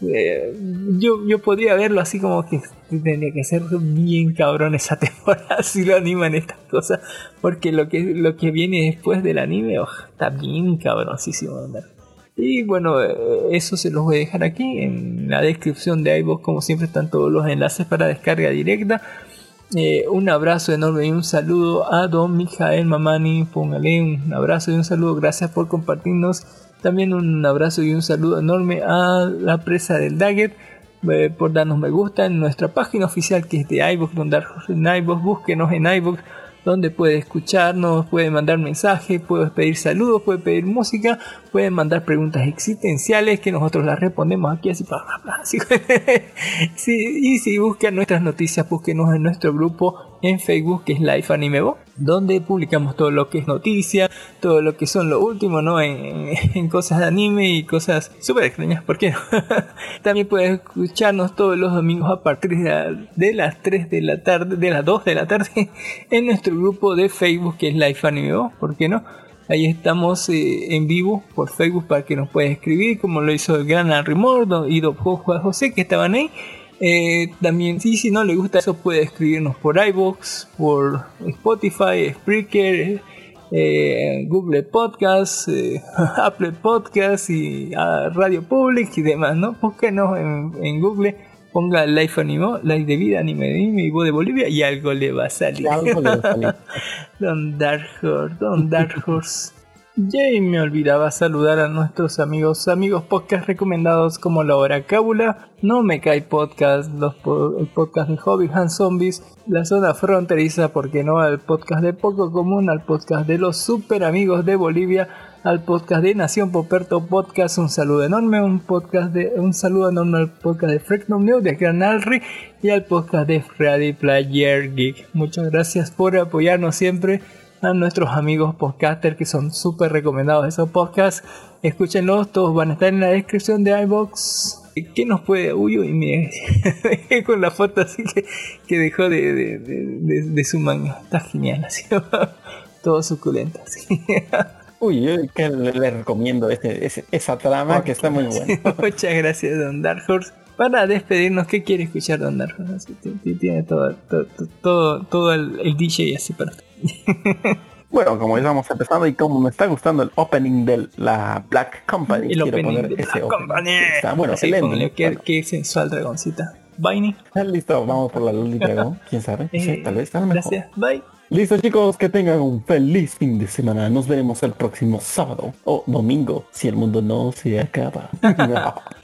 eh, yo, yo podría verlo así como que tendría que ser bien cabrón esa temporada si lo animan estas cosas. Porque lo que, lo que viene después del anime oh, está bien cabroncísimo. Y bueno, eh, eso se los voy a dejar aquí en la descripción de iVoox. Como siempre están todos los enlaces para descarga directa. Eh, un abrazo enorme y un saludo a don Mijael Mamani. Póngale un abrazo y un saludo. Gracias por compartirnos también un abrazo y un saludo enorme a la presa del Dagger eh, por darnos me gusta en nuestra página oficial que es de iVoox, donde en iVoox, búsquenos en iVoox donde puede escucharnos, puede mandar mensajes, puede pedir saludos, puede pedir música, puede mandar preguntas existenciales que nosotros las respondemos aquí así, para así. y si buscan nuestras noticias, búsquenos en nuestro grupo en Facebook que es Life Anime donde publicamos todo lo que es noticia, todo lo que son lo último, ¿no? En, cosas de anime y cosas súper extrañas, ¿por qué no? También puedes escucharnos todos los domingos a partir de, las 3 de la tarde, de las 2 de la tarde, en nuestro grupo de Facebook que es Life Anime ¿por qué no? Ahí estamos eh, en vivo por Facebook para que nos puedas escribir, como lo hizo el gran Henry Mordo y Juan José que estaban ahí. Eh, también, sí, si no le gusta eso, puede escribirnos por iBox, por Spotify, Spreaker, eh, Google Podcast, eh, Apple Podcast y ah, Radio Public y demás, ¿no? Búsquenos en, Google, ponga Life Animo, Life de Vida, Anime Anime y Voz de Bolivia y algo le va a salir. Don Dark Horse, Don Dark Horse. Y me olvidaba saludar a nuestros amigos, amigos podcast recomendados como La Hora Cábula, No Me Cae Podcast, los el podcast de Hobby Hand Zombies, La Zona Fronteriza, porque no, al podcast de Poco Común, al podcast de los super amigos de Bolivia, al podcast de Nación Poperto Podcast, un saludo enorme, un podcast de un saludo enorme al podcast de Freaknom News de Gran Alri y al podcast de Freddy Player Geek. Muchas gracias por apoyarnos siempre a nuestros amigos podcasters que son súper recomendados esos podcasts. Escúchenlos, todos van a estar en la descripción de iBox. ¿Qué nos puede? Uy, uy, con la foto así que, que dejó de, de, su manga. Está genial, así. Todo suculento, así. Uy, yo le, recomiendo este, esa trama que está muy buena. Muchas gracias, Don Dark Horse. Para despedirnos, ¿qué quiere escuchar Don Dark Horse? Tiene todo, todo, todo, el, el DJ así para Bueno, como ya vamos empezando y como me está gustando el opening de la Black Company, quiero poner ese opening. Está, bueno, sí, excelente. Qué, qué, sensual dragoncita. Bye. Listo, vamos por la Luli Dragón. ¿Quién sabe? Eh, tal vez Gracias. Bye. Listo chicos, que tengan un feliz fin de semana. Nos veremos el próximo sábado o domingo, si el mundo no se acaba.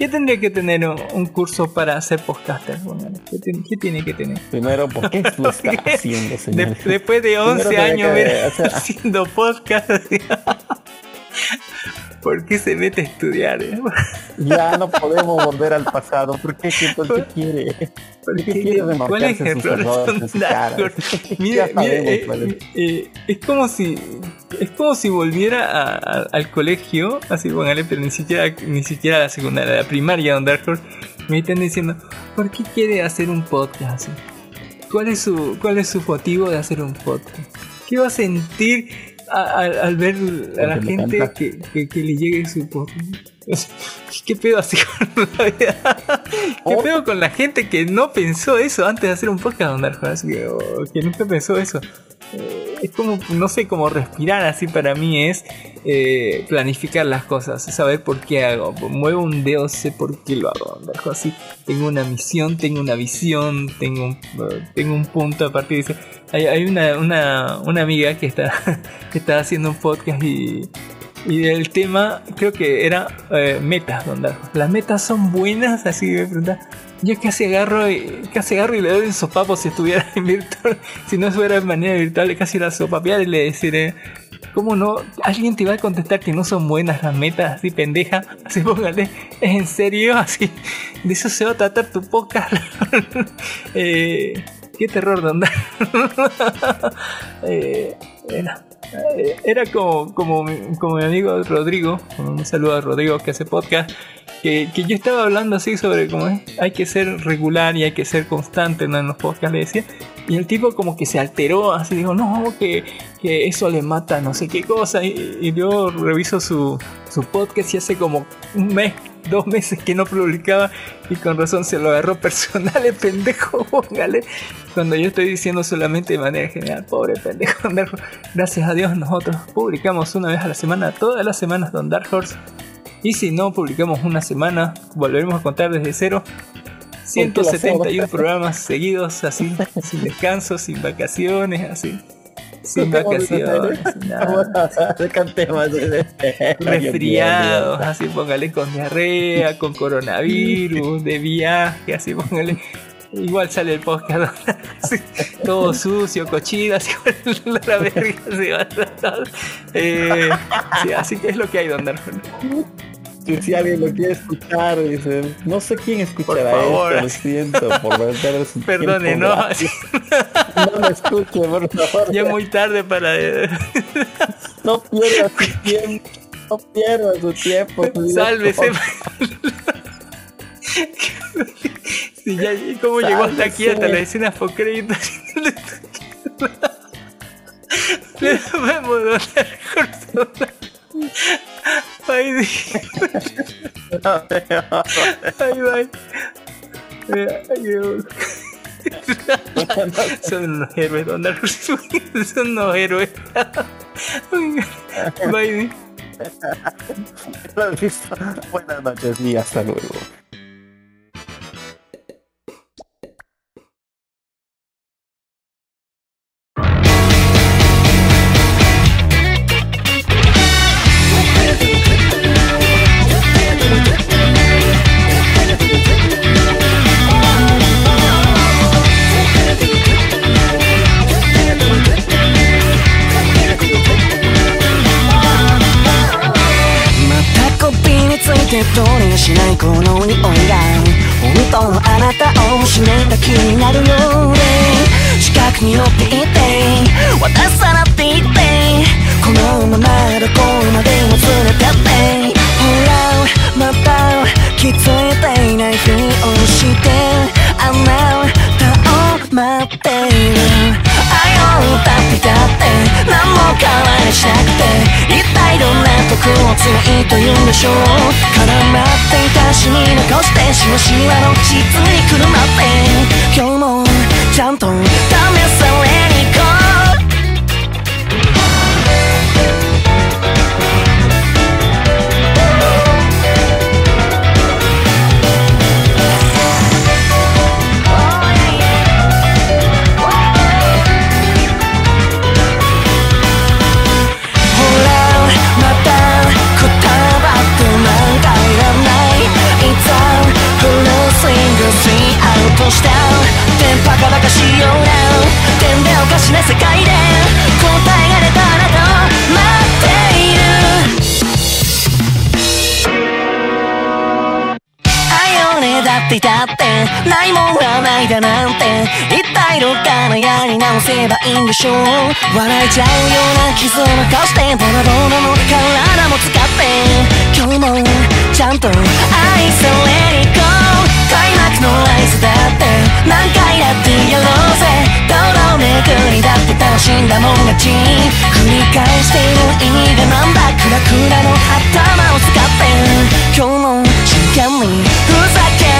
¿Qué tendría que tener un, curso para ser podcaster? ¿qué, tiene- qué tiene que tener? Primero, ¿por qué lo está haciendo, señor? De- después de 11 Primero tenía años que mira, hacer- haciendo podcast. ¿Por qué se mete a estudiar? eh? Ya no podemos volver al pasado. ¿Por qué? ¿Qué, por qué quiere? ¿Por qué quiere ¿Cuál es remarcarse el sus errores en su cara? Mira, Ya mira, eh, eh, es como si es como si volviera a- a- al colegio, así póngale, pero ni siquiera ni siquiera a la secundaria, a la primaria donde Dark Horse me están diciendo, ¿por qué quiere hacer un podcast? ¿Cuál es su cuál es su motivo de hacer un podcast? ¿Qué va a sentir a- a- al ver a la gente que- que le llegue su podcast? ¿Qué pedo así con la vida? ¿Qué Oh. pedo con la gente que no pensó eso antes de hacer un podcast Dark Horse? Que, nunca pensó eso. Eh, es como, no sé, como respirar así para mí es eh, planificar las cosas, saber por qué hago. Muevo un dedo, sé por qué lo hago. Así. Tengo una misión, tengo una visión, tengo un, eh, tengo un punto a partir de ese. Hay, hay una, una, una amiga que está, que está haciendo un podcast y, y el tema creo que era eh, metas, don Darjo. Las metas son buenas, así me pregunta. Yo casi agarro y casi agarro y le doy un sopapo si estuviera en virtual, si no fuera de manera virtual, casi la sopapear y le deciré, ¿cómo no? Alguien te va a contestar que no son buenas las metas, así pendeja, así póngale, ¿es en serio? Así, de eso se va a tratar tu podcast. eh, qué terror, don era, eh, era como, como, como mi amigo Rodrigo, un saludo a Rodrigo que hace podcast, que, que yo estaba hablando así sobre cómo hay que ser regular y hay que ser constante en los podcasts, le decía. Y el tipo como que se alteró, así dijo, no, que, que eso le mata no sé qué cosa. Y, y yo reviso su, su podcast y hace como un mes, dos meses que no publicaba y con razón se lo agarró personal, el pendejo, póngale. Cuando yo estoy diciendo solamente de manera general, pobre pendejo. Gracias a Dios nosotros publicamos una vez a la semana, todas las semanas Don Dark Horse. Y si no publicamos una semana, volveremos a contar desde cero. 171 programas seguidos, así, sin descanso, sin vacaciones, así. Sin vacaciones, nada. Cantemos. Resfriados, así póngale con diarrea, con coronavirus, de viaje, así póngale. Igual sale el podcast así, todo sucio, cochino, así con la verga, va todo. Eh, sí, así que es lo que hay, Don Darjo. Si, si alguien lo quiere escuchar, dice, no sé quién escuchará esto, lo siento por perder su Perdone, tiempo no. No lo escuche, por favor. Ya es muy tarde para. No pierda su tiempo. No pierda su tiempo. Sálvese. Sí, ya, ¿Cómo llegó hasta aquí, hasta la escena créditos? Le vemos donar corto. Ay. Ay, ay. Son unos héroes, donar Son unos héroes. Bye. Buenas noches y hasta luego. この匂いが本当のあなたを失った気になるようで近くに寄っていて渡さなっていってこのままどこまでも連れてってほらまた気づいてい待っている。愛を歌ってたって何も変わらしなくて一体どんなとこを強いと言うんでしょう。絡まっていた死に残してしわしわの実にくるまって。今日もちゃんとしよう。な点でおかしな世界ってないもんはないだなんて一体どっからやり直せばいいんでしょう。笑えちゃうような傷を残してボロボロの体も使って今日もちゃんと愛されに行こう開幕の合図だって何回だってやろうぜどの巡りだって楽しんだもん勝ち繰り返している。意味がなんだクラクラの頭を使って今日も真剣にふざけ